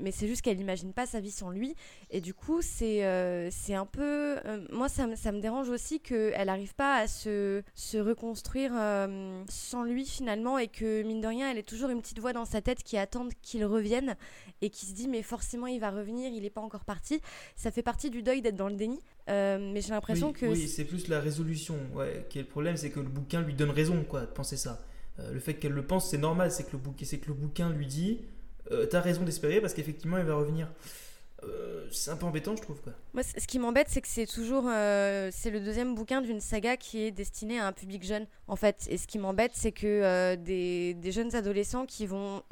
mais c'est juste qu'elle n'imagine pas sa vie sans lui. Et du coup, c'est euh, c'est un peu. moi, ça, me- ça me dérange aussi qu'elle n'arrive pas à se, se reconstruire sans lui finalement. Et que, mine de rien, elle est toujours une petite voix dans sa tête qui attend qu'il revienne et qui se dit, mais forcément, il va revenir, il n'est pas encore parti. Ça fait partie du deuil d'être dans le déni. Euh, mais j'ai l'impression oui, que. oui, c'est plus la résolution. Ouais, qui est le problème, c'est que le bouquin lui donne raison, quoi, de penser ça. Euh, le fait qu'elle le pense, c'est normal, c'est que le bouquin, lui dit, euh, t'as raison d'espérer parce qu'effectivement, il va revenir. Euh, c'est un peu embêtant, je trouve, quoi. Moi, ce qui m'embête, c'est que c'est toujours. euh, c'est le deuxième bouquin d'une saga qui est destinée à un public jeune, en fait. Et ce qui m'embête, c'est que euh, des, des jeunes adolescents qui vont.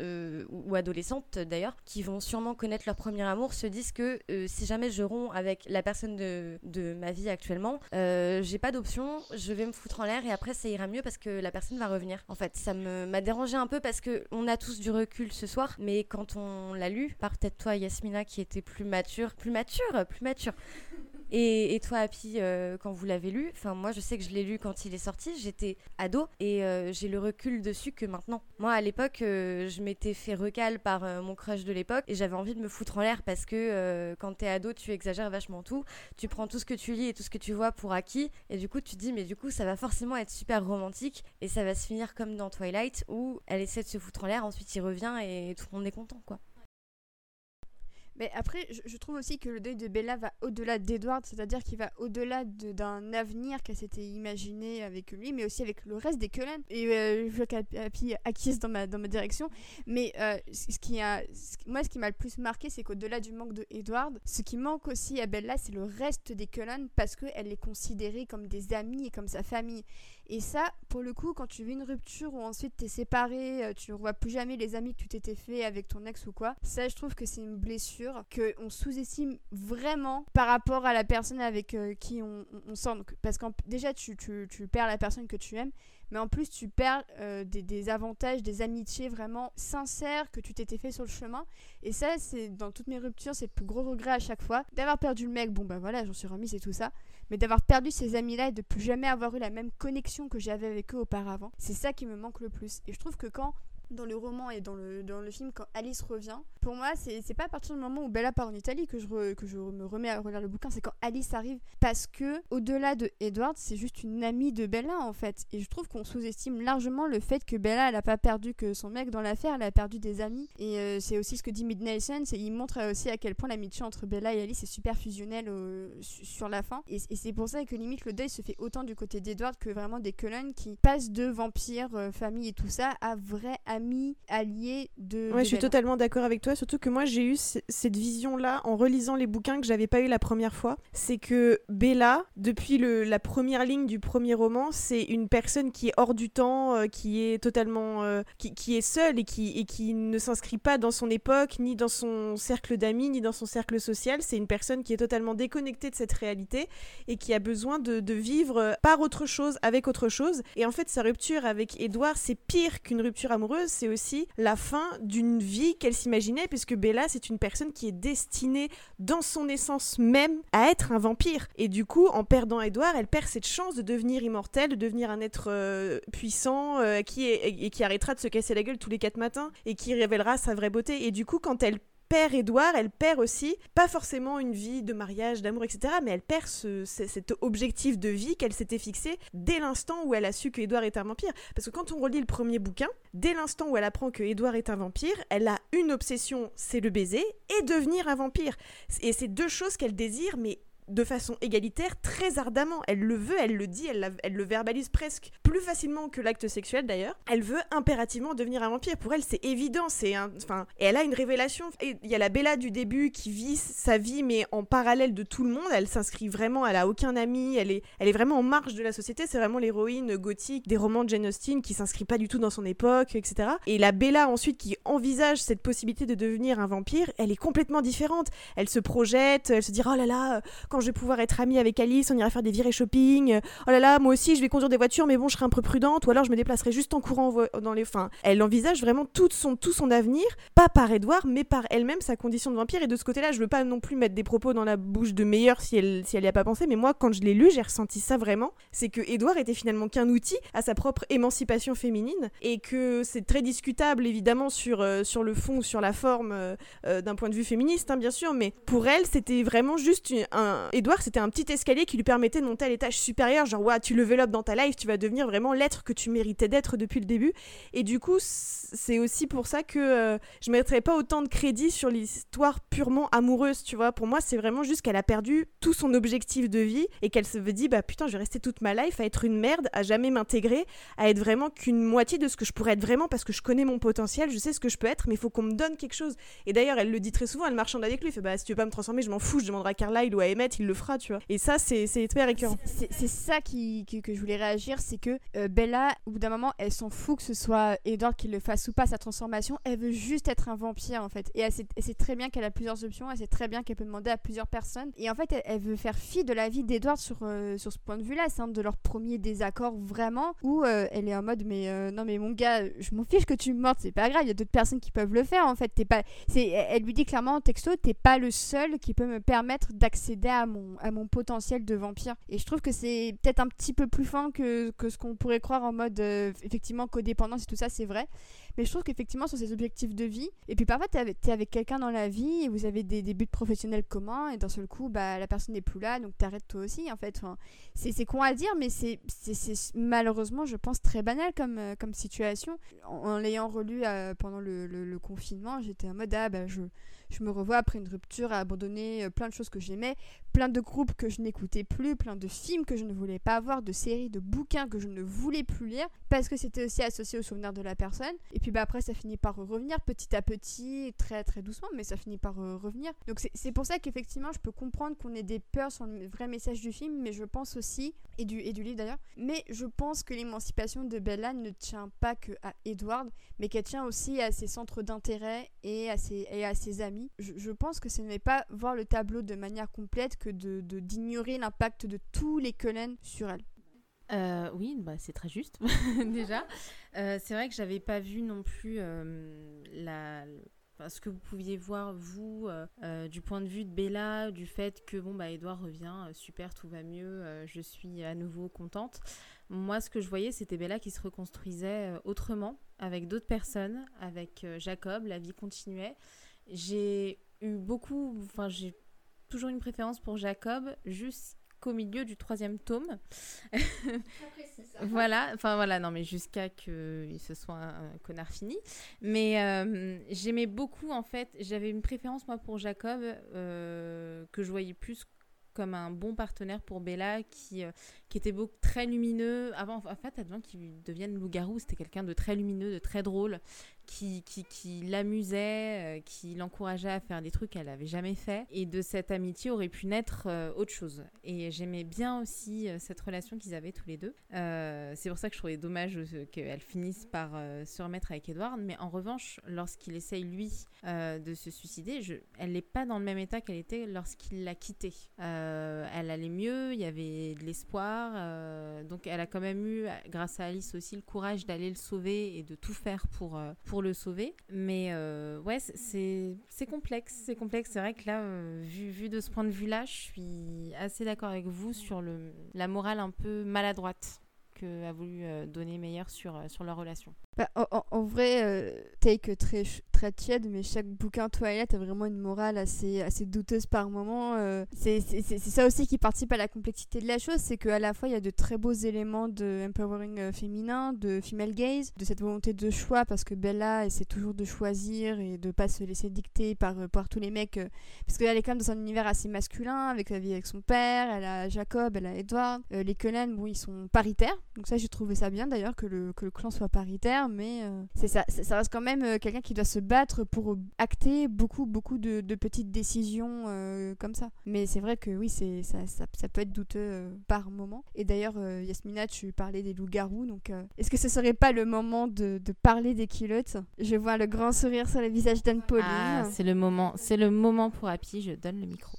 ou adolescentes d'ailleurs, qui vont sûrement connaître leur premier amour, se disent que si jamais je romps avec la personne de, de ma vie actuellement, j'ai pas d'option, je vais me foutre en l'air et après ça ira mieux parce que la personne va revenir. En fait, ça m'a dérangé un peu parce que on a tous du recul ce soir, mais quand on l'a lu, par peut-être toi, Yasmina, qui était plus mature, plus mature, plus mature. Et, et toi, Happy, euh, quand vous l'avez lu, enfin moi je sais que je l'ai lu quand il est sorti, j'étais ado et euh, j'ai le recul dessus que maintenant. Moi à l'époque, euh, je m'étais fait recal par mon crush de l'époque et j'avais envie de me foutre en l'air parce que quand t'es ado, tu exagères vachement tout, tu prends tout ce que tu lis et tout ce que tu vois pour acquis et du coup tu te dis mais du coup ça va forcément être super romantique et ça va se finir comme dans Twilight où elle essaie de se foutre en l'air, ensuite il revient et tout le monde est content quoi. Mais après, je, trouve aussi que le deuil de Bella va au-delà d'Edward, c'est-à-dire qu'il va au-delà de- d'un avenir qu'elle s'était imaginé avec lui, mais aussi avec le reste des Cullen. Et euh, je vois qu'Happy acquiesce dans ma, dans ma direction. Mais euh, ce qui a, moi, ce qui m'a le plus marqué, c'est qu'au-delà du manque de Edward, ce qui manque aussi à Bella, c'est le reste des Cullen parce qu'elle est considérée comme des amis et comme sa famille. Et ça, pour le coup, quand tu vis une rupture ou ensuite t'es séparé, euh, tu ne revois plus jamais les amis que tu t'étais fait avec ton ex ou quoi, ça, je trouve que c'est une blessure qu'on sous-estime vraiment par rapport à la personne avec euh, qui on, on, sort. Parce que déjà, tu, tu, tu perds la personne que tu aimes, mais en plus tu perds euh, des, des, avantages, des amitiés vraiment sincères que tu t'étais fait sur le chemin. Et ça, c'est dans toutes mes ruptures, c'est le plus gros regret à chaque fois. D'avoir perdu le mec, bon bah voilà, j'en suis remise et tout ça. Mais d'avoir perdu ces amis-là et de plus jamais avoir eu la même connexion que j'avais avec eux auparavant, c'est ça qui me manque le plus. Et je trouve que quand dans le roman et dans le, dans le film quand Alice revient. Pour moi, c'est pas à partir du moment où Bella part en Italie que je, que je me remets à relire le bouquin, c'est quand Alice arrive. Parce que, au-delà de Edward, c'est juste une amie de Bella en fait. Et je trouve qu'on sous-estime largement le fait que Bella, elle a pas perdu que son mec dans l'affaire, elle a perdu des amis. Et euh, c'est aussi ce que dit Midnight Sun, il montre aussi à quel point l'amitié entre Bella et Alice est super fusionnelle sur la fin. Et, c'est pour ça que limite le deuil se fait autant du côté d'Edward que vraiment des Cullen qui passent de vampires, euh, famille et tout ça à vrai amis allié de. Ouais, je suis totalement d'accord avec toi, surtout que moi j'ai eu cette vision-là en relisant les bouquins que j'avais pas eu la première fois. C'est que Bella, depuis le, la première ligne du premier roman, c'est une personne qui est hors du temps, euh, qui est totalement. Euh, qui, qui, est seule et qui, et qui ne s'inscrit pas dans son époque, ni dans son cercle d'amis, ni dans son cercle social. C'est une personne qui est totalement déconnectée de cette réalité et qui a besoin de, de vivre par autre chose, avec autre chose. Et en fait, sa rupture avec Edouard, c'est pire qu'une rupture amoureuse c'est aussi la fin d'une vie qu'elle s'imaginait, puisque Bella, c'est une personne qui est destinée, dans son essence même, à être un vampire. Et du coup, en perdant Edouard, elle perd cette chance de devenir immortelle, de devenir un être euh, puissant, euh, qui et qui arrêtera de se casser la gueule tous les quatre matins, et qui révélera sa vraie beauté. Et du coup, quand elle perd Edouard, elle perd aussi, pas forcément une vie de mariage, d'amour, etc., mais elle perd ce, cet objectif de vie qu'elle s'était fixé dès l'instant où elle a su que Edouard est un vampire. Parce que quand on relit le premier bouquin, dès l'instant où elle apprend que Edouard est un vampire, elle a une obsession, c'est le baiser, et devenir un vampire. Et c'est deux choses qu'elle désire, mais de façon égalitaire, très ardemment. Elle le veut, elle le dit, elle, elle le verbalise presque plus facilement que l'acte sexuel d'ailleurs. Elle veut impérativement devenir un vampire. Pour elle, c'est évident, c'est enfin, et elle a une révélation. Il y a la Bella du début qui vit sa vie, mais en parallèle de tout le monde. Elle s'inscrit vraiment, elle a aucun ami, elle est, elle est vraiment en marge de la société. C'est vraiment l'héroïne gothique des romans de Jane Austen qui s'inscrit pas du tout dans son époque, etc. Et la Bella ensuite qui envisage cette possibilité de devenir un vampire, elle est complètement différente. Elle se projette, elle se dit oh là là, quand je vais pouvoir être amie avec Alice, on ira faire des virées shopping. Oh là là, moi aussi, je vais conduire des voitures, mais bon, je serai un peu prudente. Ou alors, je me déplacerai juste en courant dans les. Enfin, elle envisage vraiment tout son, tout son avenir, pas par Edouard, mais par elle-même, sa condition de vampire. Et de ce côté-là, je veux pas non plus mettre des propos dans la bouche de meilleur si elle si elle y a pas pensé, mais moi, quand je l'ai lu, j'ai ressenti ça vraiment. C'est que Edouard était finalement qu'un outil à sa propre émancipation féminine et que c'est très discutable, évidemment, sur, euh, sur le fond, sur la forme, euh, euh, d'un point de vue féministe, hein, bien sûr, mais pour elle, c'était vraiment juste un, Edouard, c'était un petit escalier qui lui permettait de monter à l'étage supérieur. Genre, tu level up dans ta life, tu vas devenir vraiment l'être que tu méritais d'être depuis le début. Et du coup, c'est aussi pour ça que euh, je ne mettrais pas autant de crédit sur l'histoire purement amoureuse, tu vois. Pour moi, c'est vraiment juste qu'elle a perdu tout son objectif de vie et qu'elle se dit, bah putain, je vais rester toute ma life à être une merde, à jamais m'intégrer, à être vraiment qu'une moitié de ce que je pourrais être vraiment parce que je connais mon potentiel, je sais ce que je peux être, mais il faut qu'on me donne quelque chose. Et d'ailleurs, elle le dit très souvent, elle marchande avec lui, elle fait, bah si tu veux pas me transformer, je m'en fous, je demanderai à Carlyle ou à il le fera, tu vois. Et ça, c'est très récurrent. C'est ça qui, que je voulais réagir, c'est que euh, Bella, au bout d'un moment, elle s'en fout que ce soit Edward qui le fasse ou pas, sa transformation. Elle veut juste être un vampire, en fait. Et elle sait, très bien qu'elle a plusieurs options, elle sait très bien qu'elle peut demander à plusieurs personnes. Et en fait, elle, veut faire fi de la vie d'Edward sur, euh, sur ce point de vue-là. C'est un de leurs premiers désaccords, vraiment, où euh, elle est en mode, mais non, mais mon gars, je m'en fiche que tu me mortes, c'est pas grave, il y a d'autres personnes qui peuvent le faire, en fait. Es pas... Elle lui dit clairement en texto, t'es pas le seul qui peut me permettre d'accéder à à mon potentiel de vampire. Et je trouve que c'est peut-être un petit peu plus fin que, que ce qu'on pourrait croire en mode euh, effectivement codépendance et tout ça, c'est vrai. Mais je trouve qu'effectivement, sur ces objectifs de vie, et puis parfois, tu es avec, avec quelqu'un dans la vie et vous avez des, des, buts professionnels communs, et d'un seul coup, bah, la personne n'est plus là, donc t'arrêtes toi aussi, en fait. Enfin, c'est con à dire, mais c'est malheureusement, je pense, très banal comme, euh, comme situation. En, l'ayant relu euh, pendant le, le confinement, j'étais en mode, ah, bah, je Je me revois après une rupture à abandonner euh, plein de choses que j'aimais, plein de groupes que je n'écoutais plus, plein de films que je ne voulais pas voir, de séries, de bouquins que je ne voulais plus lire parce que c'était aussi associé au souvenir de la personne. Et puis bah après ça finit par revenir petit à petit, très très doucement, mais ça finit par euh, revenir. Donc c'est pour ça qu'effectivement je peux comprendre qu'on ait des peurs sur le vrai message du film, mais je pense aussi, et du, et du livre d'ailleurs, mais je pense que l'émancipation de Bella ne tient pas que à Edward, mais qu'elle tient aussi à ses centres d'intérêt et, et à ses amis. Je, pense que ce n'est pas voir le tableau de manière complète que d'ignorer de, l'impact de tous les Cullen sur elle. Euh, oui, bah, c'est très juste déjà. Euh, c'est vrai que j'avais pas vu non plus euh, ce que vous pouviez voir vous du point de vue de Bella, du fait que bon bah Edouard revient, super, tout va mieux, je suis à nouveau contente. Moi, ce que je voyais, c'était Bella qui se reconstruisait autrement, avec d'autres personnes, avec Jacob, la vie continuait. J'ai eu beaucoup, enfin j'ai toujours une préférence pour Jacob, jusqu'au milieu du troisième tome. voilà, enfin voilà, non mais jusqu'à qu'il se soit un, connard fini. Mais euh, j'aimais beaucoup en fait, j'avais une préférence moi pour Jacob euh, que je voyais plus comme un bon partenaire pour Bella qui, euh, qui était beaucoup, très lumineux. Avant, en fait, avant qu'il devienne loup-garou, c'était quelqu'un de très lumineux, de très drôle, qui, qui, l'amusait, euh, qui l'encourageait à faire des trucs qu'elle n'avait jamais fait. Et de cette amitié aurait pu naître euh, autre chose. Et j'aimais bien aussi cette relation qu'ils avaient tous les deux. c'est pour ça que je trouvais dommage qu'elle finisse par se remettre avec Edward. Mais en revanche, lorsqu'il essaye, lui, de se suicider, elle n'est pas dans le même état qu'elle était lorsqu'il l'a quitté. elle allait mieux, il y avait de l'espoir euh, donc elle a quand même eu, grâce à Alice aussi, le courage d'aller le sauver et de tout faire pour, euh, le sauver. Mais euh, ouais, c'est complexe. C'est complexe. C'est vrai que là, vu, vu de ce point de vue-là, je suis assez d'accord avec vous sur le, la morale un peu maladroite que a voulu donner Meyer sur, sur leur relation. Bah, en, vrai, take très, très tiède, mais chaque bouquin Twilight a vraiment une morale assez, assez douteuse par moment. c'est ça aussi qui participe à la complexité de la chose, c'est qu'à la fois il y a de très beaux éléments de empowering féminin, de female gaze, de cette volonté de choix, parce que Bella essaie toujours de choisir et de pas se laisser dicter par, par tous les mecs, parce qu'elle est quand même dans un univers assez masculin, avec la vie avec son père, elle a Jacob, elle a Edward. les Cullen, bon, ils sont paritaires, donc ça j'ai trouvé ça bien d'ailleurs que le, que le clan soit paritaire mais euh, c'est ça, ça reste quand même euh, quelqu'un qui doit se battre pour acter beaucoup, beaucoup de, petites décisions euh, comme ça. Mais c'est vrai que oui, c'est ça, ça, peut être douteux par moment. Et d'ailleurs, Yasmina, tu parlais des loups-garous, donc est-ce que ce serait pas le moment de, parler des culottes Je vois le grand sourire sur le visage d'Anne-Pauline. Ah, c'est le moment, c'est le moment pour Happy, je donne le micro.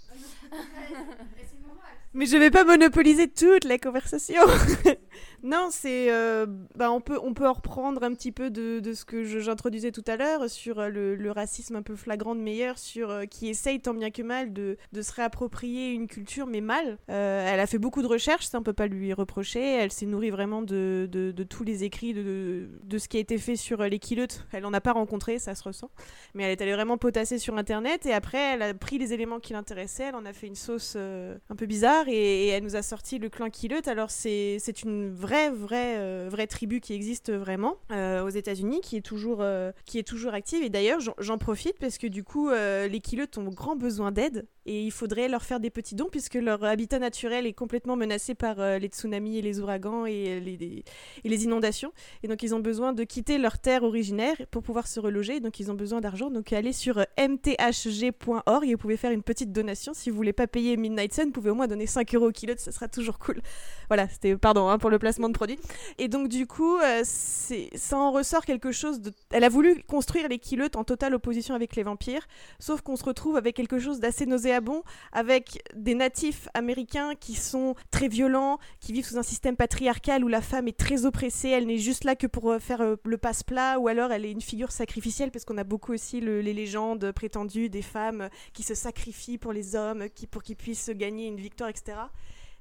Mais je vais pas monopoliser toute la conversation. non, c'est, euh, bah, on peut, on peut en reprendre un petit peu de, de ce que j'introduisais tout à l'heure sur euh, le, racisme un peu flagrant de Meyer, sur euh, qui essaye tant bien que mal de, de se réapproprier une culture, mais mal. elle a fait beaucoup de recherches, ça on peut pas lui reprocher. Elle s'est nourrie vraiment de, de, tous les écrits, de, de, ce qui a été fait sur les kilotes. Elle en a pas rencontré, ça se ressent, mais elle est allée vraiment potasser sur internet et après elle a pris les éléments qui l'intéressaient, elle en a fait une sauce un peu bizarre et, elle nous a sorti le clan Kilut. Alors c'est une vraie vraie euh, vraie tribu qui existe vraiment euh, aux États-Unis, qui est toujours euh, qui est toujours active. Et d'ailleurs j'en profite parce que du coup les Kilut ont grand besoin d'aide et il faudrait leur faire des petits dons puisque leur habitat naturel est complètement menacé par les tsunamis et les ouragans et les, et les inondations. Et donc ils ont besoin de quitter leur terre originaire pour pouvoir se reloger. Donc ils ont besoin d'argent. Donc allez sur mthg.org et vous pouvez faire une petite donation si vous voulez pas payer Midnight Sun, vous pouvez au moins donner 5 euros au kilo, ça sera toujours cool. Voilà, c'était, pardon, hein, pour le placement de produit. Et donc, du coup, euh, ça en ressort quelque chose de. Elle a voulu construire les kilotes en totale opposition avec les vampires, sauf qu'on se retrouve avec quelque chose d'assez nauséabond, avec des natifs américains qui sont très violents, qui vivent sous un système patriarcal où la femme est très oppressée, elle n'est juste là que pour euh, faire euh, le passe-plat, ou alors elle est une figure sacrificielle, parce qu'on a beaucoup aussi les légendes prétendues des femmes qui se sacrifient pour les hommes, qui, pour qu'ils puissent gagner une victoire, etc.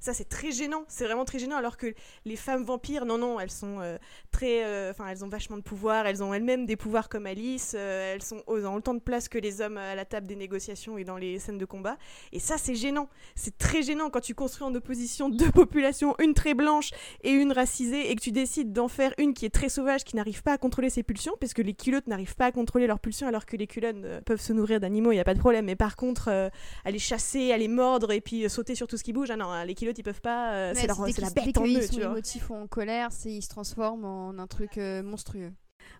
Ça, c'est très gênant. C'est vraiment très gênant. Alors que les femmes vampires, non, non, elles sont euh, très. euh, Enfin, elles ont vachement de pouvoir. Elles ont elles-mêmes des pouvoirs comme Alice. euh, elles sont ont autant de place que les hommes à la table des négociations et dans les scènes de combat. Et ça, c'est gênant. C'est très gênant quand tu construis en opposition deux populations, une très blanche et une racisée, et que tu décides d'en faire une qui est très sauvage, qui n'arrive pas à contrôler ses pulsions, parce que les culottes n'arrivent pas à contrôler leurs pulsions, alors que les culottes peuvent se nourrir d'animaux, il n'y a pas de problème. Mais par contre, aller chasser, aller mordre et puis sauter sur tout ce qui bouge, ah non, hein, les culottes ils peuvent pas. euh, c'est leur- la bête en eux, sont tu vois. émotifs ou en colère, c'est ils se transforment en un truc euh, monstrueux.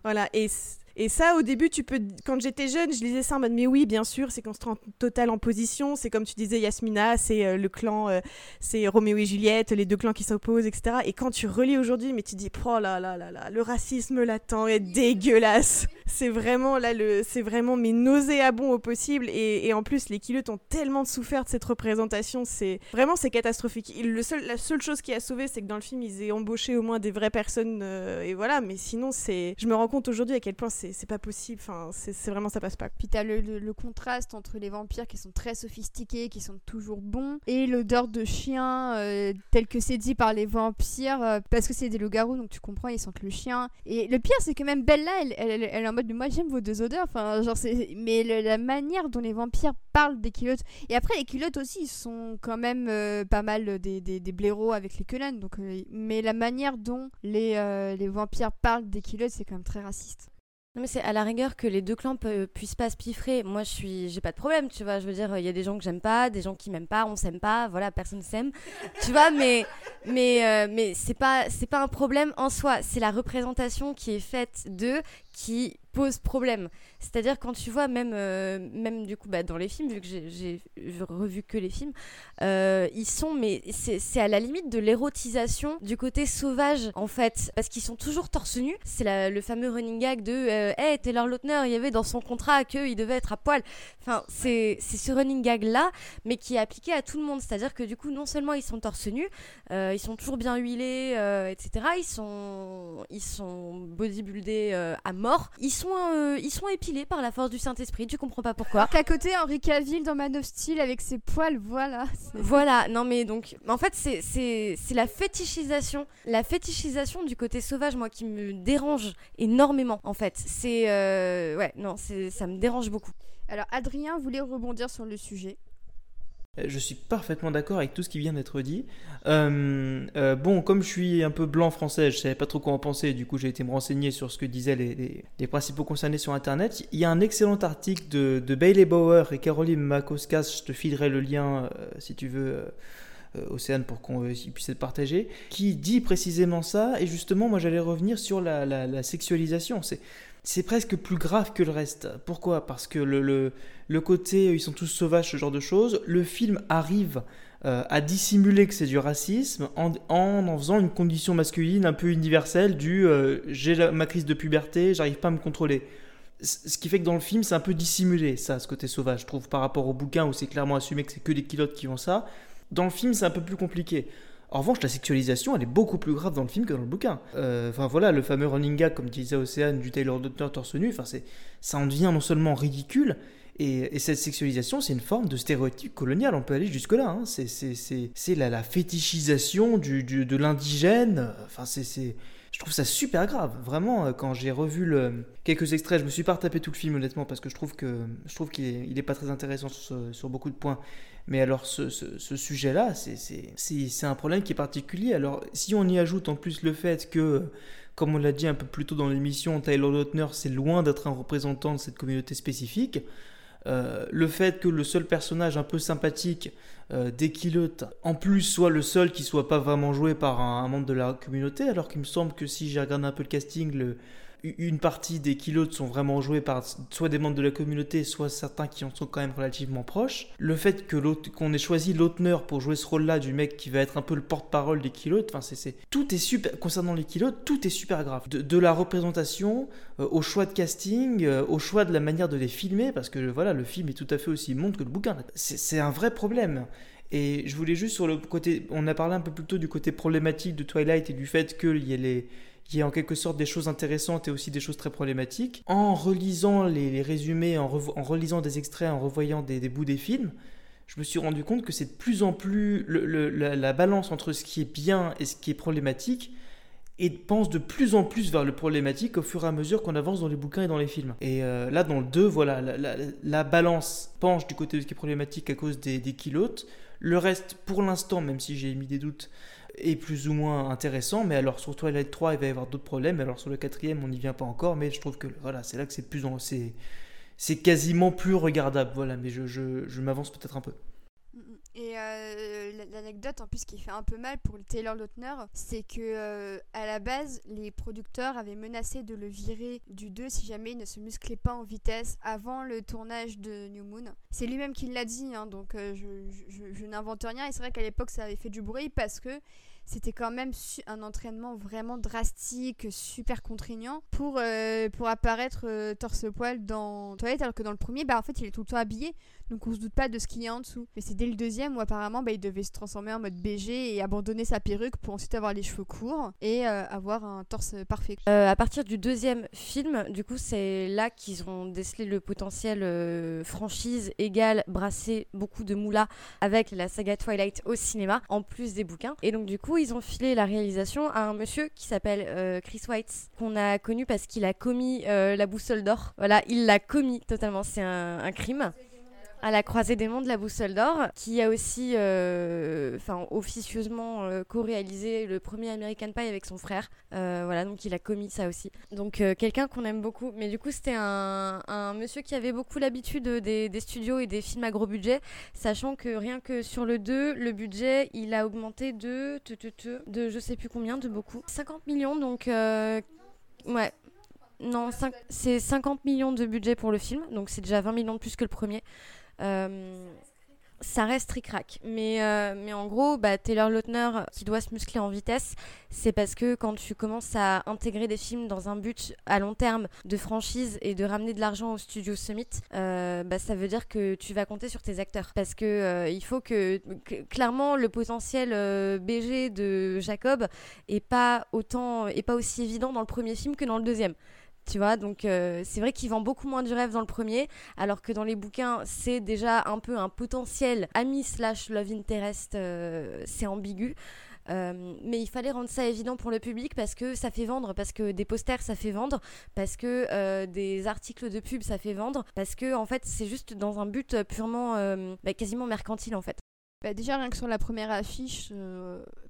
Voilà, et, et ça, au début, tu peux. Quand j'étais jeune, je lisais ça en mode, mais oui, bien sûr, c'est se rend total en position. C'est comme tu disais, Yasmina, c'est euh, le clan, euh, c'est Roméo et Juliette, les deux clans qui s'opposent, etc. Et quand tu relis aujourd'hui, mais tu dis, oh là là là là, le racisme latent est dégueulasse. C'est vraiment, là, c'est vraiment, mais nauséabond au possible. Et, en plus, les Kilotes ont tellement souffert de cette représentation. C'est vraiment, c'est catastrophique. Le seul, la seule chose qui a sauvé, c'est que dans le film, ils aient embauché au moins des vraies personnes. euh, et voilà, mais sinon, c'est. Je me rends compte aujourd'hui à quel point c'est c'est pas possible. Enfin, c'est vraiment, ça passe pas. Puis t'as le, contraste entre les vampires qui sont très sophistiqués, qui sont toujours bons, et l'odeur de chien euh, tel que c'est dit par les vampires, euh, parce que c'est des loups-garous, donc tu comprends, ils sentent le chien. Et le pire, c'est que même Bella, elle, elle, elle- est en mode, moi j'aime vos deux odeurs, enfin, genre. Mais la manière dont les vampires parlent des culottes, et après les culottes aussi, ils sont quand même euh, pas mal des, des, blaireaux avec les queues donc, mais la manière dont les, les vampires parlent des culottes, c'est quand même très raciste. Non mais c'est à la rigueur que les deux clans puissent pas se piffrer. Moi je suis, j'ai pas de problème, tu vois. Je veux dire, il y a des gens que j'aime pas, des gens qui m'aiment pas, on s'aime pas, voilà, personne s'aime, tu vois. Mais mais euh, mais c'est pas c'est pas un problème en soi. C'est la représentation qui est faite d'eux qui pose problème. C'est-à-dire quand tu vois même euh, même du coup bah, dans les films vu que j'ai revu que les films, euh, ils sont mais c'est à la limite de l'érotisation du côté sauvage en fait parce qu'ils sont toujours torse nu. C'est le fameux running gag de euh, hey Taylor Lautner il y avait dans son contrat qu'il devait être à poil. Enfin c'est ce running gag là mais qui est appliqué à tout le monde. C'est-à-dire que du coup non seulement ils sont torse nu, euh, ils sont toujours bien huilés etc. Ils sont ils sont bodybuildés à mort. Ils sont euh, ils sont épilés par la force du Saint Esprit. Tu comprends pas pourquoi. Qu'à côté, Henri Cavill dans Man of Steel avec ses poils, voilà. Voilà, non mais donc, en fait, c'est- c'est c'est la fétichisation, la fétichisation du côté sauvage, moi, qui me dérange énormément, en fait. C'est, euh, ouais, non, c'est- ça me dérange beaucoup. Alors Adrien voulait rebondir sur le sujet. Euh, Je suis parfaitement d'accord avec tout ce qui vient d'être dit. Euh, euh, bon, comme je suis un peu blanc français, je savais pas trop quoi en penser, du coup j'ai été me renseigner sur ce que disaient les, principaux concernés sur Internet. Il y a un excellent article de, Bailey Bauer et Caroline Makoskas, je te filerai le lien si tu veux, Océane, pour qu'on puisse être partagé, qui dit précisément ça, et justement moi j'allais revenir sur la, la- la sexualisation. C'est c'est presque plus grave que le reste. Pourquoi? Parce que le, le, côté euh, ils sont tous sauvages, ce genre de choses, le film arrive euh, à dissimuler que c'est du racisme en, en en faisant une condition masculine un peu universelle du euh, j'ai ma crise de puberté, j'arrive pas à me contrôler. Ce qui fait que dans le film, c'est un peu dissimulé, ça, ce côté sauvage, je trouve, par rapport au bouquin où c'est clairement assumé que c'est que des kilotes qui ont ça. Dans le film, c'est un peu plus compliqué. En revanche, la sexualisation, elle est beaucoup plus grave dans le film que dans le bouquin. Euh, Enfin voilà, le fameux running gag, comme disait Océane, du Taylor Lautner torse nu, c'est- ça en devient non seulement ridicule, et, et cette sexualisation, c'est une forme de stéréotype colonial, on peut aller jusque-là. hein. C'est- la, fétichisation du, de l'indigène. Enfin, c'est-. Je trouve ça super grave. Vraiment, euh, quand j'ai revu le... quelques extraits, je me suis pas retapé tout le film, honnêtement, parce que je trouve que je trouve qu'il est, pas très intéressant sur beaucoup de points. Mais alors, ce, ce- sujet-là, c'est- un problème qui est particulier. Alors, si on y ajoute en plus le fait que, comme on l'a dit un peu plus tôt dans l'émission, Taylor Lautner, c'est loin d'être un représentant de cette communauté spécifique. Euh, le fait que le seul personnage un peu sympathique euh, d'Equilote, en plus, soit le seul qui soit pas vraiment joué par un, un membre de la communauté, alors qu'il me semble que si j'ai regardé un peu le casting, le, une partie des kilotes sont vraiment joués par soit des membres de la communauté, soit certains qui en sont quand même relativement proches. Le fait que qu'on ait choisi Lautner pour jouer ce rôle-là du mec qui va être un peu le porte-parole des kilotes, enfin c'est, tout est super concernant les kilotes, tout est super grave. De, la représentation euh, au choix de casting, euh, au choix de la manière de les filmer, parce que voilà, le film est tout à fait aussi monde que le bouquin. C'est, c'est un vrai problème. Et je voulais juste sur le côté, on a parlé un peu plus tôt du côté problématique de Twilight et du fait qu'il y ait les y a en quelque sorte des choses intéressantes et aussi des choses très problématiques. En relisant les, résumés, en, relisant des extraits, en revoyant des, bouts des films, je me suis rendu compte que c'est de plus en plus la, balance entre ce qui est bien et ce qui est problématique et pense de plus en plus vers le problématique au fur et à mesure qu'on avance dans les bouquins et dans les films. Et euh, là, dans le 2, voilà, la, balance penche du côté de ce qui est problématique à cause des kilotes. Le reste, pour l'instant, même si j'ai mis des doutes, est plus ou moins intéressant. Mais alors sur Twilight 3, il va y avoir d'autres problèmes. Alors sur le quatrième, on n'y vient pas encore. Mais je trouve que voilà, c'est là que c'est plus c'est quasiment plus regardable. Voilà, mais je, m'avance peut-être un peu. Et euh, l'anecdote en plus qui fait un peu mal pour Taylor Lautner, c'est que euh, à la base, les producteurs avaient menacé de le virer du 2 si jamais il ne se musclait pas en vitesse avant le tournage de New Moon. C'est lui-même qui l'a dit, hein, donc euh, je, n'invente rien. Et c'est vrai qu'à l'époque, ça avait fait du bruit parce que c'était quand même un entraînement vraiment drastique, super contraignant pour, pour apparaître euh, torse-poil dans toilette, alors que dans le premier, bah, en fait, il est tout le temps habillé, donc on se doute pas de ce qu'il y a en dessous. Mais c'est dès le deuxième où apparemment, bah, il devait se transformer en mode BG et abandonner sa perruque pour ensuite avoir les cheveux courts et euh, avoir un torse parfait. à partir du deuxième film, du coup, c'est là qu'ils ont décelé le potentiel franchise égale brasser beaucoup de moula avec la saga Twilight au cinéma, en plus des bouquins. Et donc, du coup, ils ont filé la réalisation à un monsieur qui s'appelle euh, Chris White, qu'on a connu parce qu'il a commis euh, la boussole d'or. Voilà, il l'a commis totalement. C'est un crime à la croisée des mondes, la boussole d'or, qui a aussi, euh, enfin, officieusement euh, co-réalisé le premier American Pie avec son frère. Euh, voilà, donc il a commis ça aussi. Donc quelqu'un qu'on aime beaucoup. Mais du coup, c'était un, monsieur qui avait beaucoup l'habitude des, studios et des films à gros budget, sachant que rien que sur le 2, le budget, il a augmenté de, de, je sais plus combien, de beaucoup. 50 millions, donc ouais, non, c'est 50 millions de budget pour le film, donc c'est déjà 20 millions de plus que le premier. Euh, ça reste ric-rac. Mais, euh, mais en gros, bah, Taylor Lautner qui doit se muscler en vitesse, c'est parce que quand tu commences à intégrer des films dans un but à long terme de franchise et de ramener de l'argent au studio Summit, euh, bah, ça veut dire que tu vas compter sur tes acteurs. Parce que il faut que, clairement, le potentiel BG de Jacob est pas autant, est pas aussi évident dans le premier film que dans le deuxième. Tu vois, donc euh, c'est vrai qu'il vend beaucoup moins du rêve dans le premier, alors que dans les bouquins, c'est déjà un peu un potentiel ami slash love interest, euh, c'est ambigu. Euh, mais il fallait rendre ça évident pour le public parce que ça fait vendre, parce que des posters ça fait vendre, parce que des articles de pub ça fait vendre, parce que en fait c'est juste dans un but purement, bah, quasiment mercantile en fait. Bah, déjà, rien que sur la première affiche,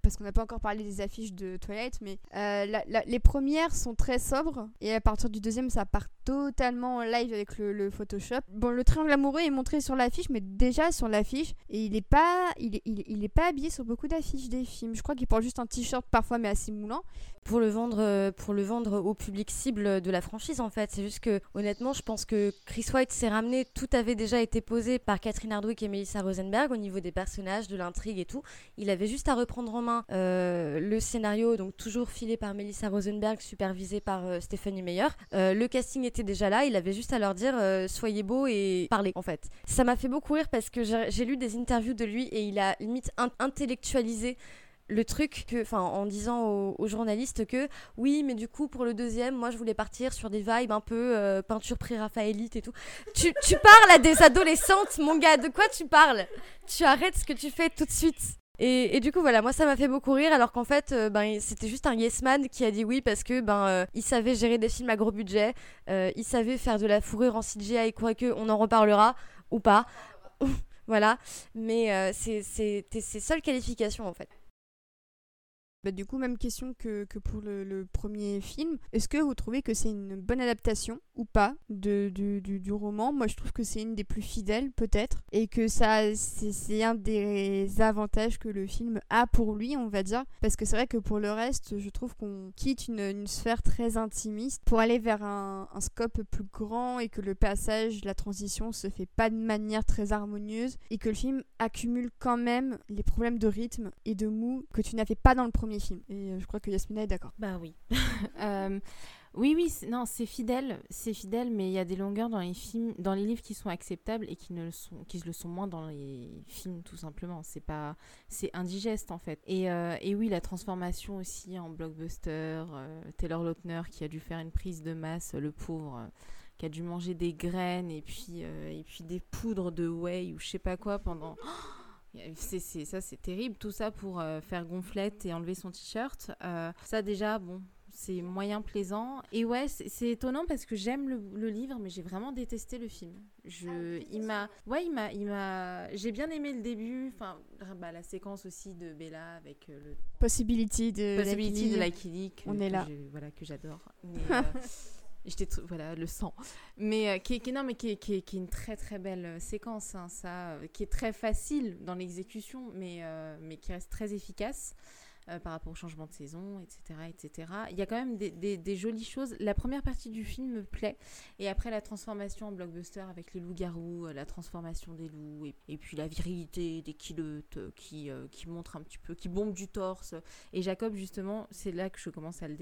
parce qu'on n'a pas encore parlé des affiches de Twilight, mais euh, les premières sont très sobres, et à partir du deuxième, ça part totalement en live avec le, Photoshop. Bon, le triangle amoureux est montré sur l'affiche, mais déjà sur l'affiche, et il n'est pas, il il, est pas habillé sur beaucoup d'affiches des films. Je crois qu'il porte juste un t-shirt parfois, mais assez moulant pour le vendre euh, pour le vendre au public cible de la franchise en fait c'est juste que honnêtement je pense que Chris White s'est ramené tout avait déjà été posé par Catherine Hardwick et Melissa Rosenberg au niveau des personnages de l'intrigue et tout il avait juste à reprendre en main euh, le scénario donc toujours filé par Melissa Rosenberg supervisé par euh, Stephanie Meyer le casting était déjà là il avait juste à leur dire soyez beau et parlez en fait ça m'a fait beaucoup rire parce que j'ai lu des interviews de lui et il a limite intellectualisé le truc que, en disant aux, journalistes que oui, mais du coup, pour le deuxième, moi, je voulais partir sur des vibes un peu euh, peinture pré-raphaélite et tout. Tu, tu parles à des adolescentes, mon gars, de quoi tu parles? Tu arrêtes ce que tu fais tout de suite. Et, du coup, voilà, moi ça m'a fait beaucoup rire, alors qu'en fait, euh, ben, c'était juste un yes man qui a dit oui parce que ben, euh, il savait gérer des films à gros budget, il savait faire de la fourrure en CGI, quoi que, on en reparlera ou pas. voilà, mais c'est ses seules qualifications en fait. Bah, du coup, même question que, pour le, premier film. Est-ce que vous trouvez que c'est une bonne adaptation ou pas de, du, roman? Moi, je trouve que c'est une des plus fidèles, peut-être, et que ça, c'est un des avantages que le film a pour lui, on va dire. Parce que c'est vrai que pour le reste, je trouve qu'on quitte une, sphère très intimiste pour aller vers un, un, scope plus grand et que le passage, la transition se fait pas de manière très harmonieuse et que le film accumule quand même les problèmes de rythme et de mou que tu n'avais pas dans le premier film. Et euh, je crois que Yasmina est d'accord. Bah oui. Euh, oui, oui, non, c'est fidèle, c'est fidèle, mais il y a des longueurs dans les films, dans les livres qui sont acceptables et qui ne le sont, qui le sont moins dans les films, tout simplement. C'est pas, c'est indigeste en fait. Et, euh, et, oui, la transformation aussi en blockbuster, Taylor Lautner qui a dû faire une prise de masse, le pauvre qui a dû manger des graines et puis, et puis des poudres de whey ou je sais pas quoi pendant. C'est, ça, c'est terrible. Tout ça pour faire gonflette et enlever son t-shirt. ça, déjà, bon, c'est moyen plaisant. Et ouais, c'est étonnant parce que j'aime le, livre, mais j'ai vraiment détesté le film. Je, ah, il m'a, ouais, il m'a, il m'a, j'ai bien aimé le début. Enfin, bah, la séquence aussi de Bella avec euh, le Possibility de Possibility de Lucky On est là. voilà que j'adore. Euh, j'étais voilà le sang mais euh, qui, est, non mais qui qui, une très très belle séquence hein, ça qui est très facile dans l'exécution mais mais qui reste très efficace euh, par rapport au changement de saison, etc., etc. Il y a quand même des, jolies choses. La première partie du film me plaît, et après la transformation en blockbuster avec les loups-garous, euh, la transformation des loups, et, puis la virilité des kilotes euh, qui, qui montre un petit peu, qui bombe du torse. Et Jacob, justement, c'est là que je commence à, le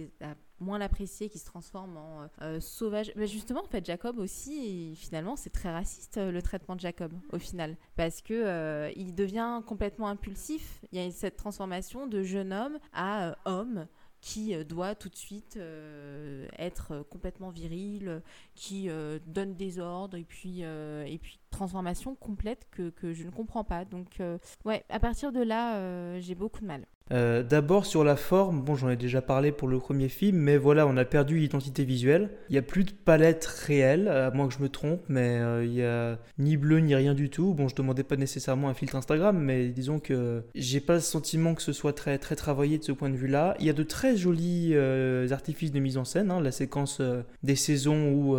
moins l'apprécier, qui se transforme en sauvage. Mais justement, en fait, Jacob aussi, finalement, c'est très raciste le traitement de Jacob, au final, parce que il devient complètement impulsif. Il y a cette transformation de jeune homme à euh, homme qui euh, doit tout de suite euh, être complètement viril, qui donne des ordres et puis, et puis transformation complète que, que, je ne comprends pas. Donc ouais, à partir de là, j'ai beaucoup de mal. Euh, d'abord sur la forme, bon j'en ai déjà parlé pour le premier film, mais voilà, on a perdu l'identité visuelle. Il n'y a plus de palette réelle, à moins que je me trompe, mais euh, il n'y a ni bleu ni rien du tout. Bon, je demandais pas nécessairement un filtre Instagram, mais disons que j'ai pas le sentiment que ce soit très très travaillé de ce point de vue-là. Il y a de très jolis euh, artifices de mise en scène, hein, la séquence des saisons où,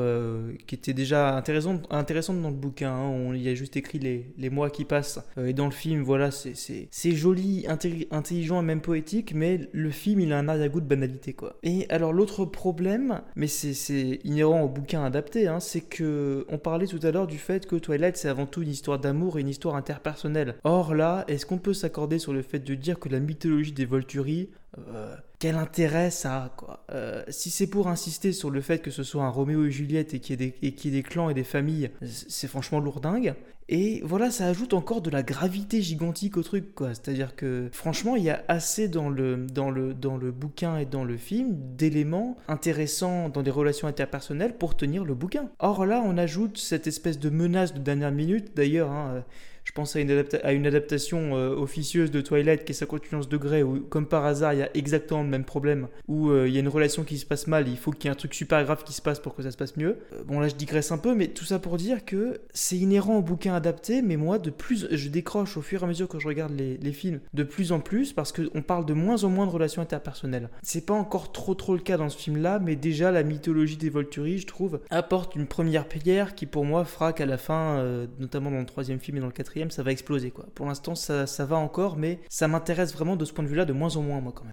qui était déjà intéressante, dans le bouquin. Hein, on y a juste écrit les, les mois qui passent, et dans le film, voilà, c'est joli, intelligent même poétique, mais le film, il a un arrière-goût de banalité, quoi. Et alors, l'autre problème, mais c'est inhérent au bouquin adapté, hein, c'est que on parlait tout à l'heure du fait que Twilight, c'est avant tout une histoire d'amour et une histoire interpersonnelle. Or là, est-ce qu'on peut s'accorder sur le fait de dire que la mythologie des Volturi, euh, quel intérêt ça a quoi euh, Si c'est pour insister sur le fait que ce soit un Roméo et Juliette et qu'il y, ait des, clans et des familles, c'est franchement lourdingue. Et voilà, ça ajoute encore de la gravité gigantique au truc, quoi. C'est-à-dire que, franchement, il y a assez dans le, dans le, dans le bouquin et dans le film d'éléments intéressants dans des relations interpersonnelles pour tenir le bouquin. Or là, on ajoute cette espèce de menace de dernière minute, d'ailleurs, hein, je pense à une, adaptation euh, officieuse de Twilight qui est 51 degrés, où comme par hasard il y a exactement le même problème, où euh, il y a une relation qui se passe mal, il faut qu'il y ait un truc super grave qui se passe pour que ça se passe mieux. Euh, bon là je digresse un peu, mais tout ça pour dire que c'est inhérent au bouquin adapté, mais moi de plus, je décroche au fur et à mesure que je regarde les, les films de plus en plus, parce qu'on parle de moins en moins de relations interpersonnelles. C'est pas encore trop trop le cas dans ce film-là, mais déjà la mythologie des Volturi, je trouve, apporte une première pierre qui pour moi fera qu'à la fin, notamment dans le troisième film et dans le quatrième, ça va exploser. Quoi. Pour l'instant, ça, ça, va encore, mais ça m'intéresse vraiment de ce point de vue-là de moins en moins, moi, quand même.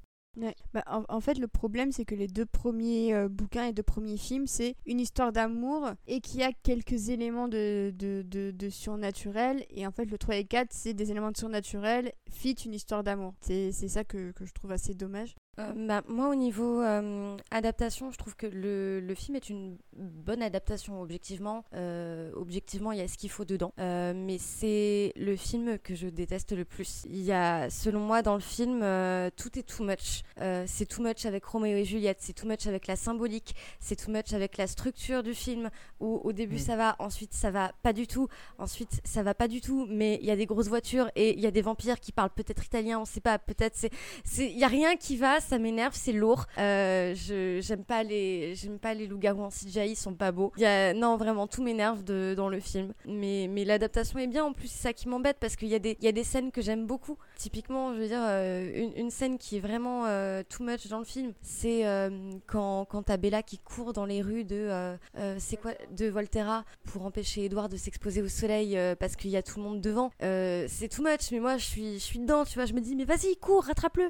Bah, en, fait, le problème, c'est que les deux premiers euh, bouquins et deux premiers films, c'est une histoire d'amour et qui a quelques éléments de, de, de, surnaturel. Et en fait, le 3 et 4, c'est des éléments de surnaturel, fit une histoire d'amour. C'est ça que, que, je trouve assez dommage. Euh, bah, moi, au niveau euh, adaptation, je trouve que le, le, film est une bonne adaptation, objectivement. Euh, objectivement, il y a ce qu'il faut dedans. mais c'est le film que je déteste le plus. Il y a, selon moi, dans le film, tout est too much. c'est too much avec Roméo et Juliette, c'est too much avec la symbolique, c'est too much avec la structure du film, où au début mm. ça va, ensuite ça va pas du tout, ensuite ça va pas du tout, mais il y a des grosses voitures et il y a des vampires qui parlent peut-être italien, on sait pas, peut-être c'est. Il y a rien qui va, ça m'énerve, c'est lourd. Euh, je j'aime pas les j'aime pas les loups-garous en CGI, ils sont pas beaux. Non, vraiment tout m'énerve dans le film. Mais mais l'adaptation est bien en plus, c'est ça qui m'embête parce qu'il y a des il y a des scènes que j'aime beaucoup. Typiquement, je veux dire euh, une, scène qui est vraiment euh, too much dans le film, c'est quand quand t'as Bella qui court dans les rues de c'est quoi de Volterra pour empêcher Edouard de s'exposer au soleil parce qu'il y a tout le monde devant. c'est too much, mais moi je suis je suis dedans, tu vois, je me dis mais vas-y, cours, rattrape-le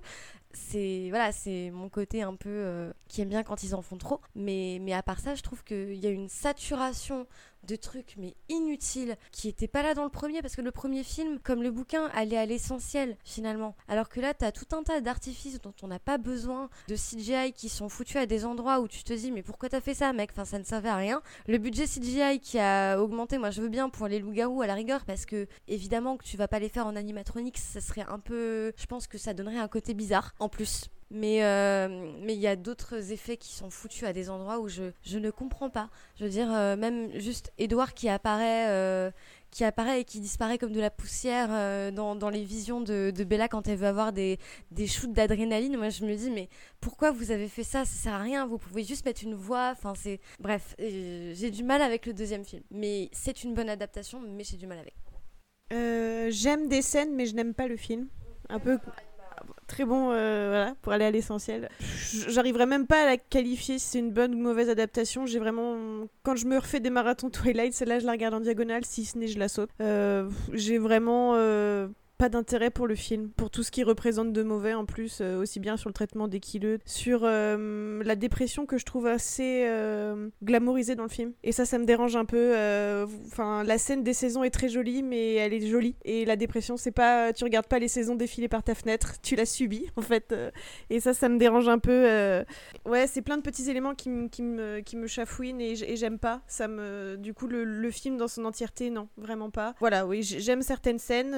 c'est voilà, c'est mon côté un peu euh, qui aime bien quand ils en font trop. Mais, mais à part ça, je trouve qu'il y a une saturation de trucs mais inutiles qui étaient pas là dans le premier parce que le premier film comme le bouquin allait à l'essentiel finalement. Alors que là t'as tout un tas d'artifices dont on n'a pas besoin de CGI qui sont foutus à des endroits où tu te dis mais pourquoi t'as fait ça mec? Enfin ça ne servait à rien. Le budget CGI qui a augmenté moi je veux bien pour les loups-garous à la rigueur parce que évidemment que tu vas pas les faire en animatronics ça serait un peu je pense que ça donnerait un côté bizarre en plus Mais euh, mais il y a d'autres effets qui sont foutus à des endroits où je, je ne comprends pas. Je veux dire, euh, même juste Edouard qui apparaît, euh, qui apparaît et qui disparaît comme de la poussière dans, dans les visions de, Bella quand elle veut avoir des, des shoots d'adrénaline. Moi, je me dis, mais pourquoi vous avez fait ça? Ça sert à rien. Vous pouvez juste mettre une voix. Enfin, c'est bref. J'ai du mal avec le deuxième film, mais c'est une bonne adaptation, mais j'ai du mal avec. J'aime des scènes, mais je n'aime pas le film. Un peu. Très bon, euh, voilà, pour aller à l'essentiel. J'arriverai même pas à la qualifier si c'est une bonne ou mauvaise adaptation. J'ai vraiment. Quand je me refais des marathons Twilight, celle-là, je la regarde en diagonale, si ce n'est, je la saute. Euh, J'ai vraiment. euh, pas d'intérêt pour le film, pour tout ce qu'il représente de mauvais en plus, euh, aussi bien sur le traitement des kileux, sur euh, la dépression que je trouve assez euh, glamourisée dans le film. Et ça, ça me dérange un peu. euh, Enfin, la scène des saisons est très jolie, mais elle est jolie. Et la dépression, c'est pas, tu regardes pas les saisons défiler par ta fenêtre, tu la subis en fait. et ça, ça me dérange un peu. Ouais, c'est plein de petits éléments qui, qui me, qui me chafouinent et j'aime pas. Ça me, du coup, le, film dans son entièreté, non, vraiment pas. Voilà, oui, j'aime certaines scènes,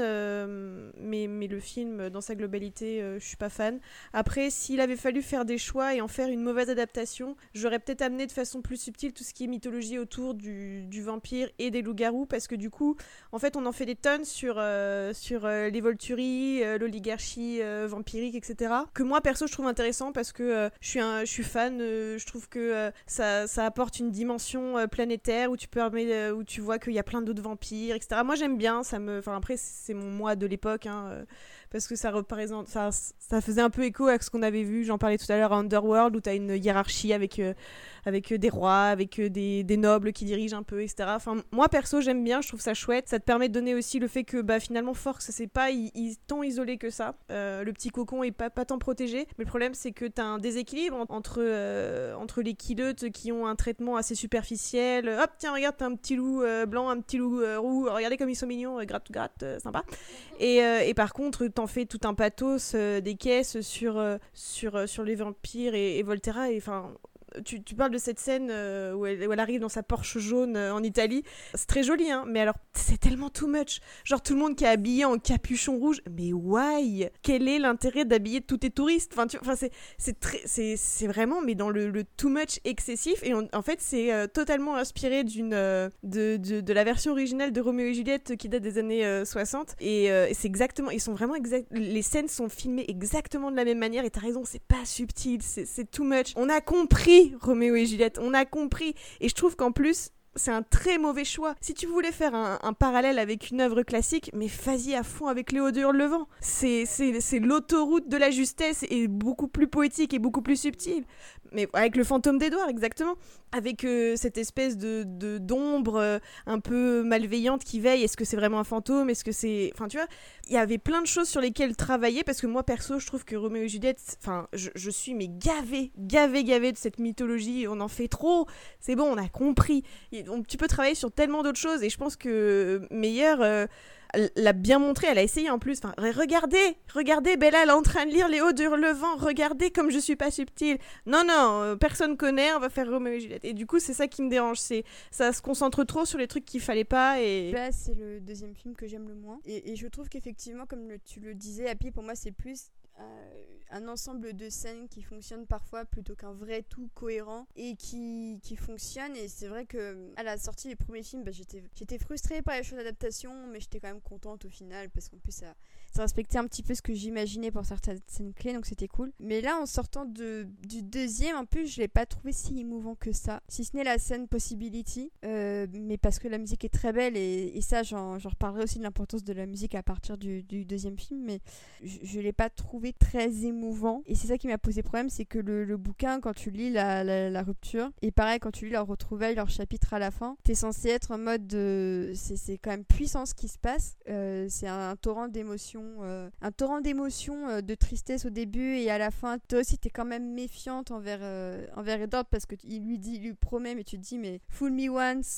mais, mais le film dans sa globalité, euh, je suis pas fan. Après, s'il avait fallu faire des choix et en faire une mauvaise adaptation, j'aurais peut-être amené de façon plus subtile tout ce qui est mythologie autour du, vampire et des loups-garous, parce que du coup, en fait, on en fait des tonnes sur, euh, sur euh, les Volturi, euh, l'oligarchie euh, vampirique, etc. Que moi, perso, je trouve intéressant parce que euh, je, suis je suis fan, euh, je trouve que euh, ça, ça apporte une dimension euh, planétaire où tu, euh, où tu vois qu'il y a plein d'autres vampires, etc. Moi, j'aime bien, ça me... Enfin, après, c'est mon moi de l'époque, hein, euh, parce que ça représente... Ça, faisait un peu écho à ce qu'on avait vu, j'en parlais tout à l'heure à Underworld, où tu as une hiérarchie avec... euh, avec euh, des rois, avec euh, des, nobles qui dirigent un peu, etc. Enfin, moi perso, j'aime bien, je trouve ça chouette. Ça te permet de donner aussi le fait que bah, finalement, Force, c'est pas tant isolé que ça. Le petit cocon est pas, pas tant protégé. Mais le problème, c'est que t'as un déséquilibre en- entre, entre les kilotes qui ont un traitement assez superficiel. Hop, tiens, regarde, t'as un petit loup blanc, un petit loup roux. Regardez comme ils sont mignons, gratte, gratte, sympa. Et, et par contre, t'en fais tout un pathos, euh, des caisses sur, euh, sur, euh, sur les vampires et, et Volterra. Et enfin, tu, parles de cette scène euh, où, elle, arrive dans sa Porsche jaune euh, en Italie. C'est très joli, hein, mais alors c'est tellement too much. Genre tout le monde qui est habillé en capuchon rouge. Mais why? Quel est l'intérêt d'habiller tous tes touristes? Enfin, c'est vraiment, mais dans le, too much excessif. Et en fait, c'est euh, totalement inspiré de, la version originale de Roméo et Juliette qui date des années euh, 60. Et, et c'est exactement, ils sont vraiment exact. Les scènes sont filmées exactement de la même manière. Et t'as raison, c'est pas subtil, c'est too much. On a compris Roméo et Juliette, on a compris. Et je trouve qu'en plus, c'est un très mauvais choix. Si tu voulais faire un, parallèle avec une œuvre classique, mais vas-y à fond avec Léo de Hurlevent. C'est l'autoroute de la justesse et beaucoup plus poétique et beaucoup plus subtil. Mais avec le fantôme d'Edouard, exactement. Avec euh, cette espèce de d'ombre euh, un peu malveillante qui veille. Est-ce que c'est vraiment un fantôme? Est-ce que c'est... Enfin, tu vois, il y avait plein de choses sur lesquelles travailler parce que moi, perso, je trouve que Roméo et Juliette... Enfin, je, suis mais gavé, gavé, gavé de cette mythologie. On en fait trop. C'est bon, on a compris. Et on- tu peux travailler sur tellement d'autres choses et je pense que Meyer euh, l'a bien montré, elle a essayé en plus. Enfin, re- regardez, regardez, Bella, elle est en train de lire les hauts Hurlevent, regardez comme je suis pas subtile. Non, non, euh, personne connaît, on va faire Roméo et Juliette. Et du coup, c'est ça qui me dérange, c'est ça se concentre trop sur les trucs qu'il fallait pas et... C'est le deuxième film que j'aime le moins. Et, je trouve qu'effectivement, comme le- tu le disais, Happy, pour moi, c'est plus un ensemble de scènes qui fonctionnent parfois plutôt qu'un vrai tout cohérent et qui, qui fonctionne. Et c'est vrai que à la sortie du premier film, bah, j'étais frustrée par les choix d'adaptation, mais j'étais quand même contente au final parce qu'en plus, ça, ça respectait un petit peu ce que j'imaginais pour certaines scènes clés, donc c'était cool. Mais là, en sortant de, du deuxième, en plus, je l'ai pas trouvé si émouvant que ça. Si ce n'est la scène Possibility, euh, mais parce que la musique est très belle et, ça, j'en j'en reparlerai aussi de l'importance de la musique à partir du, deuxième film, mais je l'ai pas trouvé très émouvant. Et c'est ça qui m'a posé problème, c'est que le, bouquin, quand tu lis la, rupture, et pareil, quand tu lis leur retrouvaille, leur chapitre à la fin, t'es censé être en mode de. C'est quand même puissant ce qui se passe. Euh, c'est un, torrent d'émotions, euh, un torrent d'émotions, euh, de tristesse au début et à la fin. Toi aussi, t'es quand même méfiante envers, envers Edward parce qu'il lui dit, lui promet, mais tu te dis, mais fool me once,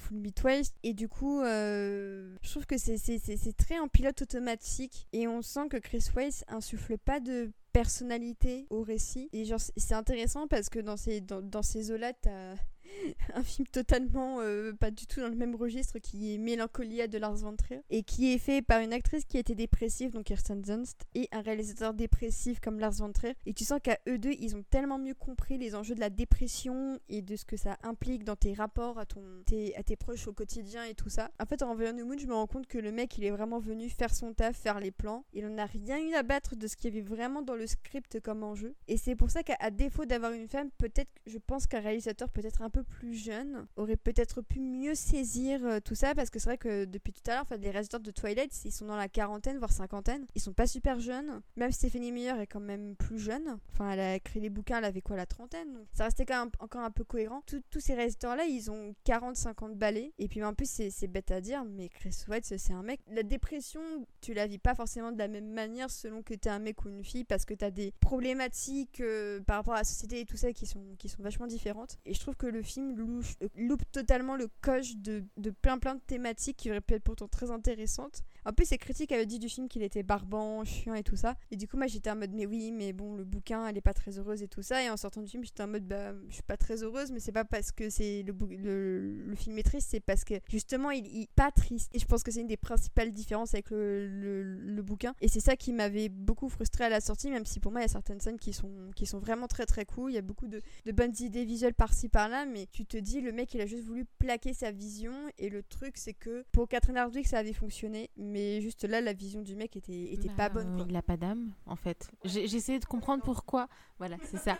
fool me twice. Et du coup, je trouve que c'est très en pilote automatique et on sent que Chris Weiss insuffle pas de personnalité au récit. Et genre c'est intéressant parce que dans ces dans, dans ces eaux là t'as un film totalement euh, pas du tout dans le même registre qui est Mélancolia de Lars von Trier et qui est fait par une actrice qui était dépressive donc Kirsten Dunst et un réalisateur dépressif comme Lars von Trier et tu sens qu'à eux deux ils ont tellement mieux compris les enjeux de la dépression et de ce que ça implique dans tes rapports à ton tes, à tes proches au quotidien et tout ça. En fait en revoyant The Moon je me rends compte que le mec il est vraiment venu faire son taf, faire les plans. Il en a rien eu à battre de ce qu'il y avait vraiment dans le script comme enjeu et c'est pour ça qu'à défaut d'avoir une femme peut-être je pense qu'un réalisateur peut-être un peu plus jeune aurait peut-être pu mieux saisir euh, tout ça parce que c'est vrai que depuis tout à l'heure, enfin, les réalisateurs de Twilight, ils sont dans la quarantaine, voire cinquantaine. Ils sont pas super jeunes. Même Stephanie Meyer est quand même plus jeune. Enfin, elle a écrit les bouquins, elle avait quoi, la trentaine donc Ça restait quand même encore un peu cohérent. Tous- ces réalisateurs-là, ils ont 40-50 balais. Et puis en plus, c'est bête à dire, mais Chris White, c'est un mec. La dépression, tu la vis pas forcément de la même manière selon que t'es un mec ou une fille parce que t'as des problématiques euh, par rapport à la société et tout ça qui sont, qui sont vachement différentes. Et je trouve que le film euh, loupe totalement le coche de, de plein plein de thématiques qui auraient pu être pourtant très intéressantes. En plus, ses critiques avaient dit du film qu'il était barbant, chiant et tout ça. Et du coup, moi j'étais en mode, mais oui, mais bon, le bouquin, elle est pas très heureuse et tout ça. Et en sortant du film, j'étais en mode, bah, je suis pas très heureuse, mais c'est pas parce que c'est le, film est triste, c'est parce que justement, il, il pas triste. Et je pense que c'est une des principales différences avec le, bouquin. Et c'est ça qui m'avait beaucoup frustrée à la sortie, même si pour moi, il y a certaines scènes qui sont, vraiment très très cool. Il y a beaucoup de, de bonnes idées visuelles par-ci par-là, mais tu te dis, le mec, il a juste voulu plaquer sa vision. Et le truc, c'est que pour Catherine Hardwick, ça avait fonctionné, mais juste là, la vision du mec était, était pas Bah, bonne. Quoi. Il a pas d'âme, en fait. J'ai essayé de comprendre pourquoi. Voilà, c'est ça.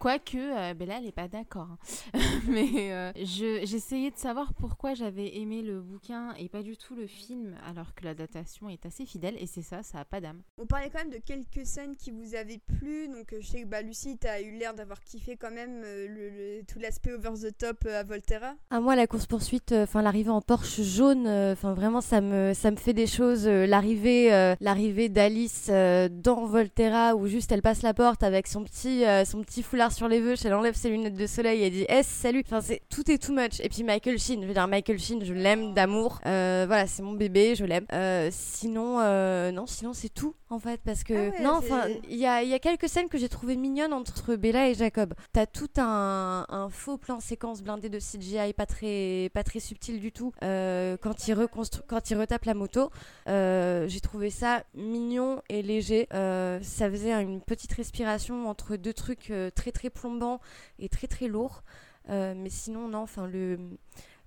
Quoique, euh, Bella, elle est pas d'accord. hein. Mais euh, je- j'essayais de savoir pourquoi j'avais aimé le bouquin et pas du tout le film, alors que la datation est assez fidèle. Et c'est ça, ça a pas d'âme. On parlait quand même de quelques scènes qui vous avaient plu. Donc, euh, je sais que bah, Lucie, t'as eu l'air d'avoir kiffé quand même euh, le, le- tout l'aspect over the top euh, à Volterra. À moi, la course poursuite, enfin l'arrivée en Porsche jaune, enfin vraiment ça me ça me fait des choses. l'arrivée euh, l'arrivée d'Alice euh, dans Volterra où juste elle passe la porte avec son petit euh, son petit foulard sur les veuches, elle enlève ses lunettes de soleil et dit S salut. Enfin c'est tout est too much. Et puis Michael Sheen, je veux dire Michael Sheen, je l'aime d'amour. Euh, voilà, c'est mon bébé, je l'aime. Euh, sinon euh, non, sinon c'est tout en fait parce que Ah ouais, non, enfin il y a, y a quelques scènes que j'ai trouvées mignonnes entre Bella et Jacob. T'as tout un, un faux plan séquence blindé de CGI pas très, pas très subtil du tout quand, il reconstru- quand il retape la moto. J'ai trouvé ça mignon et léger. Ça faisait une petite respiration entre deux trucs euh, très très plombants et très très lourds. Euh, mais sinon, non, enfin le.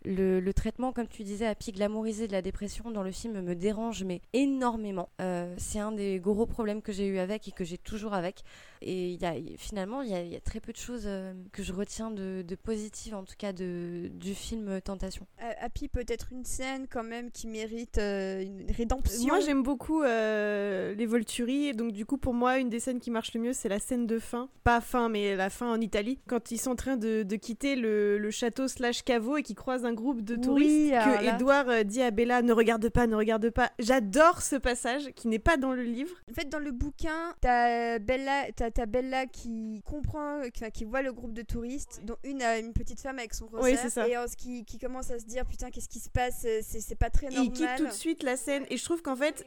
Le, le traitement, comme tu disais, à pic glamourisé de la dépression dans le film me dérange, mais énormément. Euh, c'est un des gros problèmes que j'ai eu avec et que j'ai toujours avec. Et il y a, finalement, il y, a, il y a très peu de choses euh, que je retiens de, de positives, en tout cas de, du film Tentation. Euh, Happy, peut-être une scène quand même qui mérite euh, une rédemption. Moi j'aime beaucoup euh, les Volturi, et donc du coup pour moi une des scènes qui marche le mieux c'est la scène de fin. Pas fin mais la fin en Italie, quand ils sont en train de, de quitter le, le château slash caveau et qu'ils croisent un groupe de touristes que là- Edouard dit à Bella ne regarde pas, ne regarde pas. J'adore ce passage qui n'est pas dans le livre. En fait, dans le bouquin, t'as Bella, t'as, t'as Bella qui comprend, qui, voit le groupe de touristes, dont une a une petite femme avec son rosaire, Oui, ça. et qui, qui commence à se dire putain qu'est-ce qui se passe, c'est, pas très Et normal. il quitte tout de suite la scène et je trouve qu'en fait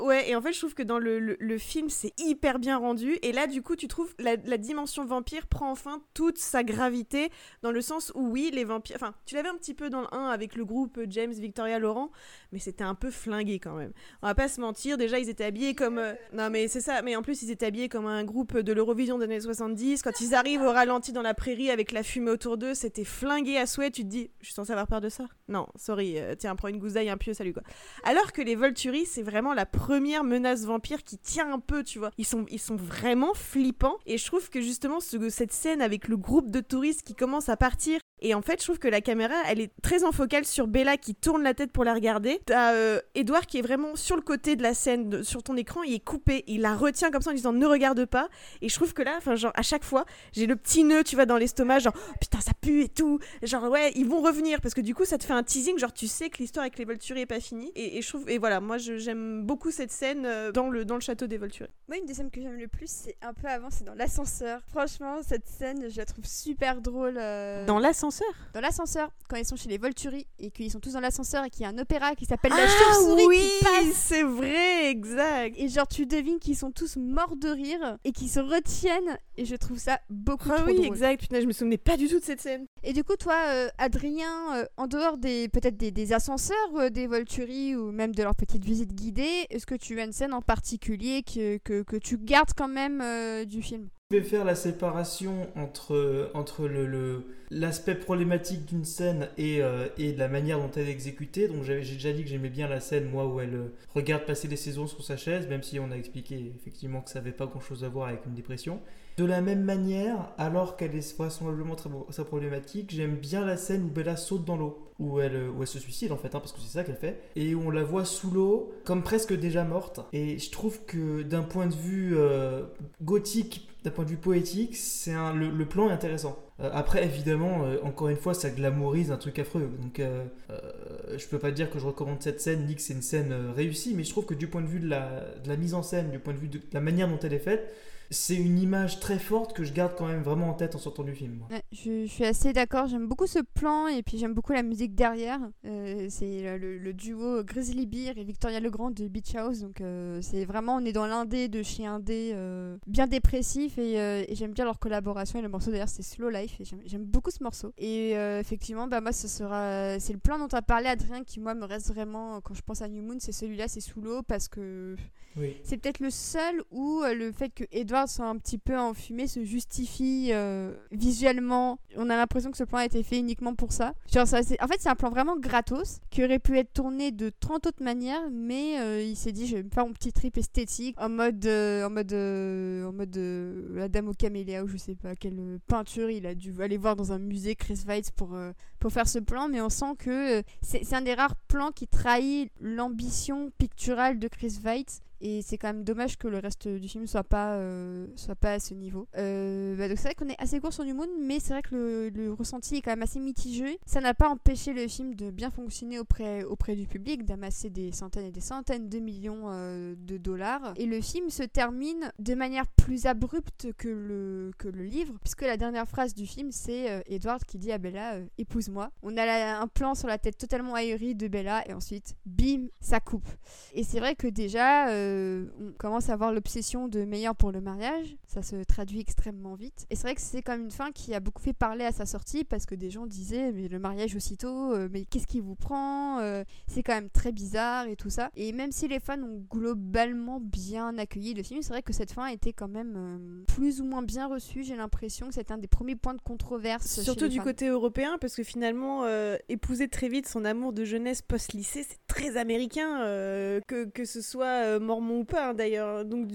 Ouais, et en fait, je trouve que dans le, le, film, c'est hyper bien rendu. Et là, du coup, tu trouves la, la dimension vampire prend enfin toute sa gravité, dans le sens où, oui, les vampires. Enfin, tu l'avais un petit peu dans le 1 avec le groupe James, Victoria, Laurent, mais c'était un peu flingué quand même. On va pas se mentir, déjà, ils étaient habillés comme. euh, Non, mais c'est ça, mais en plus, ils étaient habillés comme un groupe de l'Eurovision des années 70. Quand ils arrivent au ralenti dans la prairie avec la fumée autour d'eux, c'était flingué à souhait. Tu te dis, je suis censée avoir peur de ça? Non, sorry, euh, tiens, prends une gouseille, un pieu, salut quoi. Alors que les Volturi, c'est vraiment la première menace vampire qui tient un peu, tu vois. Ils sont, ils sont vraiment flippants. Et je trouve que justement, ce- cette scène avec le groupe de touristes qui commence à partir. Et en fait, je trouve que la caméra, elle est très en focale sur Bella qui tourne la tête pour la regarder. T'as euh, Edouard qui est vraiment sur le côté de la scène, de- sur ton écran, il est coupé. Il la retient comme ça en disant ne regarde pas. Et je trouve que là, enfin, genre, à chaque fois, j'ai le petit nœud, tu vois, dans l'estomac, genre, Oh, putain, ça pue et tout. Genre, ouais, ils vont revenir. Parce que du coup, ça te fait un teasing, genre, tu sais que l'histoire avec les Volturi est pas finie. Et, et je trouve, et voilà, moi, je- j'aime beaucoup cette scène euh, dans, le, dans le château des Volturi. Moi, une des scènes que j'aime le plus, c'est un peu avant, c'est dans l'ascenseur. Franchement, cette scène, je la trouve super drôle. euh, Dans l'ascenseur. L'ascenseur Dans l'ascenseur, quand ils sont chez les Volturi et qu'ils sont tous dans l'ascenseur et qu'il y a un opéra qui s'appelle La Ah Chauve-souris oui, qui passe. c'est vrai, exact. Et genre, tu devines qu'ils sont tous morts de rire et qu'ils se retiennent. Et je trouve ça beaucoup Ah trop oui, drôle. exact. Putain, je me souvenais pas du tout de cette scène. Et du coup, toi, euh, Adrien, euh, en dehors des peut-être des, des ascenseurs, euh, des Volturi ou même de leur petite visite guidée, est-ce que tu as une scène en particulier que, que, que tu gardes quand même du film? Je vais faire la séparation entre, entre le, l'aspect problématique d'une scène et, euh, et la manière dont elle est exécutée. Donc j'ai déjà dit que j'aimais bien la scène, moi, où elle euh, regarde passer les saisons sur sa chaise, même si on a expliqué effectivement que ça n'avait pas grand-chose à voir avec une dépression. De la même manière, alors qu'elle est vraisemblablement très, très problématique, j'aime bien la scène où Bella saute dans l'eau, où elle, euh, où elle se suicide en fait, hein, parce que c'est ça qu'elle fait, et où on la voit sous l'eau, comme presque déjà morte. Et je trouve que d'un point de vue gothique, d'un point de vue poétique, c'est le, plan est intéressant. Euh, après, évidemment, euh, encore une fois, ça glamourise un truc affreux. Donc, euh, euh, je peux pas dire que je recommande cette scène ni que c'est une scène réussie, mais je trouve que du point de vue de la mise en scène, du point de vue de la manière dont elle est faite, c'est une image très forte que je garde quand même vraiment en tête en sortant du film. je, suis assez d'accord, j'aime beaucoup ce plan et puis j'aime beaucoup la musique derrière. Euh, c'est le, duo Grizzly Bear et Victoria Legrand de Beach House, donc euh, c'est vraiment, on est dans l'indé de chez indé, euh, bien dépressif et, euh, et j'aime bien leur collaboration et le morceau d'ailleurs c'est Slow Life et j'aime- beaucoup ce morceau. Et effectivement, bah moi ce sera, c'est le plan dont tu as parlé Adrien qui moi me reste vraiment, quand je pense à New Moon, c'est celui-là, c'est sous l'eau parce que C'est peut-être le seul où euh, le fait que Edward soit un petit peu enfumé se justifie euh, visuellement. On a l'impression que ce plan a été fait uniquement pour ça. En fait, c'est un plan vraiment gratos qui aurait pu être tourné de 30 autres manières, mais euh, il s'est dit je vais me faire mon petit trip esthétique en mode en mode en mode la dame au camélia ou je sais pas quelle peinture il a dû aller voir dans un musée Chris Weitz pour pour faire ce plan, mais on sent que euh, c'est un des rares plans qui trahit l'ambition picturale de Chris Weitz. Et c'est quand même dommage que le reste du film soit pas, euh, soit pas à ce niveau. Euh, bah, donc c'est vrai qu'on est assez court sur New Moon, mais c'est vrai que le, ressenti est quand même assez mitigé. Ça n'a pas empêché le film de bien fonctionner auprès, auprès du public, d'amasser des centaines et des centaines de millions de dollars. Et le film se termine de manière plus abrupte que le, que le livre, puisque la dernière phrase du film, c'est Edward qui dit à Bella euh, Épouse-moi. On a la- un plan sur la tête totalement ahurie de Bella, et ensuite, bim, ça coupe. Et c'est vrai que déjà, euh, on commence à avoir l'obsession de meilleur pour le mariage. Ça se traduit extrêmement vite. Et c'est vrai que c'est quand même une fin qui a beaucoup fait parler à sa sortie parce que des gens disaient mais le mariage aussitôt, euh, mais qu'est-ce qui vous prend Euh, C'est quand même très bizarre et tout ça. Et même si les fans ont globalement bien accueilli le film, c'est vrai que cette fin a été quand même plus ou moins bien reçue. J'ai l'impression que c'était un des premiers points de controverse. Surtout du fans. côté européen, parce que finalement, euh, épouser très vite son amour de jeunesse post-lycée, c'est très américain, euh, que, que ce soit euh, mormon ou pas hein, d'ailleurs. Donc,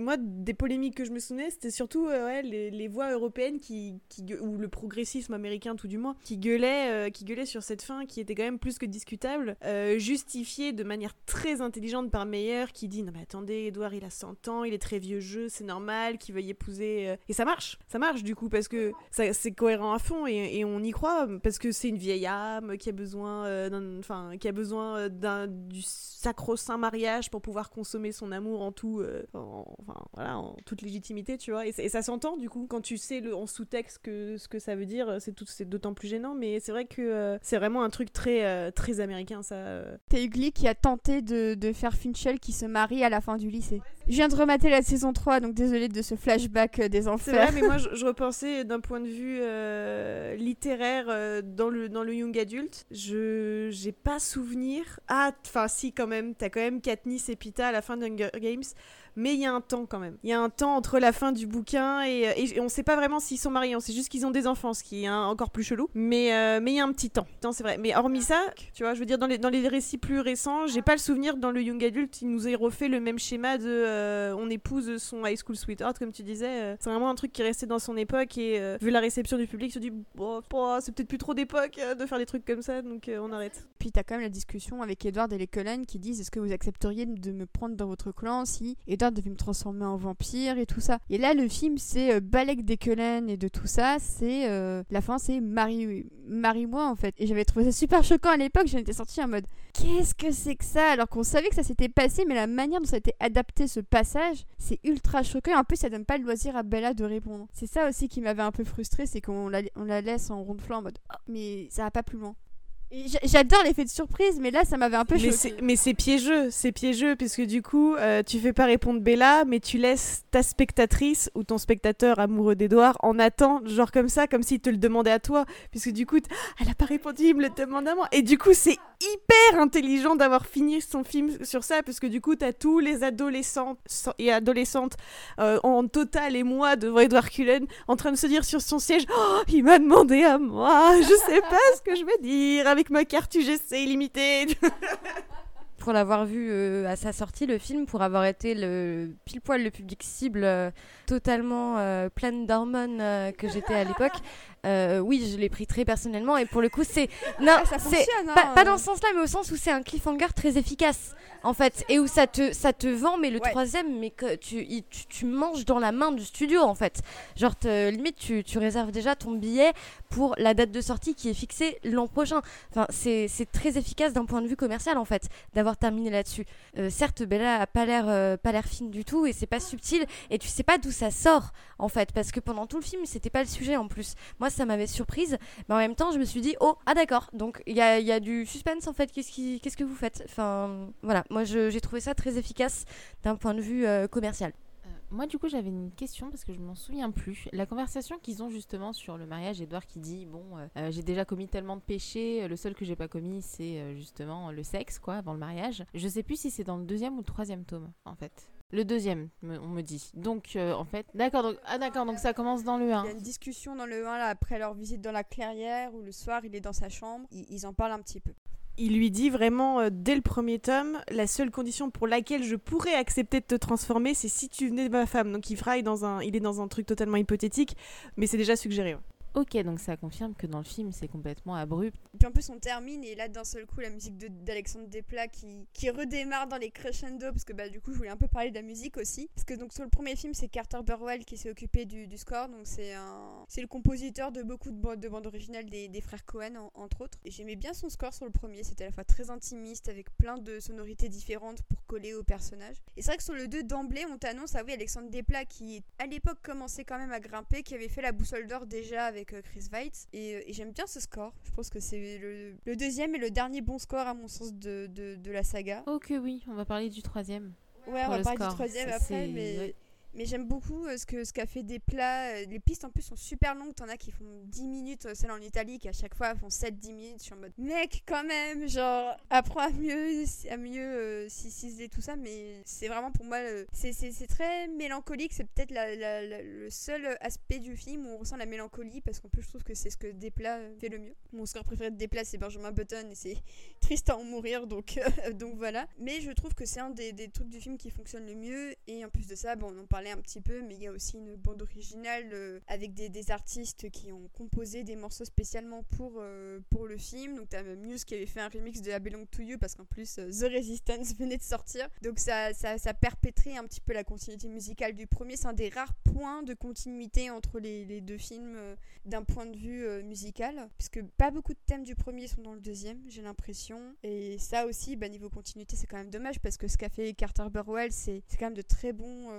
moi, des polémiques que je me souvenais, c'était surtout les, les voix européennes qui, qui ou le progressisme américain tout du moins, qui gueulaient, euh, qui gueulaient sur cette fin qui était quand même plus que discutable, justifiée de manière très intelligente par Meyer qui dit non mais attendez, Edouard il a 100 ans, il est très vieux jeu, c'est normal qu'il veuille épouser. Et ça marche, ça marche du coup parce que c'est cohérent à fond et, et on y croit parce que c'est une vieille âme qui a besoin euh, enfin qui a besoin euh, d'un du sacro-saint mariage pour pouvoir consommer son amour en tout, euh, en, enfin voilà, en toute légitimité, tu vois. Et, ça s'entend du coup quand tu sais le, en sous-texte que ce que ça veut dire, c'est tout, c'est d'autant plus gênant. Mais c'est vrai que euh, c'est vraiment un truc très très, américain, ça. T'as eu Glee qui a tenté de, de faire Finchel qui se marie à la fin du lycée. Je viens de remater la saison 3, donc désolée de ce flashback des C'est enfers. vrai, mais moi je, je repensais d'un point de vue littéraire dans, le, dans le young adult. Je j'ai pas souvenir. Ah, enfin si quand même, t'as quand même Katniss et Pita à la fin d'Hunger Games. Mais il y a un temps quand même. Il y a un temps entre la fin du bouquin et, et on sait pas vraiment s'ils sont mariés. On sait juste qu'ils ont des enfants, ce qui est hein, encore plus chelou. Mais euh, mais il y a un petit temps. Temps, c'est vrai. Mais hormis ça, tu vois, je veux dire dans les, dans les récits plus récents, j'ai pas le souvenir dans le young adult, il nous a refait le même schéma de euh, on épouse son high school sweetheart comme tu disais. euh, c'est vraiment un truc qui est resté dans son époque et euh, vu la réception du public, se dit bon, bon, c'est peut-être plus trop d'époque euh, de faire des trucs comme ça, donc euh, on arrête. Puis t'as quand même la discussion avec Edward et les Cullen qui disent est-ce que vous accepteriez de me prendre dans votre clan si Blizzard devait me transformer en vampire et tout ça. Et là, le film, c'est euh, Balek d'Ekelen et de tout ça. C'est euh, la fin, c'est Marie, Marie-moi en fait. Et j'avais trouvé ça super choquant à l'époque. J'en étais sortie en mode qu'est-ce que c'est que ça? Alors qu'on savait que ça s'était passé, mais la manière dont ça a été adapté ce passage, c'est ultra choquant. En plus, ça donne pas le loisir à Bella de répondre. C'est ça aussi qui m'avait un peu frustré, c'est qu'on la, on la laisse en ronde-flanc en mode Oh, mais ça va pas plus loin. J'adore l'effet de surprise, mais là, ça m'avait un peu choqué. mais c'est piégeux, c'est piégeux, puisque du coup, euh, tu fais pas répondre Bella, mais tu laisses ta spectatrice ou ton spectateur amoureux d'Edouard en attente, genre comme ça, comme s'il te le demandait à toi, puisque du coup, elle a pas répondu, il me le demande à moi. Et du coup, c'est hyper intelligent d'avoir fini son film sur ça, parce que du coup, t'as tous les adolescents et adolescentes euh, en total et moi devant Edouard Cullen en train de se dire sur son siège, oh, il m'a demandé à moi, je sais pas ce que je vais dire avec ma carte UGC illimitée. pour l'avoir vu euh, à sa sortie, le film, pour avoir été le pile poil le public cible euh, totalement euh, pleine d'hormones que j'étais à l'époque, euh, oui, je l'ai pris très personnellement et pour le coup, c'est non, ça c'est fonctionne, hein, pas, pas dans ce sens-là, mais au sens où c'est un cliffhanger très efficace en fait et où ça te ça te vend, mais le Ouais. troisième, mais que tu, tu tu manges dans la main du studio en fait. Genre te- limite tu, tu réserves déjà ton billet pour la date de sortie qui est fixée l'an prochain. Enfin, c'est très efficace d'un point de vue commercial en fait d'avoir terminé là-dessus. Euh, certes, Bella a pas l'air euh, pas l'air fine du tout et c'est pas subtil et tu sais pas d'où ça sort en fait parce que pendant tout le film c'était pas le sujet en plus. Moi ça m'avait surprise, mais en même temps je me suis dit oh ah d'accord donc il y a, y a du suspense en fait. Qu'est-ce que vous faites? Enfin voilà, moi j'ai trouvé ça très efficace d'un point de vue euh, commercial. Euh, moi, du coup, j'avais une question parce que je m'en souviens plus. La conversation qu'ils ont justement sur le mariage, Edouard qui dit Bon, euh, j'ai déjà commis tellement de péchés, le seul que j'ai pas commis, c'est euh, justement le sexe, quoi, avant le mariage. Je sais plus si c'est dans le deuxième ou le troisième tome, en fait. Le deuxième, me- on me dit. Donc, euh, en fait, d'accord, donc, ah, d'accord, donc ça commence dans le 1. Il y a une discussion dans le 1 là, après leur visite dans la clairière où le soir il est dans sa chambre. Ils, ils en parlent un petit peu. Il lui dit vraiment euh, dès le premier tome, la seule condition pour laquelle je pourrais accepter de te transformer, c'est si tu venais de ma femme. Donc il est dans un, il est dans un truc totalement hypothétique, mais c'est déjà suggéré. Ok, donc ça confirme que dans le film, c'est complètement abrupt. Puis en plus on termine et là d'un seul coup la musique de- d'Alexandre Desplat qui, qui redémarre dans les crescendo parce que bah du coup je voulais un peu parler de la musique aussi. Parce que donc sur le premier film c'est Carter Burwell qui s'est occupé du, du score donc c'est le compositeur de beaucoup de, bandes- de originales des, des frères Cohen en- entre autres. Et j'aimais bien son score sur le premier c'était à la fois très intimiste avec plein de sonorités différentes pour coller au personnage. Et c'est vrai que sur le 2 d'emblée on t'annonce ah oui Alexandre Desplat qui à l'époque commençait quand même à grimper qui avait fait la boussole d'or déjà avec euh, Chris Weitz et, euh, et j'aime bien ce score je pense que c'est le, le deuxième et le dernier bon score à mon sens de, de, de la saga Ok, oui, on va parler du troisième. ouais on va le parler du troisième Ça, après mais ouais. Mais j'aime beaucoup euh, ce que ce qu'a fait des plats Euh, les pistes en plus sont super longues. T'en as qui font 10 minutes euh, celles en Italie qui à chaque fois font 7-10 minutes. Je suis en mode mec quand même genre apprends à mieux à mieux euh, tout ça. Mais c'est vraiment pour moi c'est très mélancolique. C'est peut-être le seul aspect du film où on ressent la mélancolie parce qu'en plus je trouve que c'est ce que Desplat fait le mieux. Mon score préféré de Desplat c'est Benjamin Button et c'est triste à en mourir donc donc voilà. Mais je trouve que c'est un des, des trucs du film qui fonctionne le mieux. Et en plus de ça bon on en un petit peu mais il y a aussi une bande originale euh, avec des, des artistes qui ont composé des morceaux spécialement pour euh, pour le film. Donc t'as même Muse qui avait fait un remix de I Belong to You parce qu'en plus euh, The Resistance venait de sortir. Donc ça, ça ça perpétrait un petit peu la continuité musicale du premier. C'est un des rares points de continuité entre les, deux films d'un point de vue musical, puisque pas beaucoup de thèmes du premier sont dans le deuxième, j'ai l'impression. Et ça aussi, bah, niveau continuité, c'est quand même dommage, parce que ce qu'a fait Carter Burwell, c'est quand même de très bons,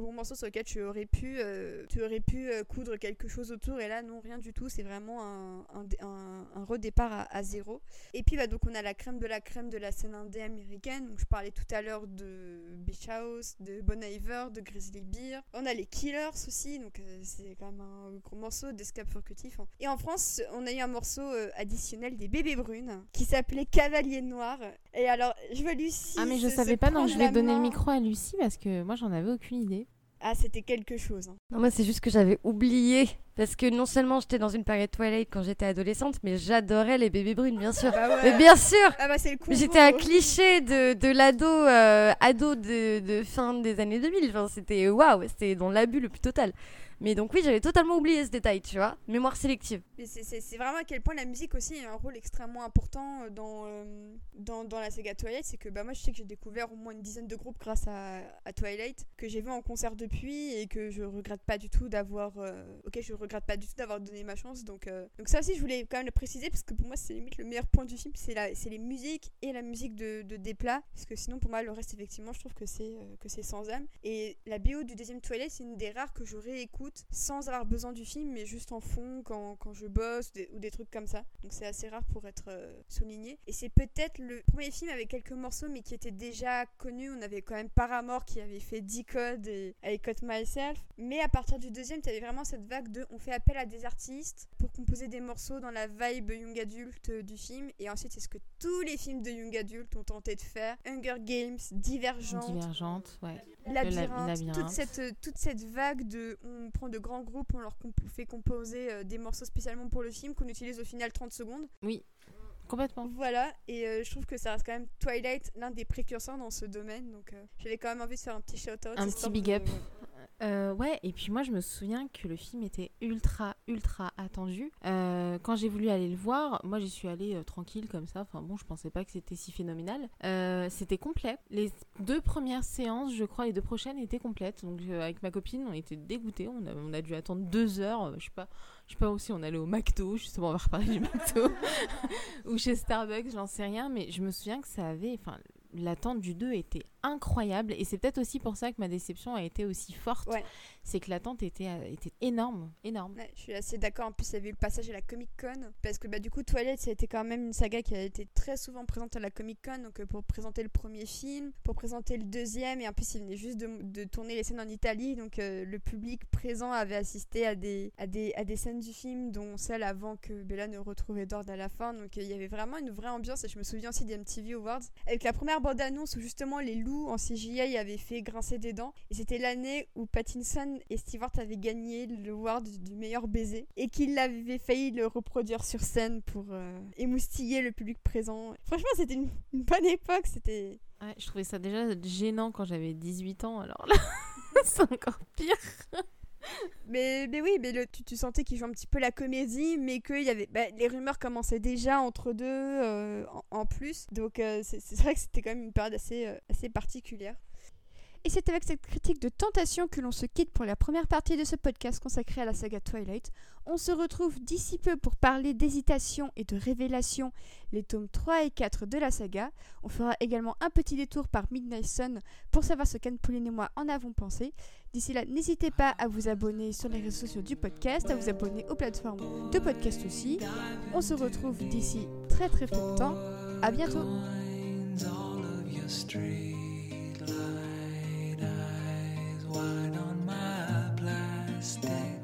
bons morceaux sur lesquels tu aurais pu, euh, tu aurais pu euh, coudre quelque chose autour, et là, non, rien du tout, c'est vraiment un, un, redépart à, zéro. Et puis, bah, donc, on a la crème de la crème de la scène indé américaine, donc je parlais tout à l'heure de Beach House, de Bon Iver, de Grizzly Bear. On a les Killers aussi, donc euh, c'est quand même un gros morceau d'Escape Furcutif. Et en France, on a eu un morceau additionnel des Bébés Brunes qui s'appelait Cavalier Noir. Et alors, je vois Lucie. Ah, mais je se- savais se pas, donc je vais la donner le micro à Lucie parce que moi, j'en avais aucune idée. Ah, c'était quelque chose. hein. Non, moi c'est juste que j'avais oublié Parce que non seulement j'étais dans une période Twilight quand j'étais adolescente, mais j'adorais les bébés brunes, bien sûr. Bah ouais. Mais bien sûr Ah bah c'est le combo. J'étais un cliché de, de l'ado euh, ado de, de fin des années 2000. Enfin, c'était waouh, c'était dans l'abus le plus total. Mais donc oui, j'avais totalement oublié ce détail, tu vois. Mémoire sélective. Mais c'est- vraiment à quel point la musique aussi a un rôle extrêmement important euh, dans, euh, dans, dans la saga Twilight. C'est que bah, moi je sais que j'ai découvert au moins une dizaine de groupes grâce à, à Twilight, que j'ai vu en concert depuis et que je regrette pas du tout d'avoir. euh, je regrette pas du tout d'avoir donné ma chance. Donc, euh, donc ça aussi je voulais quand même le préciser parce que pour moi c'est limite le meilleur point du film, c'est les musiques et la musique de, de Desplat. Parce que sinon pour moi le reste effectivement je trouve que c'est c'est sans âme. Et la BO du deuxième Twilight c'est une des rares que je réécoute sans avoir besoin du film mais juste en fond quand, quand je bosse ou des, trucs comme ça. Donc c'est assez rare pour être euh, souligné. Et c'est peut-être le premier film avec quelques morceaux mais qui était déjà connu. On avait quand même Paramore qui avait fait Decode et I Cut Myself. Mais à partir du deuxième, tu avais vraiment cette vague de on fait appel à des artistes pour composer des morceaux dans la vibe young adulte euh, du film. Et ensuite c'est ce que tous les films de young adulte ont tenté de faire. Hunger Games, Divergent, Divergente, ouais. Labyrinthe, labyrinthe. Toute, cette, euh, toute cette vague de on prend de grands groupes, on leur comp- fait composer euh, des morceaux spécialement pour le film qu'on utilise au final 30 secondes. Oui, complètement. Voilà, et euh, je trouve que ça reste quand même Twilight, l'un des précurseurs dans ce domaine. Donc euh, j'avais quand même envie de faire un petit shout-out. Un petit big de- up. Euh, ouais, et puis moi je me souviens que le film était ultra, ultra attendu. Euh, quand j'ai voulu aller le voir, moi j'y suis allée euh, tranquille comme ça. Enfin bon, je pensais pas que c'était si phénoménal. C'était complet. Les deux premières séances, je crois, les deux prochaines étaient complètes. Donc avec ma copine, on était dégoûtés. On a, on a dû attendre deux heures. Je sais pas, je sais pas aussi, on allait au McDo, justement, on va reparler du McDo. Ou chez Starbucks, j'en sais rien. Mais je me souviens que ça avait. Enfin, l'attente du 2 était incroyable. Et c'est peut-être aussi pour ça que ma déception a été aussi forte. Ouais. C'est que l'attente était, euh, était énorme. Énorme. Ouais, je suis assez d'accord. En plus, il y avait eu le passage à la Comic Con. Parce que bah, du coup, Twilight, ça a été quand même une saga qui a été très souvent présente à la Comic Con. Donc, euh, pour présenter le premier film, pour présenter le deuxième. Et en plus, il venait juste de, de tourner les scènes en Italie. Donc, euh, le public présent avait assisté à des, à, des, à des scènes du film, dont celle avant que Bella ne retrouve Edward à la fin. Donc, euh, il y avait vraiment une vraie ambiance. Et je me souviens aussi des MTV Awards. Avec la première bande-annonce où justement les loups en CGI avaient fait grincer des dents. Et c'était l'année où Pattinson et Stewart avaient gagné le award du- du meilleur baiser et qu'il avait failli le reproduire sur scène pour euh, émoustiller le public présent. Franchement, c'était une, une bonne époque. C'était Ouais, je trouvais ça déjà gênant quand j'avais 18 ans. Alors là, c'est encore pire. Mais, mais oui, mais tu, tu sentais qu'il jouait un petit peu la comédie, mais que y avait, bah, les rumeurs commençaient déjà entre deux euh, en, en plus. Donc euh, c'est c'est vrai que c'était quand même une période assez, euh, assez particulière. Et c'est avec cette critique de tentation que l'on se quitte pour la première partie de ce podcast consacré à la saga Twilight. On se retrouve d'ici peu pour parler d'hésitation et de révélation, les tomes 3 et 4 de la saga. On fera également un petit détour par Midnight Sun pour savoir ce qu'Anne Pauline et moi en avons pensé. D'ici là, n'hésitez pas à vous abonner sur les réseaux sociaux du podcast, à vous abonner aux plateformes de podcast aussi. On se retrouve d'ici très très peu de bientôt wide on my plastic